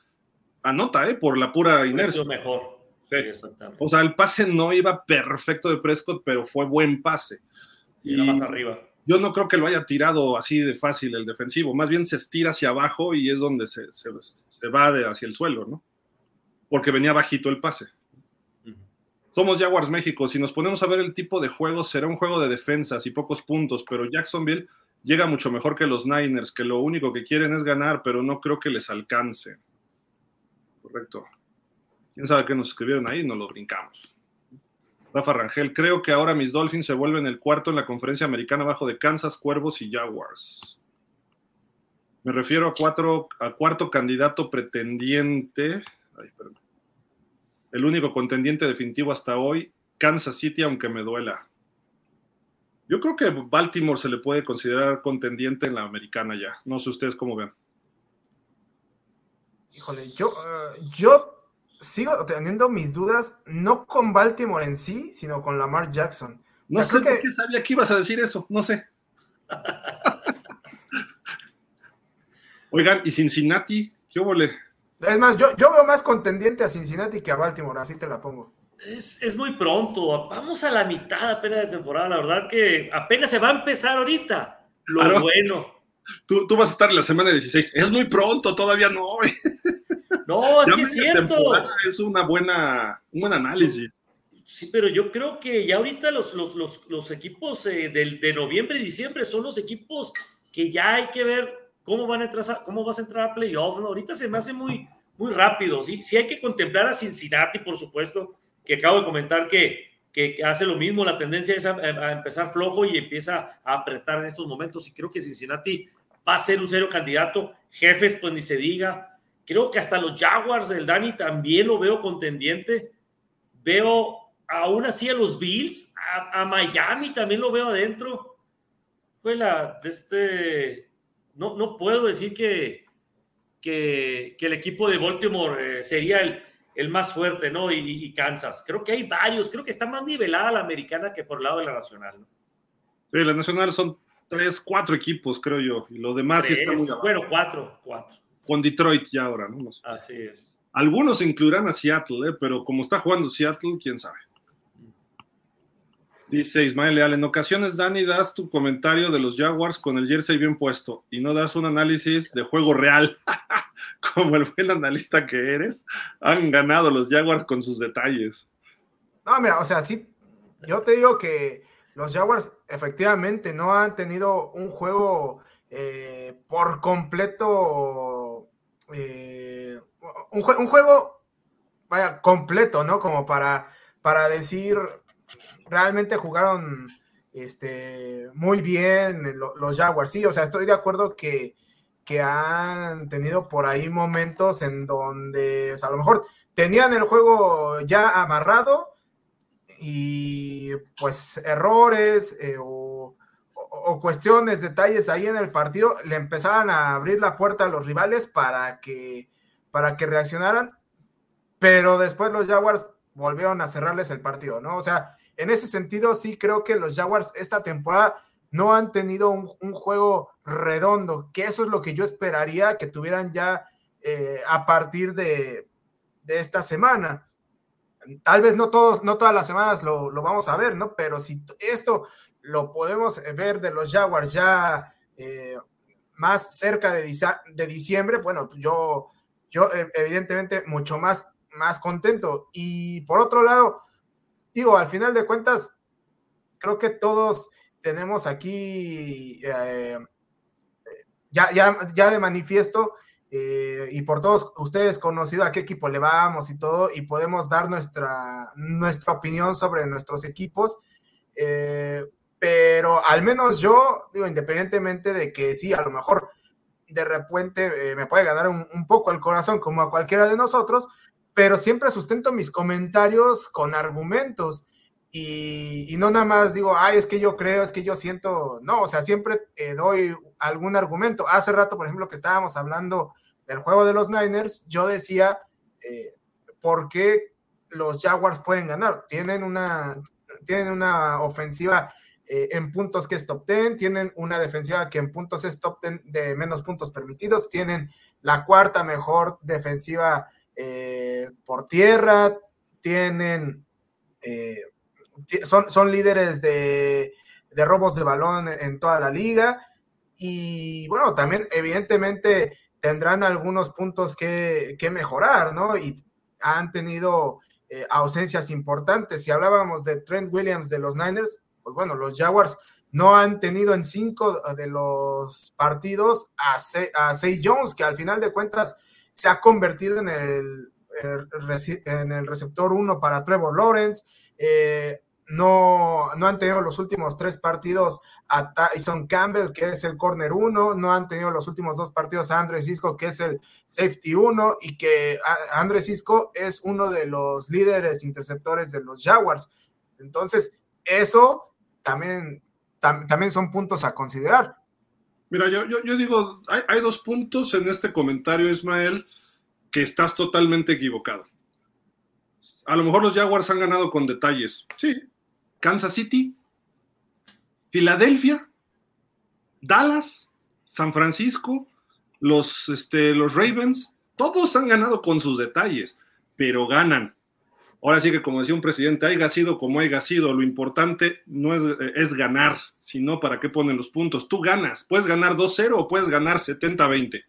anota, ¿eh? Por la pura inercia. mejor. Sí. Exactamente. O sea, el pase no iba perfecto de Prescott, pero fue buen pase. Y, y más arriba. Yo no creo que lo haya tirado así de fácil el defensivo, más bien se estira hacia abajo y es donde se, se, se va de hacia el suelo, ¿no? Porque venía bajito el pase. Uh -huh. Somos Jaguars México, si nos ponemos a ver el tipo de juego, será un juego de defensas y pocos puntos, pero Jacksonville llega mucho mejor que los Niners, que lo único que quieren es ganar, pero no creo que les alcance. Correcto quién sabe qué nos escribieron ahí, no lo brincamos. Rafa Rangel, creo que ahora mis Dolphins se vuelven el cuarto en la conferencia americana bajo de Kansas, Cuervos y Jaguars. Me refiero a, cuatro, a cuarto candidato pretendiente. Ay, el único contendiente definitivo hasta hoy, Kansas City, aunque me duela. Yo creo que Baltimore se le puede considerar contendiente en la americana ya. No sé ustedes cómo ven. Híjole, yo, eh, yo sigo teniendo mis dudas, no con Baltimore en sí, sino con Lamar Jackson. No sé por qué sabía que ibas a decir eso, no sé. Oigan, ¿y Cincinnati? ¿Qué huele? Es más, yo, yo veo más contendiente a Cincinnati que a Baltimore, así te la pongo. Es, muy pronto, vamos a la mitad apenas de temporada, la verdad que apenas se va a empezar ahorita. Lo bueno. Tú, vas a estar en la semana 16, es muy pronto, todavía no. No, es que es cierto. Es una buena, un buen análisis. Sí, pero yo creo que ya ahorita los, los, equipos eh, de noviembre y diciembre son los equipos que ya hay que ver cómo van a entrar, cómo vas a entrar a playoff. Ahorita se me hace muy, muy rápido. Sí, sí hay que contemplar a Cincinnati, por supuesto, que acabo de comentar que, que, hace lo mismo. La tendencia es a, empezar flojo y empieza a apretar en estos momentos. Y creo que Cincinnati va a ser un serio candidato. Jefes, pues ni se diga. Creo que hasta los Jaguars del Dani también lo veo contendiente. Veo aún así a los Bills, a, Miami también lo veo adentro. Fue la de este. No, no puedo decir que, que, el equipo de Baltimore eh, sería el, el, más fuerte, ¿no? Y, Kansas. Creo que hay varios. Creo que está más nivelada la americana que por el lado de la nacional, ¿no? Sí, la nacional son tres, cuatro equipos, creo yo. Y lo demás sí está muy Bueno, cuatro, cuatro con Detroit ya ahora, ¿no? Así es. Algunos incluirán a Seattle, ¿eh? pero como está jugando Seattle, quién sabe. Dice Ismael Leal, en ocasiones Dani das tu comentario de los Jaguars con el jersey bien puesto y no das un análisis de juego real. [LAUGHS] Como el buen analista que eres, han ganado los Jaguars con sus detalles. No, mira, o sea, sí, yo te digo que los Jaguars efectivamente no han tenido un juego eh, por completo, eh, un, juego, vaya, completo, ¿no? Como para, para decir, realmente jugaron este, muy bien los Jaguars, sí, o sea, estoy de acuerdo que, que han tenido por ahí momentos en donde, a lo mejor tenían el juego ya amarrado y pues errores eh, o o cuestiones, detalles ahí en el partido, le empezaban a abrir la puerta a los rivales para que, para que reaccionaran, pero después los Jaguars volvieron a cerrarles el partido, ¿no? O sea, en ese sentido sí creo que los Jaguars esta temporada no han tenido un, juego redondo, que eso es lo que yo esperaría que tuvieran ya eh, a partir de, de, esta semana. Tal vez no, todos, no todas las semanas lo, lo vamos a ver, ¿no? Pero si esto lo podemos eh, ver de los Jaguars ya eh, más cerca de, diciembre, bueno, yo, yo eh, evidentemente mucho más, más contento. Y por otro lado, digo, al final de cuentas, creo que todos tenemos aquí ya, ya, ya de manifiesto y por todos ustedes conocido a qué equipo le vamos y todo, y podemos dar nuestra, nuestra opinión sobre nuestros equipos. Pero al menos yo, digo, independientemente de que sí, a lo mejor de repente eh, me puede ganar un, poco el corazón como a cualquiera de nosotros, pero siempre sustento mis comentarios con argumentos y, no nada más digo, ay, es que yo creo, es que yo siento, no, o sea, siempre eh, doy algún argumento. Hace rato, por ejemplo, que estábamos hablando del juego de los Niners, yo decía, eh, ¿por qué los Jaguars pueden ganar? Tienen una, tienen una ofensiva eh, en puntos que es top 10, tienen una defensiva que en puntos es top 10 de menos puntos permitidos, tienen la cuarta mejor defensiva eh, por tierra, tienen, eh, son, son líderes de, robos de balón en toda la liga y bueno, también evidentemente tendrán algunos puntos que, que mejorar, ¿no? Y han tenido ausencias importantes. Si hablábamos de Trent Williams de los Niners, pues bueno, los Jaguars no han tenido en cinco de los partidos a, Say Jones, que al final de cuentas se ha convertido en el, en el receptor uno para Trevor Lawrence. Eh, no, no han tenido los últimos tres partidos a Tyson Campbell, que es el corner uno, no han tenido los últimos dos partidos a André Cisco, que es el safety uno, y que André Cisco es uno de los líderes interceptores de los Jaguars. Entonces, eso también, también son puntos a considerar. Mira, yo, yo, digo, hay, dos puntos en este comentario, Ismael, que estás totalmente equivocado. A lo mejor los Jaguars han ganado con detalles. Sí. Kansas City, Filadelfia, Dallas, San Francisco, los, este, los Ravens, todos han ganado con sus detalles, pero ganan. Ahora sí que como decía un presidente, haya sido como haya sido, lo importante no es, es ganar, sino para qué ponen los puntos. Tú ganas, puedes ganar 2-0 o puedes ganar 70-20.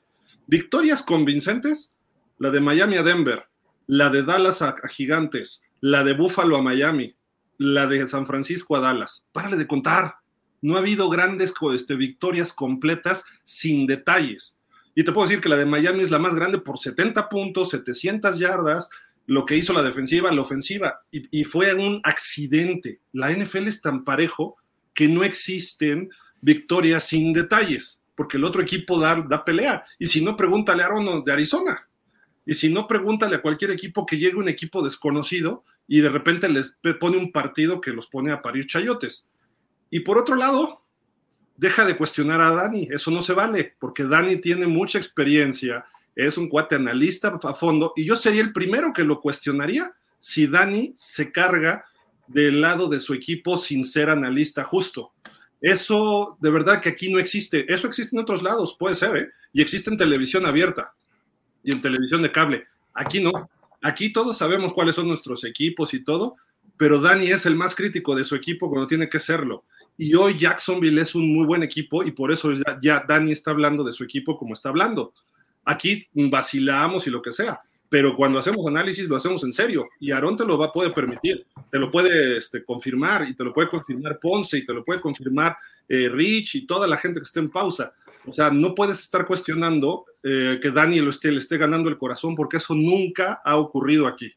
Victorias convincentes, la de Miami a Denver, la de Dallas a, Gigantes, la de Buffalo a Miami, la de San Francisco a Dallas. Párale de contar. No ha habido grandes este, victorias completas sin detalles. Y te puedo decir que la de Miami es la más grande por 70 puntos, 700 yardas, lo que hizo la defensiva, la ofensiva, y, fue un accidente. La NFL es tan parejo que no existen victorias sin detalles, porque el otro equipo da, pelea. Y si no, pregúntale a Aaron de Arizona. Y si no, pregúntale a cualquier equipo que llegue un equipo desconocido y de repente les pone un partido que los pone a parir chayotes. Y por otro lado, deja de cuestionar a Dani, eso no se vale, porque Dani tiene mucha experiencia, es un cuate analista a fondo, y yo sería el primero que lo cuestionaría si Dani se carga del lado de su equipo sin ser analista justo. Eso de verdad que aquí no existe. Eso existe en otros lados, puede ser, ¿eh? Y existe en televisión abierta y en televisión de cable. Aquí no. Aquí todos sabemos cuáles son nuestros equipos y todo, pero Dani es el más crítico de su equipo cuando tiene que serlo. Y hoy Jacksonville es un muy buen equipo y por eso ya, ya Dani está hablando de su equipo como está hablando. Aquí vacilamos y lo que sea, pero cuando hacemos análisis lo hacemos en serio y Aarón te lo va a poder permitir, te lo puede este, confirmar y te lo puede confirmar Ponce y te lo puede confirmar eh, Rich y toda la gente que esté en pausa. O sea, no puedes estar cuestionando eh, que Dani esté, le esté ganando el corazón porque eso nunca ha ocurrido aquí.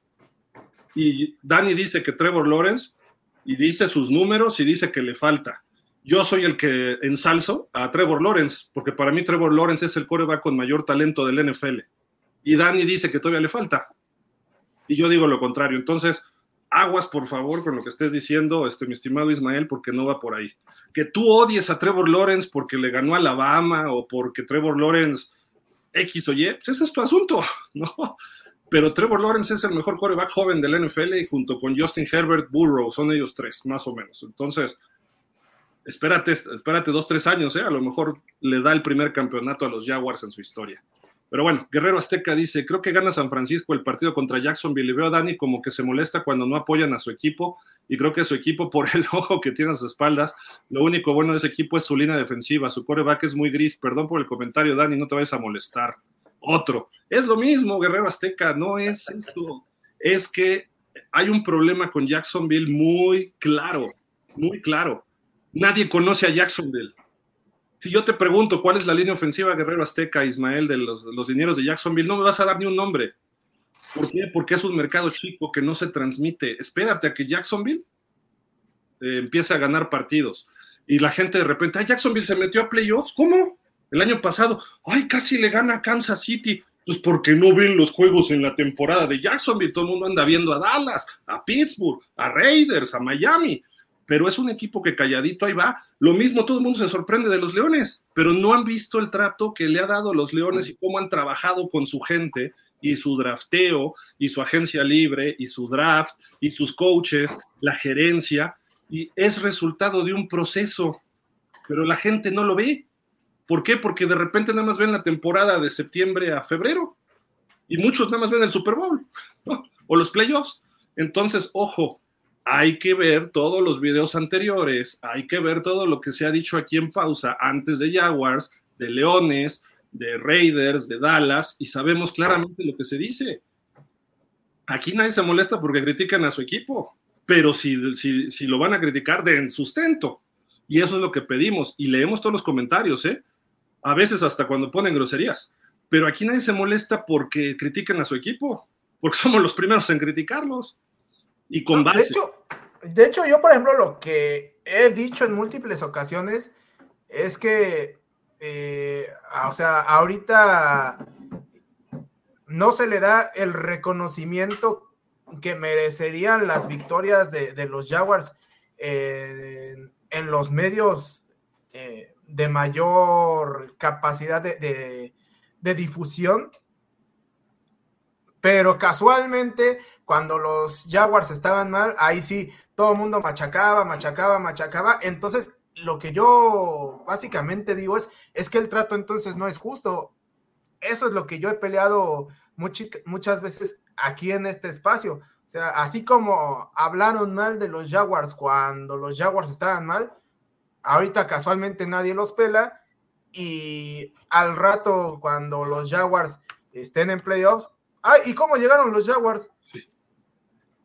Y Dani dice que Trevor Lawrence y dice sus números y dice que le falta yo soy el que ensalzo a Trevor Lawrence, porque para mí Trevor Lawrence es el coreback con mayor talento del NFL. Y Dani dice que todavía le falta. Y yo digo lo contrario. Entonces, aguas por favor con lo que estés diciendo, este, mi estimado Ismael, porque no va por ahí. Que tú odies a Trevor Lawrence porque le ganó a Alabama o porque Trevor Lawrence X o Y, pues ese es tu asunto, [LAUGHS] ¿no? Pero Trevor Lawrence es el mejor coreback joven del NFL y junto con Justin Herbert, Burrow, son ellos tres, más o menos. Entonces, espérate, espérate dos, tres años, ¿eh? a lo mejor le da el primer campeonato a los Jaguars en su historia. Pero bueno, Guerrero Azteca dice, creo que gana San Francisco el partido contra Jacksonville y veo a Dani como que se molesta cuando no apoyan a su equipo y creo que su equipo por el [LAUGHS] ojo que tiene a sus espaldas, lo único bueno de ese equipo es su línea defensiva, su coreback es muy gris, perdón por el comentario Dani, no te vayas a molestar. Otro, es lo mismo Guerrero Azteca, no es eso, es que hay un problema con Jacksonville muy claro, muy claro Nadie conoce a Jacksonville. Si yo te pregunto cuál es la línea ofensiva Guerrero Azteca, Ismael, de los, los dineros de Jacksonville, no me vas a dar ni un nombre. ¿Por qué? Porque es un mercado chico que no se transmite. Espérate a que Jacksonville eh, empiece a ganar partidos. Y la gente de repente, Jacksonville se metió a playoffs. ¿Cómo? El año pasado, ay, casi le gana a Kansas City. Pues porque no ven los juegos en la temporada de Jacksonville. Todo el mundo anda viendo a Dallas, a Pittsburgh, a Raiders, a Miami pero es un equipo que calladito ahí va. Lo mismo, todo el mundo se sorprende de los Leones, pero no han visto el trato que le ha dado los Leones y cómo han trabajado con su gente y su drafteo y su agencia libre y su draft y sus coaches, la gerencia, y es resultado de un proceso, pero la gente no lo ve. ¿Por qué? Porque de repente nada más ven la temporada de septiembre a febrero y muchos nada más ven el Super Bowl [LAUGHS] o los playoffs. Entonces, ojo, hay que ver todos los videos anteriores, hay que ver todo lo que se ha dicho aquí en pausa antes de Jaguars, de Leones, de Raiders, de Dallas, y sabemos claramente lo que se dice. Aquí nadie se molesta porque critican a su equipo, pero si, si, lo van a criticar, den sustento. Y eso es lo que pedimos. Y leemos todos los comentarios, ¿eh? A veces hasta cuando ponen groserías. Pero aquí nadie se molesta porque critican a su equipo, porque [LAUGHS] somos los primeros en criticarlos y con base. De hecho, de hecho, yo, por ejemplo, lo que he dicho en múltiples ocasiones es que, eh, o sea, ahorita no se le da el reconocimiento que merecerían las victorias de, los Jaguars en los medios eh, de mayor capacidad de, de, difusión Pero casualmente, cuando los Jaguars estaban mal, ahí sí, todo el mundo machacaba, machacaba, machacaba. Entonces, lo que yo básicamente digo es, es que el trato entonces no es justo. Eso es lo que yo he peleado muchas veces aquí en este espacio. O sea, así como hablaron mal de los Jaguars cuando los Jaguars estaban mal, ahorita casualmente nadie los pela y al rato cuando los Jaguars estén en playoffs, ¡ay! ¿Y cómo llegaron los Jaguars?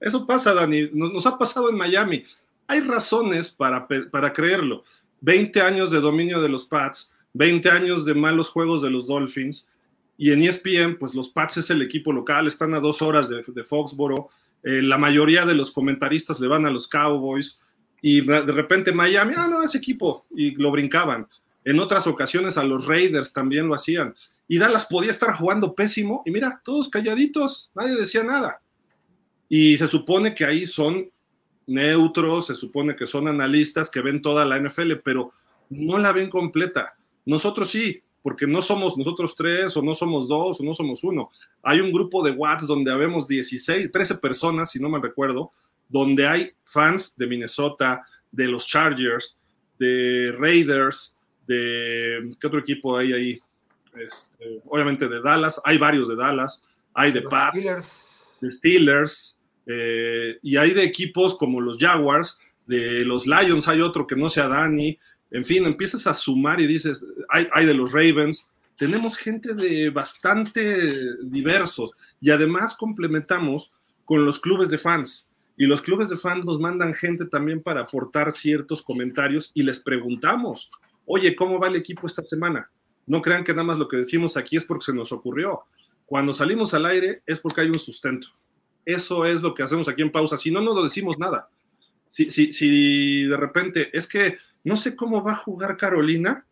Eso pasa, Dani, nos, ha pasado en Miami. Hay razones para, para creerlo. 20 años de dominio de los Pats, 20 años de malos juegos de los Dolphins, y en ESPN, pues los Pats es el equipo local, están a dos horas de, de Foxboro, eh, la mayoría de los comentaristas le van a los Cowboys, y de repente Miami, ah, no, ese equipo, y lo brincaban. En otras ocasiones a los Raiders también lo hacían. Y Dallas podía estar jugando pésimo, y mira, todos calladitos, nadie decía nada. Y se supone que ahí son neutros, se supone que son analistas que ven toda la NFL, pero no la ven completa. Nosotros sí, porque no somos nosotros tres, o no somos dos, o no somos uno. Hay un grupo de Watts donde habemos 16, 13 personas, si no me recuerdo, donde hay fans de Minnesota, de los Chargers, de Raiders, de ¿qué otro equipo hay ahí? Este, obviamente de Dallas, hay varios de Dallas, hay de Pats, de Steelers, eh, y hay de equipos como los Jaguars, de los Lions hay otro que no sea Dani, en fin, empiezas a sumar y dices, hay, hay de los Ravens, tenemos gente de bastante diversos y además complementamos con los clubes de fans. Y los clubes de fans nos mandan gente también para aportar ciertos comentarios y les preguntamos, oye, ¿cómo va el equipo esta semana? No crean que nada más lo que decimos aquí es porque se nos ocurrió. Cuando salimos al aire es porque hay un sustento. Eso es lo que hacemos aquí en pausa. Si no, no lo decimos nada. Si, si, si de repente es que no sé cómo va a jugar Carolina,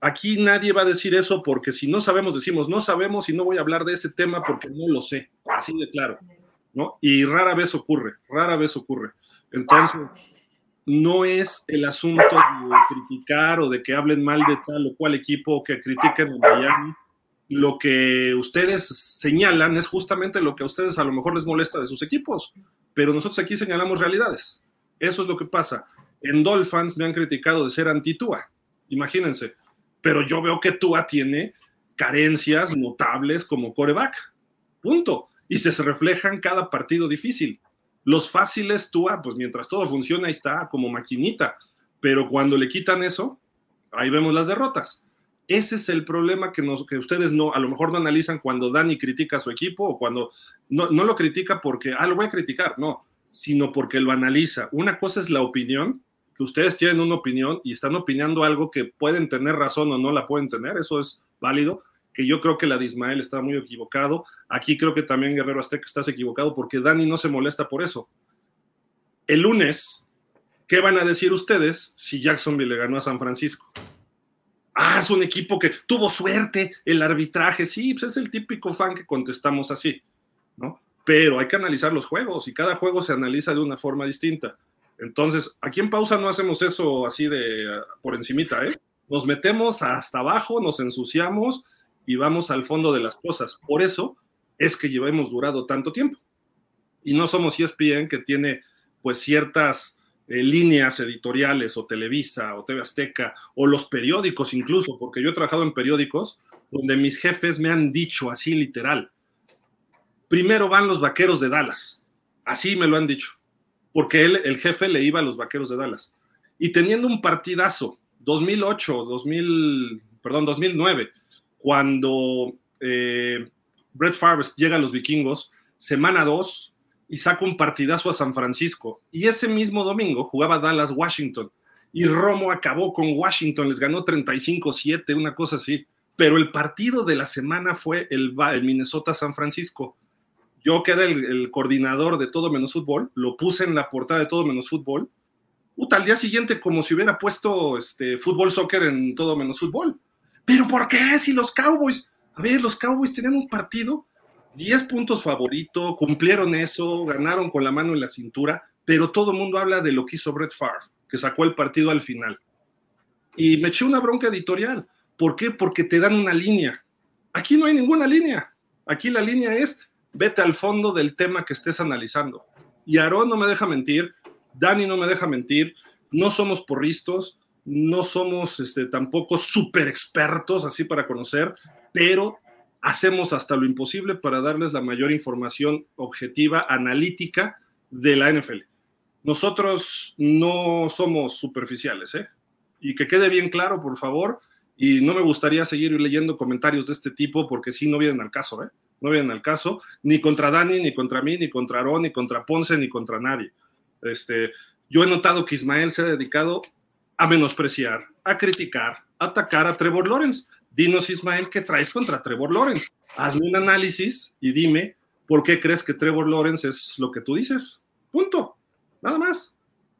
aquí nadie va a decir eso porque si no sabemos, decimos no sabemos y no voy a hablar de ese tema porque no lo sé. Así de claro. ¿no? Y rara vez ocurre, rara vez ocurre. Entonces, no es el asunto de criticar o de que hablen mal de tal o cual equipo o que critiquen en Miami. Lo que ustedes señalan es justamente lo que a ustedes a lo mejor les molesta de sus equipos, pero nosotros aquí señalamos realidades. Eso es lo que pasa. En Dolphins me han criticado de ser anti-Tua, imagínense, pero yo veo que Tua tiene carencias notables como coreback. Punto y se reflejan cada partido difícil. Los fáciles, tú, ah, pues mientras todo funciona, ahí está, como maquinita. Pero cuando le quitan eso, ahí vemos las derrotas. Ese es el problema que, nos, que ustedes no, a lo mejor no analizan cuando Dani critica a su equipo o cuando no, no lo critica porque, ah, lo voy a criticar, no, sino porque lo analiza. Una cosa es la opinión, que ustedes tienen una opinión y están opinando algo que pueden tener razón o no la pueden tener, eso es válido, que yo creo que la de Ismael está muy equivocado. Aquí creo que también Guerrero Azteca estás equivocado porque Dani no se molesta por eso. El lunes, ¿qué van a decir ustedes si Jacksonville le ganó a San Francisco? Ah, es un equipo que tuvo suerte, el arbitraje, sí, pues es el típico fan que contestamos así, ¿no? Pero hay que analizar los juegos y cada juego se analiza de una forma distinta. Entonces, aquí en pausa no hacemos eso así de por encimita, ¿eh? Nos metemos hasta abajo, nos ensuciamos y vamos al fondo de las cosas. Por eso es que llevamos durado tanto tiempo. Y no somos ESPN que tiene pues ciertas eh, líneas editoriales o Televisa o TV Azteca o los periódicos incluso, porque yo he trabajado en periódicos donde mis jefes me han dicho así literal. Primero van los vaqueros de Dallas. Así me lo han dicho. Porque él, el jefe le iba a los vaqueros de Dallas. Y teniendo un partidazo, 2008, 2000, perdón, 2009, cuando eh, Brett Favre llega a los vikingos, semana 2, y saca un partidazo a San Francisco. Y ese mismo domingo jugaba Dallas Washington. Y Romo acabó con Washington, les ganó 35-7, una cosa así. Pero el partido de la semana fue el, Minnesota-San Francisco. Yo quedé el, el, coordinador de todo menos fútbol, lo puse en la portada de todo menos fútbol. Puta, al día siguiente como si hubiera puesto este, fútbol, soccer en todo menos fútbol. ¿Pero por qué? Si los Cowboys, a ver, los Cowboys tenían un partido, 10 puntos favorito, cumplieron eso, ganaron con la mano en la cintura, pero todo el mundo habla de lo que hizo Brett Favre, que sacó el partido al final. Y me eché una bronca editorial. ¿Por qué? Porque te dan una línea. Aquí no hay ninguna línea. Aquí la línea es, vete al fondo del tema que estés analizando. Y Aarón no me deja mentir, Dani no me deja mentir, no somos porristos, no somos este, tampoco súper expertos así para conocer, pero hacemos hasta lo imposible para darles la mayor información objetiva, analítica de la NFL. Nosotros no somos superficiales, ¿eh? Y que quede bien claro, por favor, y no me gustaría seguir leyendo comentarios de este tipo porque sí no vienen al caso, ¿eh? No vienen al caso, ni contra Dani, ni contra mí, ni contra Aaron, ni contra Ponce, ni contra nadie. Este, yo he notado que Ismael se ha dedicado a menospreciar, a criticar, a atacar a Trevor Lawrence. Dinos, Ismael, ¿qué traes contra Trevor Lawrence? Hazme un análisis y dime por qué crees que Trevor Lawrence es lo que tú dices. Punto. Nada más.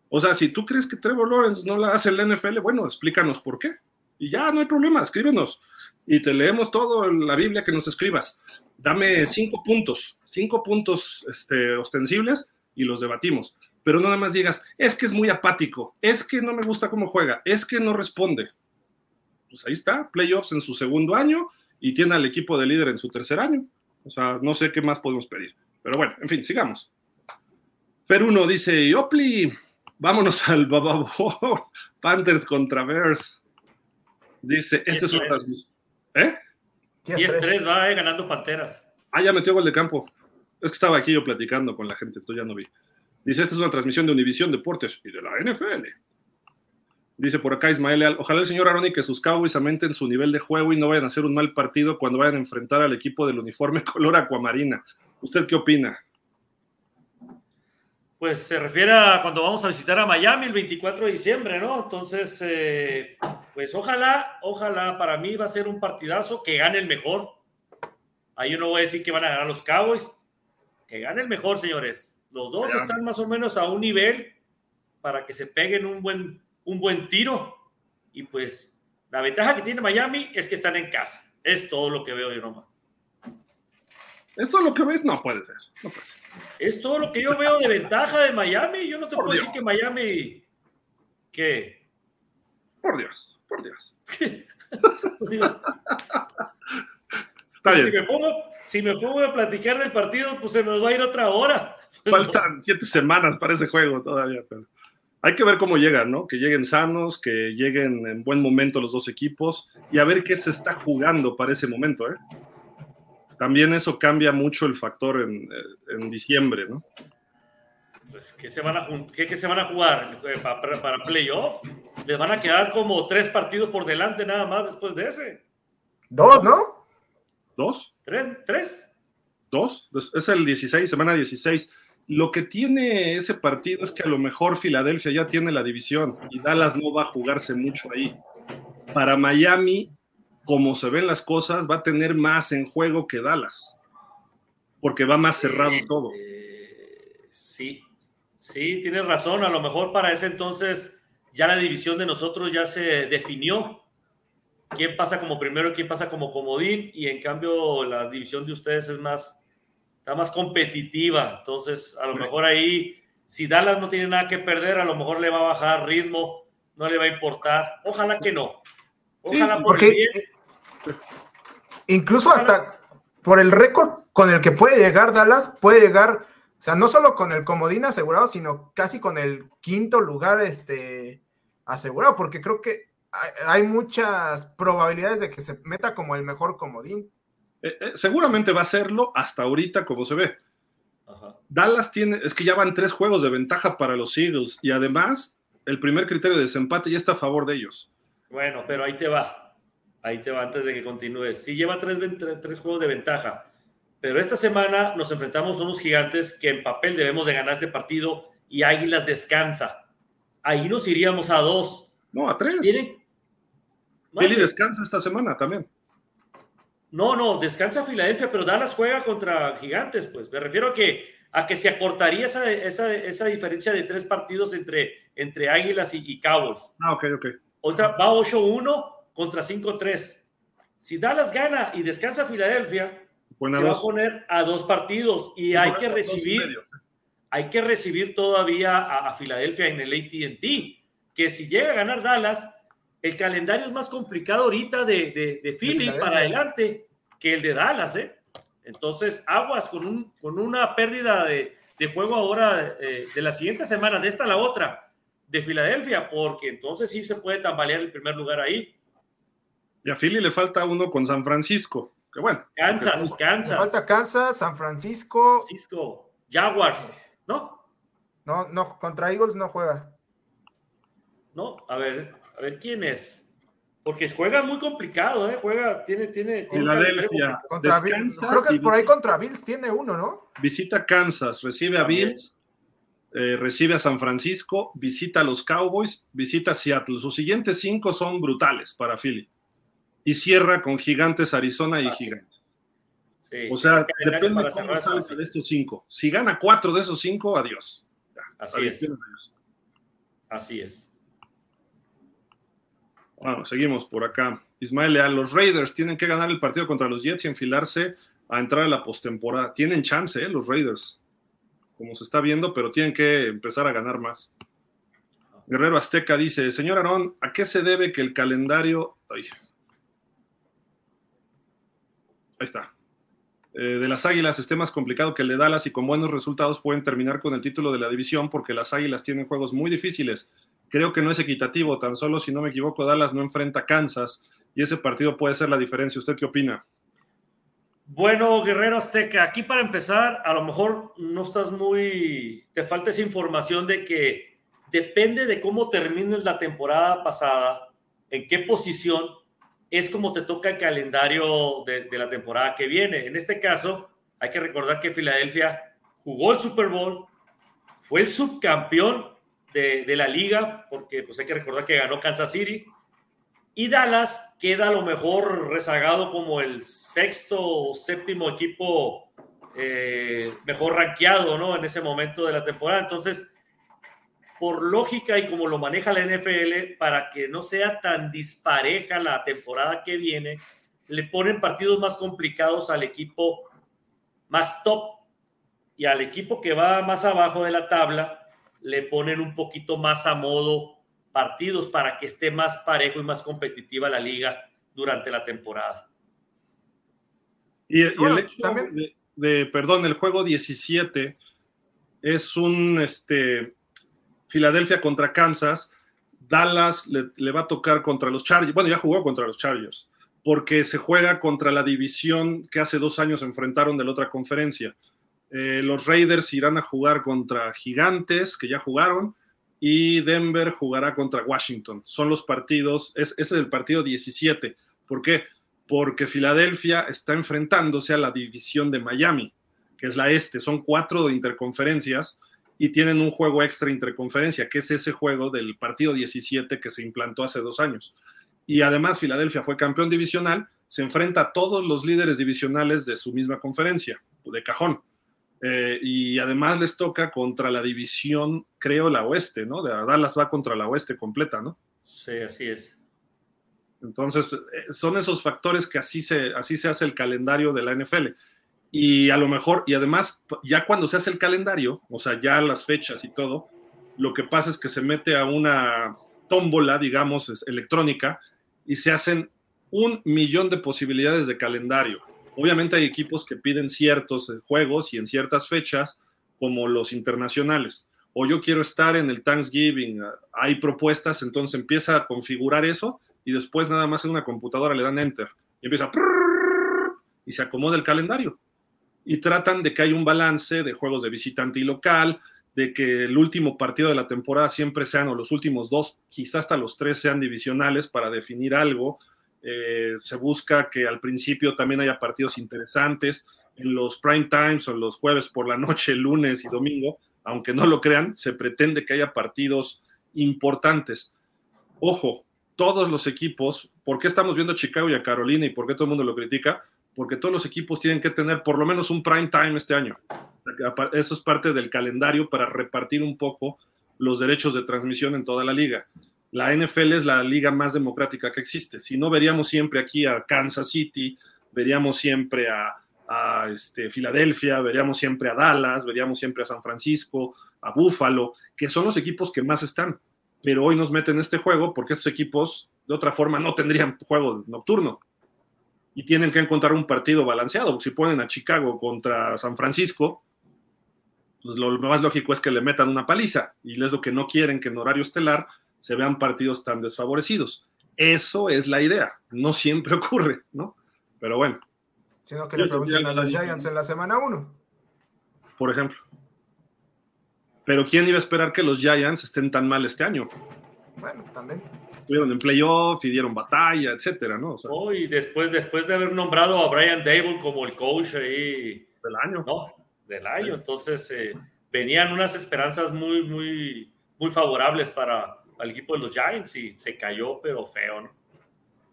O sea, si tú crees que Trevor Lawrence no la hace en la NFL, bueno, explícanos por qué. Y ya no hay problema, escríbenos. Y te leemos todo la Biblia que nos escribas. Dame cinco puntos, cinco puntos este, ostensibles y los debatimos pero no nada más digas, es que es muy apático, es que no me gusta cómo juega, es que no responde. Pues ahí está, playoffs en su segundo año y tiene al equipo de líder en su tercer año. O sea, no sé qué más podemos pedir. Pero bueno, en fin, sigamos. Peruno dice, Opli, vámonos al Bababo, [LAUGHS] Panthers contra Bears. Dice, este es una transmisión. ¿Eh? 10-3 va eh, ganando Panteras. Ah, ya metió gol de campo. Es que estaba aquí yo platicando con la gente, tú ya no vi. Dice, esta es una transmisión de Univisión Deportes y de la NFL. Dice por acá Ismael Leal, ojalá el señor Aroni que sus Cowboys aumenten su nivel de juego y no vayan a hacer un mal partido cuando vayan a enfrentar al equipo del uniforme [LAUGHS] color acuamarina. ¿Usted qué opina? Pues se refiere a cuando vamos a visitar a Miami el 24 de diciembre, ¿no? Entonces, eh, pues ojalá, ojalá, para mí va a ser un partidazo que gane el mejor. Ahí yo no voy a decir que van a ganar los Cowboys, que gane el mejor, señores. Los dos están más o menos a un nivel para que se peguen un buen, un buen tiro. Y pues la ventaja que tiene Miami es que están en casa. Es todo lo que veo yo nomás. ¿Es todo lo que ves? No puede ser. Es todo lo que yo veo de ventaja de Miami. Yo no te puedo decir que Miami. ¿Qué? Por Dios, por Dios. [LAUGHS] Está bien. Si me, pongo, si me pongo a platicar del partido, pues se nos va a ir otra hora. Faltan siete semanas para ese juego todavía, pero hay que ver cómo llegan, ¿no? Que lleguen sanos, que lleguen en buen momento los dos equipos y a ver qué se está jugando para ese momento, ¿eh? También eso cambia mucho el factor en, en diciembre, ¿no? Pues, ¿qué se van a, qué, se van a jugar? ¿Para, para, playoff? Les van a quedar como tres partidos por delante nada más después de ese. Dos, ¿no? ¿Dos? ¿Tres? ¿Tres? ¿Dos? Es el 16, semana 16. Lo que tiene ese partido es que a lo mejor Filadelfia ya tiene la división y Dallas no va a jugarse mucho ahí. Para Miami, como se ven las cosas, va a tener más en juego que Dallas, porque va más cerrado eh, todo. sí, sí, tienes razón. A lo mejor para ese entonces ya la división de nosotros ya se definió. ¿Quién pasa como primero, quién pasa como comodín? Y en cambio la división de ustedes es más, está más competitiva. Entonces, a lo mejor ahí, si Dallas no tiene nada que perder, a lo mejor le va a bajar ritmo, no le va a importar. Ojalá que no. Ojalá porque incluso hasta por el récord con el que puede llegar Dallas, puede llegar, o sea, no solo con el comodín asegurado, sino casi con el quinto lugar este, asegurado, porque creo que hay muchas probabilidades de que se meta como el mejor comodín. Eh, eh, seguramente va a serlo hasta ahorita como se ve. Dallas tiene, es que ya van tres juegos de ventaja para los Eagles y además el primer criterio de desempate ya está a favor de ellos. Bueno, pero ahí te va, ahí te va antes de que continúes. Sí lleva tres, tres juegos de ventaja, pero esta semana nos enfrentamos a unos gigantes que en papel debemos de ganar este partido y Águilas descansa. Ahí nos iríamos a dos. No, a tres. Billy descansa esta semana también. No, no, descansa Filadelfia, pero Dallas juega contra Gigantes, pues. Me refiero a que, a que se acortaría esa, esa, diferencia de tres partidos entre, entre Águilas y, Cowboys. Ah, ok, ok. Otra, va 8-1 contra 5-3. Si Dallas gana y descansa Filadelfia, se va a poner a dos partidos y hay que recibir, hay que recibir todavía a, Filadelfia en el AT&T, que si llega a ganar Dallas, el calendario es más complicado ahorita de, de, Philly para adelante que el de Dallas, ¿eh? Entonces, aguas con, un, con una pérdida de, de juego ahora eh, de la siguiente semana, de esta a la otra, de Filadelfia, porque entonces sí se puede tambalear el primer lugar ahí. Y a Philly le falta uno con San Francisco, que bueno. Kansas, Kansas. Le falta Kansas, San Francisco. Francisco, Jaguars, ¿no? No, no, contra Eagles no juega. No, a ver, a ver quién es. Porque juega muy complicado, ¿eh? Juega, tiene, tiene. tiene Filadelfia. Contra Bills, creo que por ahí contra Bills tiene uno, ¿no? Visita Kansas, recibe a Bills, eh, recibe a San Francisco, visita a los Cowboys, visita a Seattle. Sus siguientes cinco son brutales para Philly. Y cierra con Gigantes Arizona y Gigantes. Sí, o sea, depende de cómo salga de estos cinco. Si gana cuatro de esos cinco, adiós. Así es. Así es. Bueno, seguimos por acá. Ismael Leal, los Raiders tienen que ganar el partido contra los Jets y enfilarse a entrar a la postemporada. Tienen chance, ¿eh? Los Raiders, como se está viendo, pero tienen que empezar a ganar más. Guerrero Azteca dice, señor Aarón, ¿a qué se debe que el calendario... Ahí está. Eh, de las Águilas esté más complicado que el de Dallas y con buenos resultados pueden terminar con el título de la división porque las Águilas tienen juegos muy difíciles Creo que no es equitativo, tan solo si no me equivoco, Dallas no enfrenta a Kansas y ese partido puede ser la diferencia. ¿Usted qué opina? Bueno, Guerrero Azteca, aquí para empezar, a lo mejor no estás muy, te falta esa información de que depende de cómo termines la temporada pasada, en qué posición, es como te toca el calendario de, la temporada que viene. En este caso, hay que recordar que Filadelfia jugó el Super Bowl, fue subcampeón de, la liga, porque pues hay que recordar que ganó Kansas City. Y Dallas queda a lo mejor rezagado como el sexto o séptimo equipo eh, mejor rankeado, ¿no? En ese momento de la temporada. Entonces, por lógica y como lo maneja la NFL, para que no sea tan dispareja la temporada que viene, le ponen partidos más complicados al equipo más top y al equipo que va más abajo de la tabla le ponen un poquito más a modo partidos para que esté más parejo y más competitiva la liga durante la temporada. Y, el hecho también... de, perdón, el juego 17 es un este, Filadelfia contra Kansas. Dallas le, le, va a tocar contra los Chargers. Bueno, ya jugó contra los Chargers, porque se juega contra la división que hace dos años enfrentaron de la otra conferencia. Eh, los Raiders irán a jugar contra Gigantes, que ya jugaron, y Denver jugará contra Washington. Son los partidos, es, es el partido 17. ¿Por qué? Porque Filadelfia está enfrentándose a la división de Miami, que es la este. Son cuatro interconferencias y tienen un juego extra interconferencia, que es ese juego del partido 17 que se implantó hace dos años. Y además Filadelfia fue campeón divisional, se enfrenta a todos los líderes divisionales de su misma conferencia, de cajón. Eh, y además les toca contra la división, creo, la oeste, ¿no? De Dallas va contra la oeste completa, ¿no? Sí, así es. Entonces, eh, son esos factores que así se, así se hace el calendario de la NFL. Y a lo mejor, y además, ya cuando se hace el calendario, o sea, ya las fechas y todo, lo que pasa es que se mete a una tómbola, digamos, electrónica, y se hacen un millón de posibilidades de calendario Obviamente hay equipos que piden ciertos eh, juegos y en ciertas fechas, como los internacionales. O yo quiero estar en el Thanksgiving, ah, hay propuestas, entonces empieza a configurar eso y después nada más en una computadora le dan enter y empieza y se acomoda el calendario. Y tratan de que haya un balance de juegos de visitante y local, de que el último partido de la temporada siempre sean, o los últimos dos, quizás hasta los tres sean divisionales para definir algo, eh, se busca que al principio también haya partidos interesantes. En los prime times o los jueves por la noche, [LAUGHS] lunes y domingo, aunque no lo crean, se pretende que haya partidos importantes. Ojo, todos los equipos, ¿por qué estamos viendo a Chicago y a Carolina y por qué todo el mundo lo critica? Porque todos los equipos tienen que tener por lo menos un prime time este año. Eso es parte del calendario para repartir un poco los derechos de transmisión en toda la liga la NFL es la liga más democrática que existe. Si no, veríamos siempre aquí a Kansas City, veríamos siempre a, este, Filadelfia, veríamos siempre a Dallas, veríamos siempre a San Francisco, a Buffalo, que son los equipos que más están. Pero hoy nos meten en este juego porque estos equipos de otra forma no tendrían juego nocturno. y tienen que encontrar un partido balanceado. Si ponen a Chicago contra San Francisco, pues lo más lógico es que le metan una paliza y es lo que no quieren que en horario estelar se vean partidos tan desfavorecidos. Eso es la idea, no siempre [LAUGHS] ocurre, ¿no? Pero bueno. Sino que le pregunten a los Giants en la semana 1. Por ejemplo. Pero ¿quién iba a esperar que los Giants estén tan mal este año? Bueno, también. Estuvieron en playoff y dieron batalla, etcétera, ¿no? O y después, después de haber nombrado a Brian Dable como el coach ahí. Del año. No, del año. Entonces eh, venían unas esperanzas muy, muy, muy favorables para el equipo de los Giants y se cayó, pero feo, ¿no?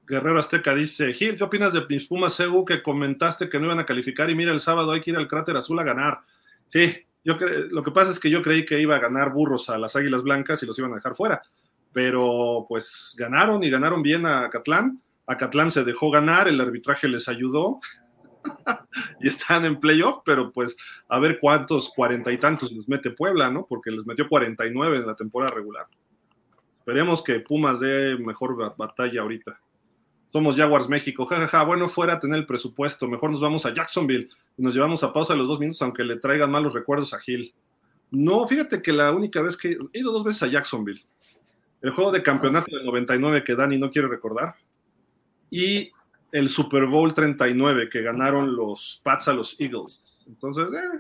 Guerrero Azteca dice, Gil, ¿qué opinas de mis Pumas Segu que comentaste que no iban a calificar y mira, el sábado hay que ir al cráter azul a ganar? Sí, yo lo que pasa es que yo creí que iba a ganar burros a las Águilas Blancas y los iban a dejar fuera, pero pues ganaron y ganaron bien a Catlán. A Catlán se dejó ganar, el arbitraje les ayudó [LAUGHS] y están en playoff, pero pues a ver cuántos cuarenta y tantos les mete Puebla, ¿no? Porque les metió 49 en la temporada regular. Esperemos que Pumas dé mejor batalla ahorita. Somos Jaguars México, jajaja, bueno, fuera tener el presupuesto, mejor nos vamos a Jacksonville. Y nos llevamos a pausa los dos minutos, aunque le traigan malos recuerdos a Gil. No, fíjate que la única vez que he ido dos veces a Jacksonville, el juego de campeonato del 99 que Dani no quiere recordar, y el Super Bowl 39 que ganaron los Pats a los Eagles. Entonces, eh,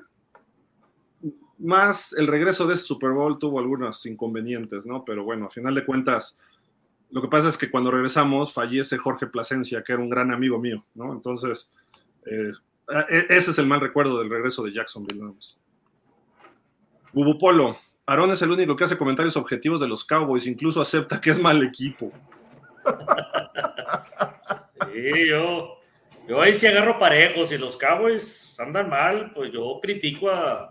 más el regreso de ese Super Bowl tuvo algunos inconvenientes, ¿no? Pero bueno, a final de cuentas, lo que pasa es que cuando regresamos fallece Jorge Plasencia, que era un gran amigo mío, ¿no? Entonces, eh, e, ese es el mal recuerdo del regreso de Jacksonville, nada más. Bubupolo, es el único que hace comentarios objetivos de los Cowboys, incluso acepta que es mal equipo. Sí, yo, yo ahí sí agarro parejos y los Cowboys andan mal, pues yo critico a...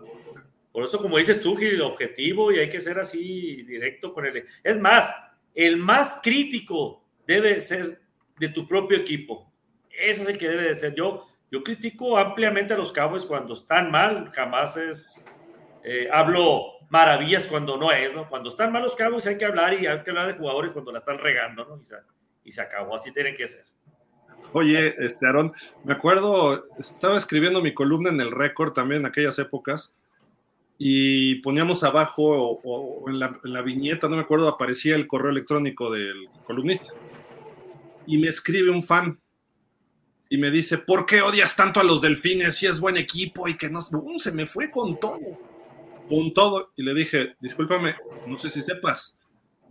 Por eso, como dices tú, Gil, objetivo y hay que ser así directo con él. Es más, el más crítico debe ser de tu propio equipo. Ese es el que debe de ser. Yo, yo critico ampliamente a los Cowboys cuando están mal, jamás es, eh, hablo maravillas cuando no es, ¿no? Cuando están mal los Cowboys hay que hablar y hay que hablar de jugadores cuando la están regando, ¿no? Y se, y se acabó, así tiene que ser. Oye, este Aarón, me acuerdo, estaba escribiendo mi columna en el récord también en aquellas épocas y poníamos abajo o, en, la, viñeta, no me acuerdo, aparecía el correo electrónico del columnista. Y me escribe un fan y me dice, ¿por qué odias tanto a los delfines si es buen equipo y que no... se me fue con todo, con todo. Y le dije, discúlpame, no sé si sepas,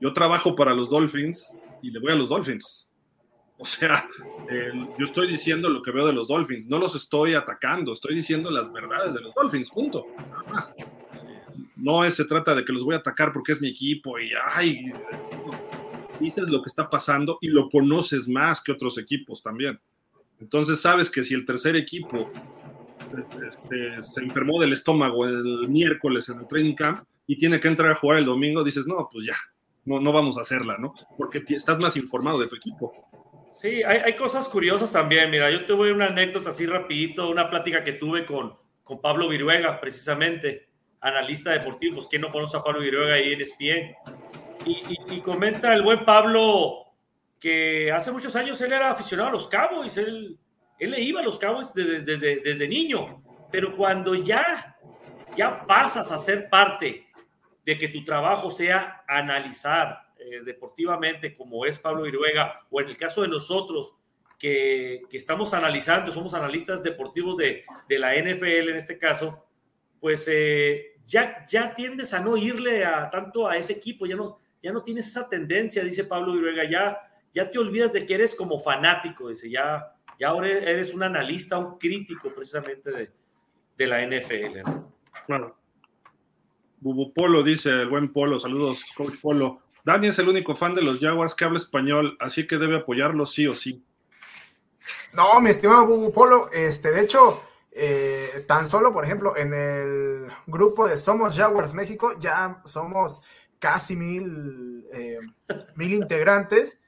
yo trabajo para los Dolphins y le voy a los Dolphins. O sea, yo estoy diciendo lo que veo de los Dolphins, no los estoy atacando, estoy diciendo las verdades de los Dolphins, punto. Nada más. No es, se trata de que los voy a atacar porque es mi equipo y, ay, dices lo que está pasando y lo conoces más que otros equipos también. Entonces sabes que si el tercer equipo este, se enfermó del estómago el miércoles en el training camp y tiene que entrar a jugar el domingo, dices, no, pues ya, no, no vamos a hacerla, ¿no? Porque estás más informado de tu equipo. Sí, hay, cosas curiosas también. Mira, yo tuve una anécdota así rapidito, una plática que tuve con, con Pablo Viruega, precisamente, analista deportivo. Pues, ¿quién no conoce a Pablo Viruega ahí en ESPN? Y, y, comenta el buen Pablo que hace muchos años él era aficionado a los Cowboys, él, él le iba a los Cowboys desde, desde, desde niño, pero cuando ya, ya pasas a ser parte de que tu trabajo sea analizar, eh, deportivamente, como es Pablo Viruega, o en el caso de nosotros, que, que estamos analizando, somos analistas deportivos de, de, la NFL en este caso, pues eh, ya, ya tiendes a no irle a, tanto a ese equipo, ya no, ya no tienes esa tendencia, dice Pablo Viruega, ya, ya te olvidas de que eres como fanático, dice, ya, ya ahora eres un analista, un crítico precisamente de, de la NFL. ¿no? Claro. Bubu Polo dice, el buen Polo, saludos, coach Polo. Dani es el único fan de los Jaguars que habla español, así que debe apoyarlos sí o sí. No, mi estimado Bubu Polo, este, de hecho, eh, tan solo, por ejemplo, en el grupo de Somos Jaguars México, ya somos casi mil, eh, mil integrantes.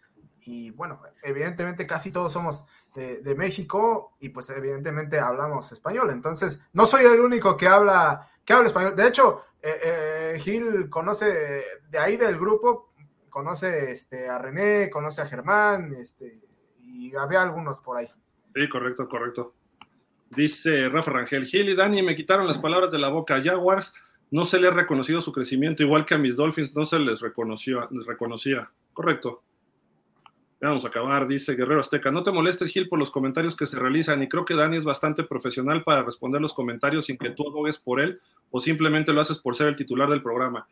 Y bueno, evidentemente casi todos somos de, México y pues evidentemente hablamos español. Entonces, no soy el único que habla, que habla español. De hecho, eh, Gil conoce de ahí del grupo, conoce este, a René, conoce a Germán, este, y había algunos por ahí. Sí, correcto, correcto. Dice Rafa Rangel, Gil y Dani me quitaron las palabras de la boca. Jaguars no se le ha reconocido su crecimiento, igual que a mis Dolphins no se les reconoció, reconocía. Correcto. Vamos a acabar, dice Guerrero Azteca. No te molestes, Gil, por los comentarios que se realizan y creo que Dani es bastante profesional para responder los comentarios sin que tú abogues por él o simplemente lo haces por ser el titular del programa.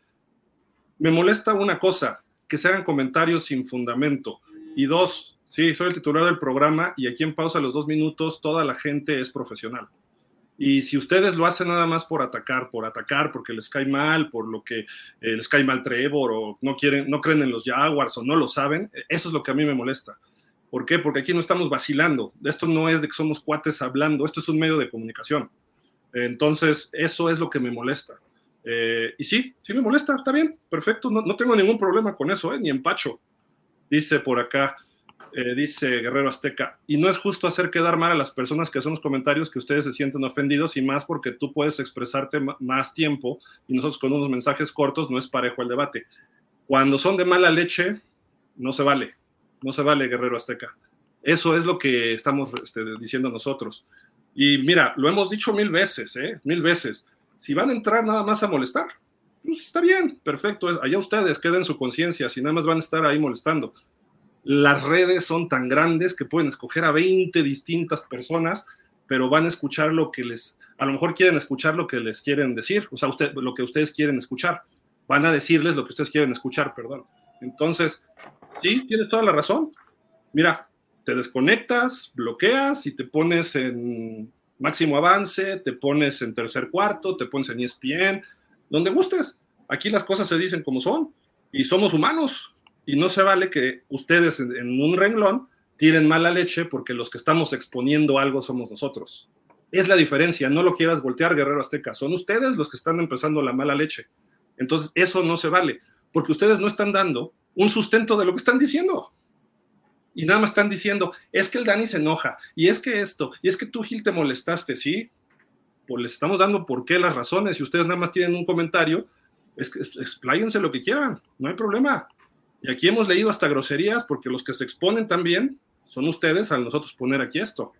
Me molesta una cosa, que se hagan comentarios sin fundamento. Y dos, sí, soy el titular del programa y aquí en pausa los dos minutos toda la gente es profesional. Y si ustedes lo hacen nada más por atacar, por atacar, porque les cae mal, por lo que eh, les cae mal Trevor, o no quieren, no creen en los Jaguars, o no lo saben, eso es lo que a mí me molesta. ¿Por qué? Porque aquí no estamos vacilando. Esto no es de que somos cuates hablando, esto es un medio de comunicación. Entonces, eso es lo que me molesta. Eh, y sí, sí me molesta, está bien, perfecto, no, no tengo ningún problema con eso, eh, ni empacho. Dice por acá, eh, dice Guerrero Azteca, y no es justo hacer quedar mal a las personas que hacen los comentarios que ustedes se sienten ofendidos y más porque tú puedes expresarte más tiempo y nosotros con unos mensajes cortos no es parejo el debate. Cuando son de mala leche, no se vale, no se vale Guerrero Azteca. Eso es lo que estamos este, diciendo nosotros. Y mira, lo hemos dicho mil veces, ¿eh? mil veces. Si van a entrar nada más a molestar, pues está bien, perfecto. Allá ustedes queden su conciencia, si nada más van a estar ahí molestando las redes son tan grandes que pueden escoger a 20 distintas personas, pero van a escuchar lo que les, a lo mejor quieren escuchar lo que les quieren decir, o sea, usted, lo que ustedes quieren escuchar. Van a decirles lo que ustedes quieren escuchar, perdón. Entonces, sí, tienes toda la razón. Mira, te desconectas, bloqueas y te pones en máximo avance, te pones en tercer cuarto, te pones en ESPN, donde gustes. Aquí las cosas se dicen como son y somos humanos y no se vale que ustedes en, un renglón tiren mala leche porque los que estamos exponiendo algo somos nosotros. Es la diferencia, no lo quieras voltear, Guerrero Azteca, son ustedes los que están empezando la mala leche. Entonces, eso no se vale, porque ustedes no están dando un sustento de lo que están diciendo. Y nada más están diciendo, es que el Dani se enoja, y es que esto, y es que tú, Gil, te molestaste, ¿sí? Pues les estamos dando por qué las razones, y ustedes nada más tienen un comentario, es que expláyense lo que quieran, no hay problema. Y aquí hemos leído hasta groserías porque los que se exponen también son ustedes al nosotros poner aquí esto.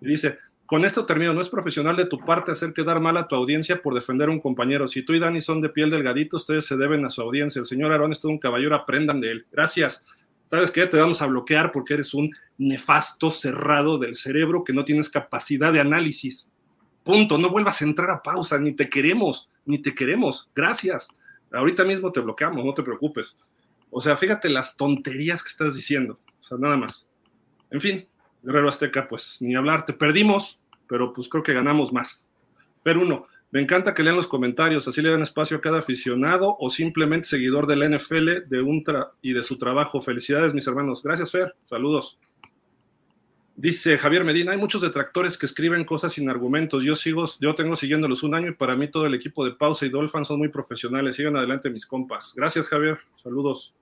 Y dice, con esto termino, no es profesional de tu parte hacer quedar mal a tu audiencia por defender a un compañero. Si tú y Dani son de piel delgadito, ustedes se deben a su audiencia. El señor Aarón es todo un caballero, aprendan de él. Gracias. ¿Sabes qué? Te vamos a bloquear porque eres un nefasto cerrado del cerebro que no tienes capacidad de análisis. Punto. No vuelvas a entrar a pausa, ni te queremos, ni te queremos. Gracias. Ahorita mismo te bloqueamos, no te preocupes. O sea, fíjate las tonterías que estás diciendo. O sea, nada más. En fin, Guerrero Azteca, pues ni hablar, te perdimos, pero pues creo que ganamos más. Pero uno, me encanta que lean los comentarios, así le dan espacio a cada aficionado o simplemente seguidor del NFL de un y de su trabajo. Felicidades, mis hermanos. Gracias, Fer. Saludos. Dice Javier Medina, hay muchos detractores que escriben cosas sin argumentos. Yo sigo, yo tengo siguiéndolos un año y para mí todo el equipo de Pausa y Dolphin son muy profesionales. Sigan adelante mis compas. Gracias, Javier. Saludos.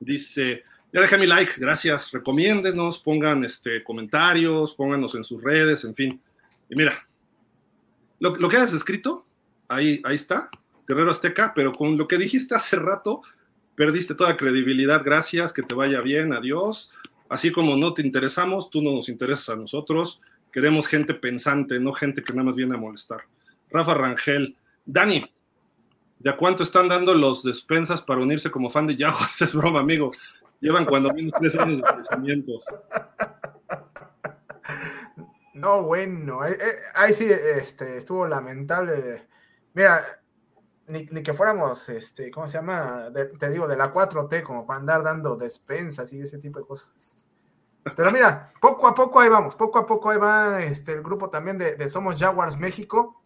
Dice, ya dejé mi like, gracias. Recomiéndenos, pongan este, comentarios, pónganos en sus redes, en fin. Y mira, lo, que has escrito, ahí, ahí está, Guerrero Azteca, pero con lo que dijiste hace rato, perdiste toda credibilidad. Gracias, que te vaya bien, adiós. Así como no te interesamos, tú no nos interesas a nosotros. Queremos gente pensante, no gente que nada más viene a molestar. Rafa Rangel, Dani, ¿De a cuánto están dando los despensas para unirse como fan de Jaguars? [LAUGHS] Es broma, amigo. Llevan cuando menos tres años de crecimiento. No, bueno. Eh, eh, ahí sí este, estuvo lamentable. Mira, ni, que fuéramos, este, ¿cómo se llama? te digo, de la 4T, como para andar dando despensas y ese tipo de cosas. Pero mira, poco a poco ahí vamos, poco a poco ahí va este, el grupo también de Somos Jaguars México.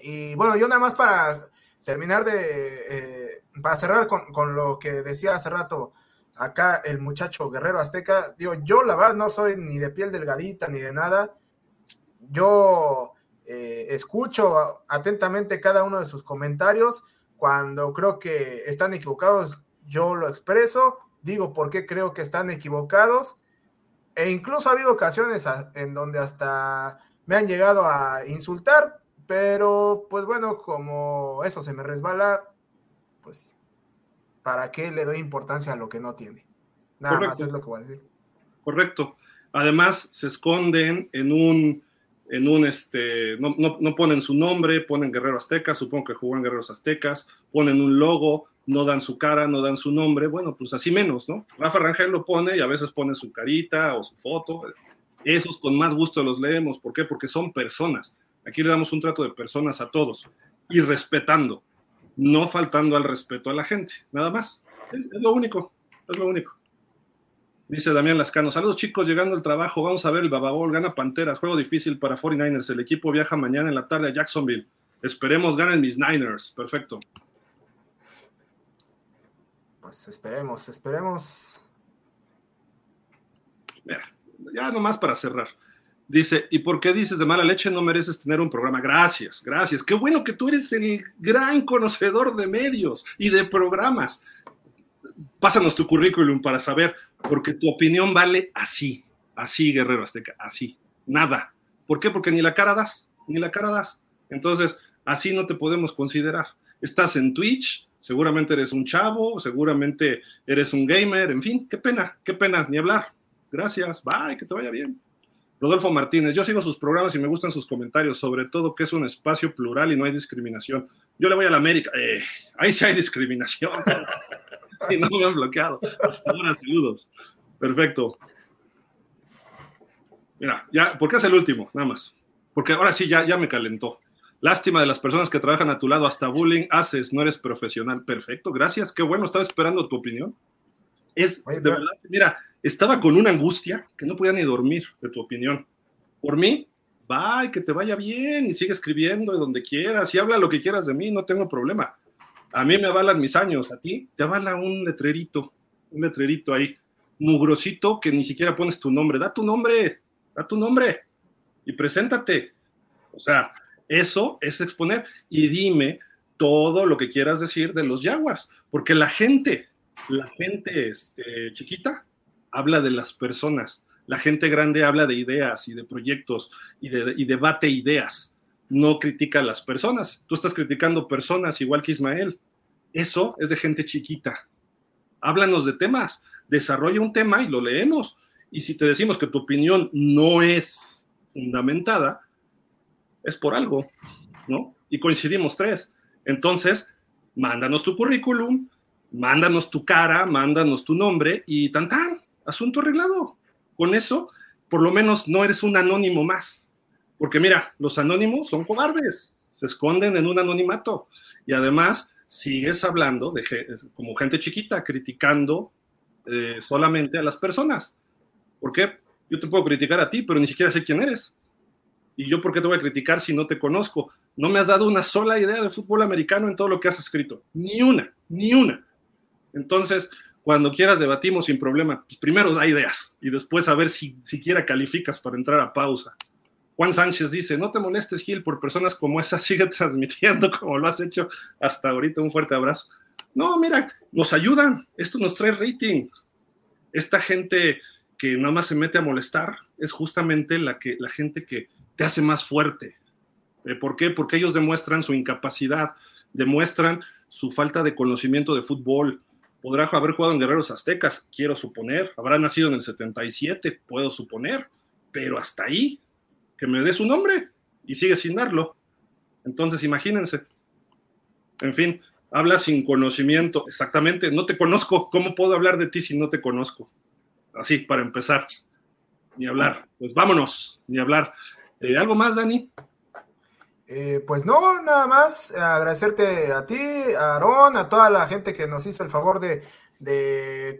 Y bueno, yo nada más para terminar de, eh, para cerrar con, lo que decía hace rato acá el muchacho Guerrero Azteca, digo, yo la verdad no soy ni de piel delgadita ni de nada, yo eh, escucho atentamente cada uno de sus comentarios, cuando creo que están equivocados, yo lo expreso, digo por qué creo que están equivocados, e incluso ha habido ocasiones en donde hasta me han llegado a insultar, pero, pues bueno, como eso se me resbala, pues, ¿para qué le doy importancia a lo que no tiene? Nada más es lo que voy a decir. Correcto. Además, se esconden en un, en un, este, no, no, ponen su nombre, ponen Guerrero Azteca, supongo que jugó en Guerreros Aztecas, ponen un logo, no dan su cara, no dan su nombre, bueno, pues así menos, ¿no? Rafa Rangel lo pone y a veces pone su carita o su foto. Esos con más gusto los leemos. ¿Por qué? Porque son personas. Aquí le damos un trato de personas a todos y respetando, no faltando al respeto a la gente, nada más. Es, lo único, es lo único. Dice Damián Lascano, saludos chicos, llegando al trabajo, vamos a ver el Bababol, gana Panteras, juego difícil para 49ers, el equipo viaja mañana en la tarde a Jacksonville, esperemos ganen mis Niners, perfecto. Pues esperemos, esperemos. Mira, ya nomás para cerrar. Dice, ¿y por qué dices de mala leche no mereces tener un programa? Gracias, gracias. Qué bueno que tú eres el gran conocedor de medios y de programas. Pásanos tu currículum para saber, porque tu opinión vale así, así, Guerrero Azteca, así, nada. ¿Por qué? Porque ni la cara das, ni la cara das. Entonces, así no te podemos considerar. Estás en Twitch, seguramente eres un chavo, seguramente eres un gamer, en fin, qué pena, qué pena, ni hablar. Gracias, bye, que te vaya bien. Rodolfo Martínez, yo sigo sus programas y me gustan sus comentarios, sobre todo que es un espacio plural y no hay discriminación. Yo le voy a la América, eh, ahí sí hay discriminación. [LAUGHS] y no me han bloqueado. Hasta ahora, saludos. Perfecto. Mira, ya, ¿por qué es el último? Nada más. Porque ahora sí ya, ya me calentó. Lástima de las personas que trabajan a tu lado, hasta bullying haces, no eres profesional. Perfecto, gracias, qué bueno, estaba esperando tu opinión. Es, de verdad, mira, estaba con una angustia que no podía ni dormir de tu opinión. Por mí, bye, que te vaya bien y sigue escribiendo de donde quieras y habla lo que quieras de mí, no tengo problema. A mí me avalan mis años, a ti te avala un letrerito, un letrerito ahí, mugrosito que ni siquiera pones tu nombre. Da tu nombre, da tu nombre y preséntate. O sea, eso es exponer y dime todo lo que quieras decir de los Jaguars, porque la gente, la gente este, chiquita habla de las personas. La gente grande habla de ideas y de proyectos y, debate ideas. No critica a las personas. Tú estás criticando personas igual que Ismael. Eso es de gente chiquita. Háblanos de temas. Desarrolla un tema y lo leemos. Y si te decimos que tu opinión no es fundamentada, es por algo, ¿no? Y coincidimos tres. Entonces, mándanos tu currículum, mándanos tu cara, mándanos tu nombre y tan tan asunto arreglado. Con eso, por lo menos no eres un anónimo más. Porque mira, los anónimos son cobardes, se esconden en un anonimato. Y además, sigues hablando como gente chiquita, criticando eh, solamente a las personas. ¿Por qué? Yo te puedo criticar a ti, pero ni siquiera sé quién eres. ¿Y yo por qué te voy a criticar si no te conozco? No me has dado una sola idea de fútbol americano en todo lo que has escrito. Ni una, ni una. Entonces, cuando quieras debatimos sin problema. Pues primero da ideas y después a ver si siquiera calificas para entrar a pausa. Juan Sánchez dice, no te molestes, Gil, por personas como esa, [LAUGHS] sigue transmitiendo como lo has hecho hasta ahorita. Un fuerte abrazo. No, mira, nos ayudan. Esto nos trae rating. Esta gente que nada más se mete a molestar es justamente la, que, la gente que te hace más fuerte. Eh, ¿Por qué? Porque ellos demuestran su incapacidad, demuestran su falta de conocimiento de fútbol, podrá haber jugado en Guerreros Aztecas, quiero suponer, habrá nacido en el 77, puedo suponer, pero hasta ahí, que me dé su nombre y sigue sin darlo. Entonces, imagínense. En fin, habla sin conocimiento, exactamente, no te conozco, ¿cómo puedo hablar de ti si no te conozco? Así, para empezar, ni hablar. Pues vámonos, ni hablar. Eh, ¿Algo más, Dani? Eh, pues no, nada más agradecerte a ti, a Aarón, a toda la gente que nos hizo el favor de,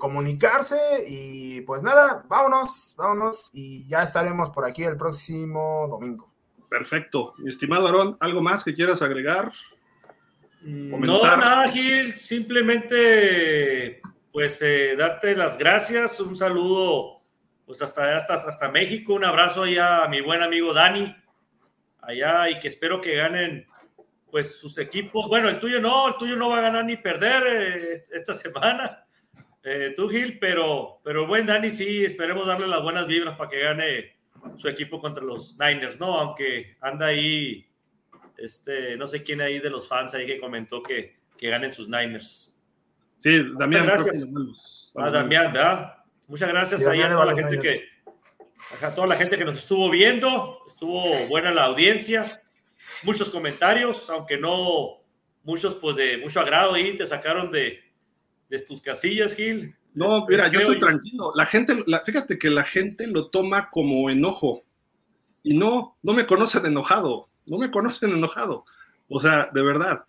comunicarse y pues nada, vámonos, vámonos y ya estaremos por aquí el próximo domingo. Perfecto. Mi estimado Aarón, ¿algo más que quieras agregar? Mm, no, nada, Gil, simplemente pues eh, darte las gracias, un saludo pues hasta, hasta, hasta México, un abrazo allá a mi buen amigo Dani allá y que espero que ganen pues sus equipos. Bueno, el tuyo no, el tuyo no va a ganar ni perder eh, esta [LAUGHS] semana, eh, tú Gil, pero, pero buen Dani sí, esperemos darle las buenas vibras para que gane su equipo contra los Niners, ¿no? Aunque anda ahí, este, no sé quién ahí de los fans ahí que comentó que, que ganen sus Niners. Sí, Damián. Muchas gracias. Ah, Damián, ¿verdad? Muchas gracias a toda la gente que, a toda la gente que nos estuvo viendo. Estuvo buena la audiencia. Muchos comentarios, aunque no muchos pues de mucho agrado ahí, te sacaron de, de tus casillas, Gil. No, este, mira, yo estoy tranquilo. La gente, fíjate que la gente lo toma como enojo. Y no, no me conocen enojado. No me conocen enojado. O sea, de verdad.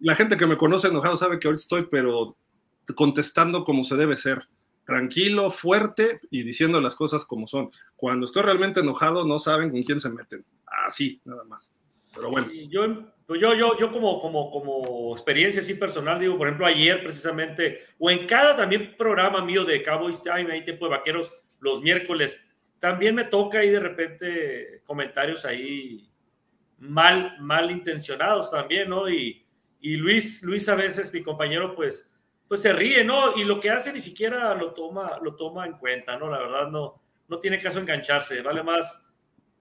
La gente que me conoce enojado sabe que ahorita estoy, pero contestando como se debe ser. Tranquilo, fuerte y diciendo las cosas como son. Cuando estoy realmente enojado, no saben con quién se meten. Así, nada más. Pero bueno. yo, pues yo, yo, yo como, como, como experiencia así personal, digo, por ejemplo, ayer precisamente, o en cada también programa mío de Cowboys Time, ahí tiempo de vaqueros, los miércoles, también me toca ahí de repente comentarios ahí mal, mal intencionados también, ¿no? Y, y Luis, Luis a veces, mi compañero, pues, pues se ríe, ¿no? Y lo que hace ni siquiera lo toma, lo toma en cuenta, ¿no? La verdad no, no tiene caso engancharse, vale más,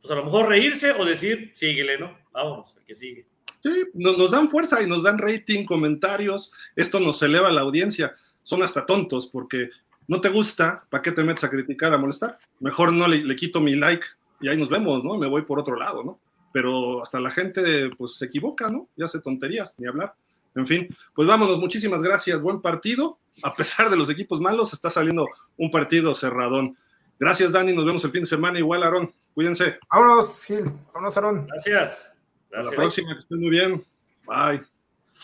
pues a lo mejor reírse o decir, síguele, ¿no? Vámonos, el que sigue. Sí, nos, dan fuerza y nos dan rating, comentarios, esto nos eleva la audiencia. Son hasta tontos porque no te gusta, ¿para qué te metes a criticar, a molestar? Mejor no le, quito mi like y ahí nos vemos, ¿no? Me voy por otro lado, ¿no? Pero hasta la gente pues se equivoca, ¿no? Ya hace tonterías, ni hablar. En fin, pues vámonos, muchísimas gracias, buen partido. A pesar de los equipos malos, está saliendo un partido cerradón. Gracias, Dani, nos vemos el fin de semana. Igual, Aarón, cuídense. Vámonos, Gil, vámonos, Aarón. Gracias. Hasta la próxima, que estén muy bien. Bye.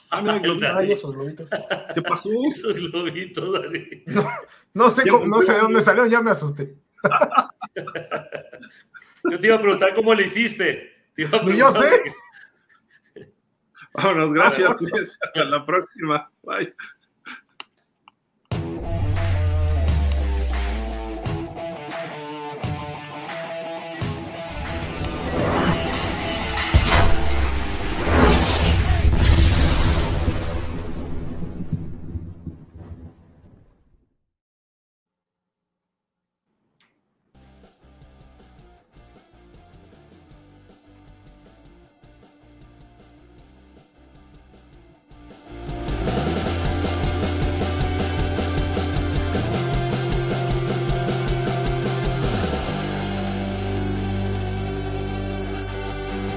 Ah, esos globitos. [LAUGHS] ¿Qué pasó? Esos globitos, Dani. No, sé, no sé de dónde salieron, ya me asusté. [LAUGHS] Yo te iba a preguntar cómo le hiciste. yo sé. Vámonos, gracias. Hasta la próxima. Bye.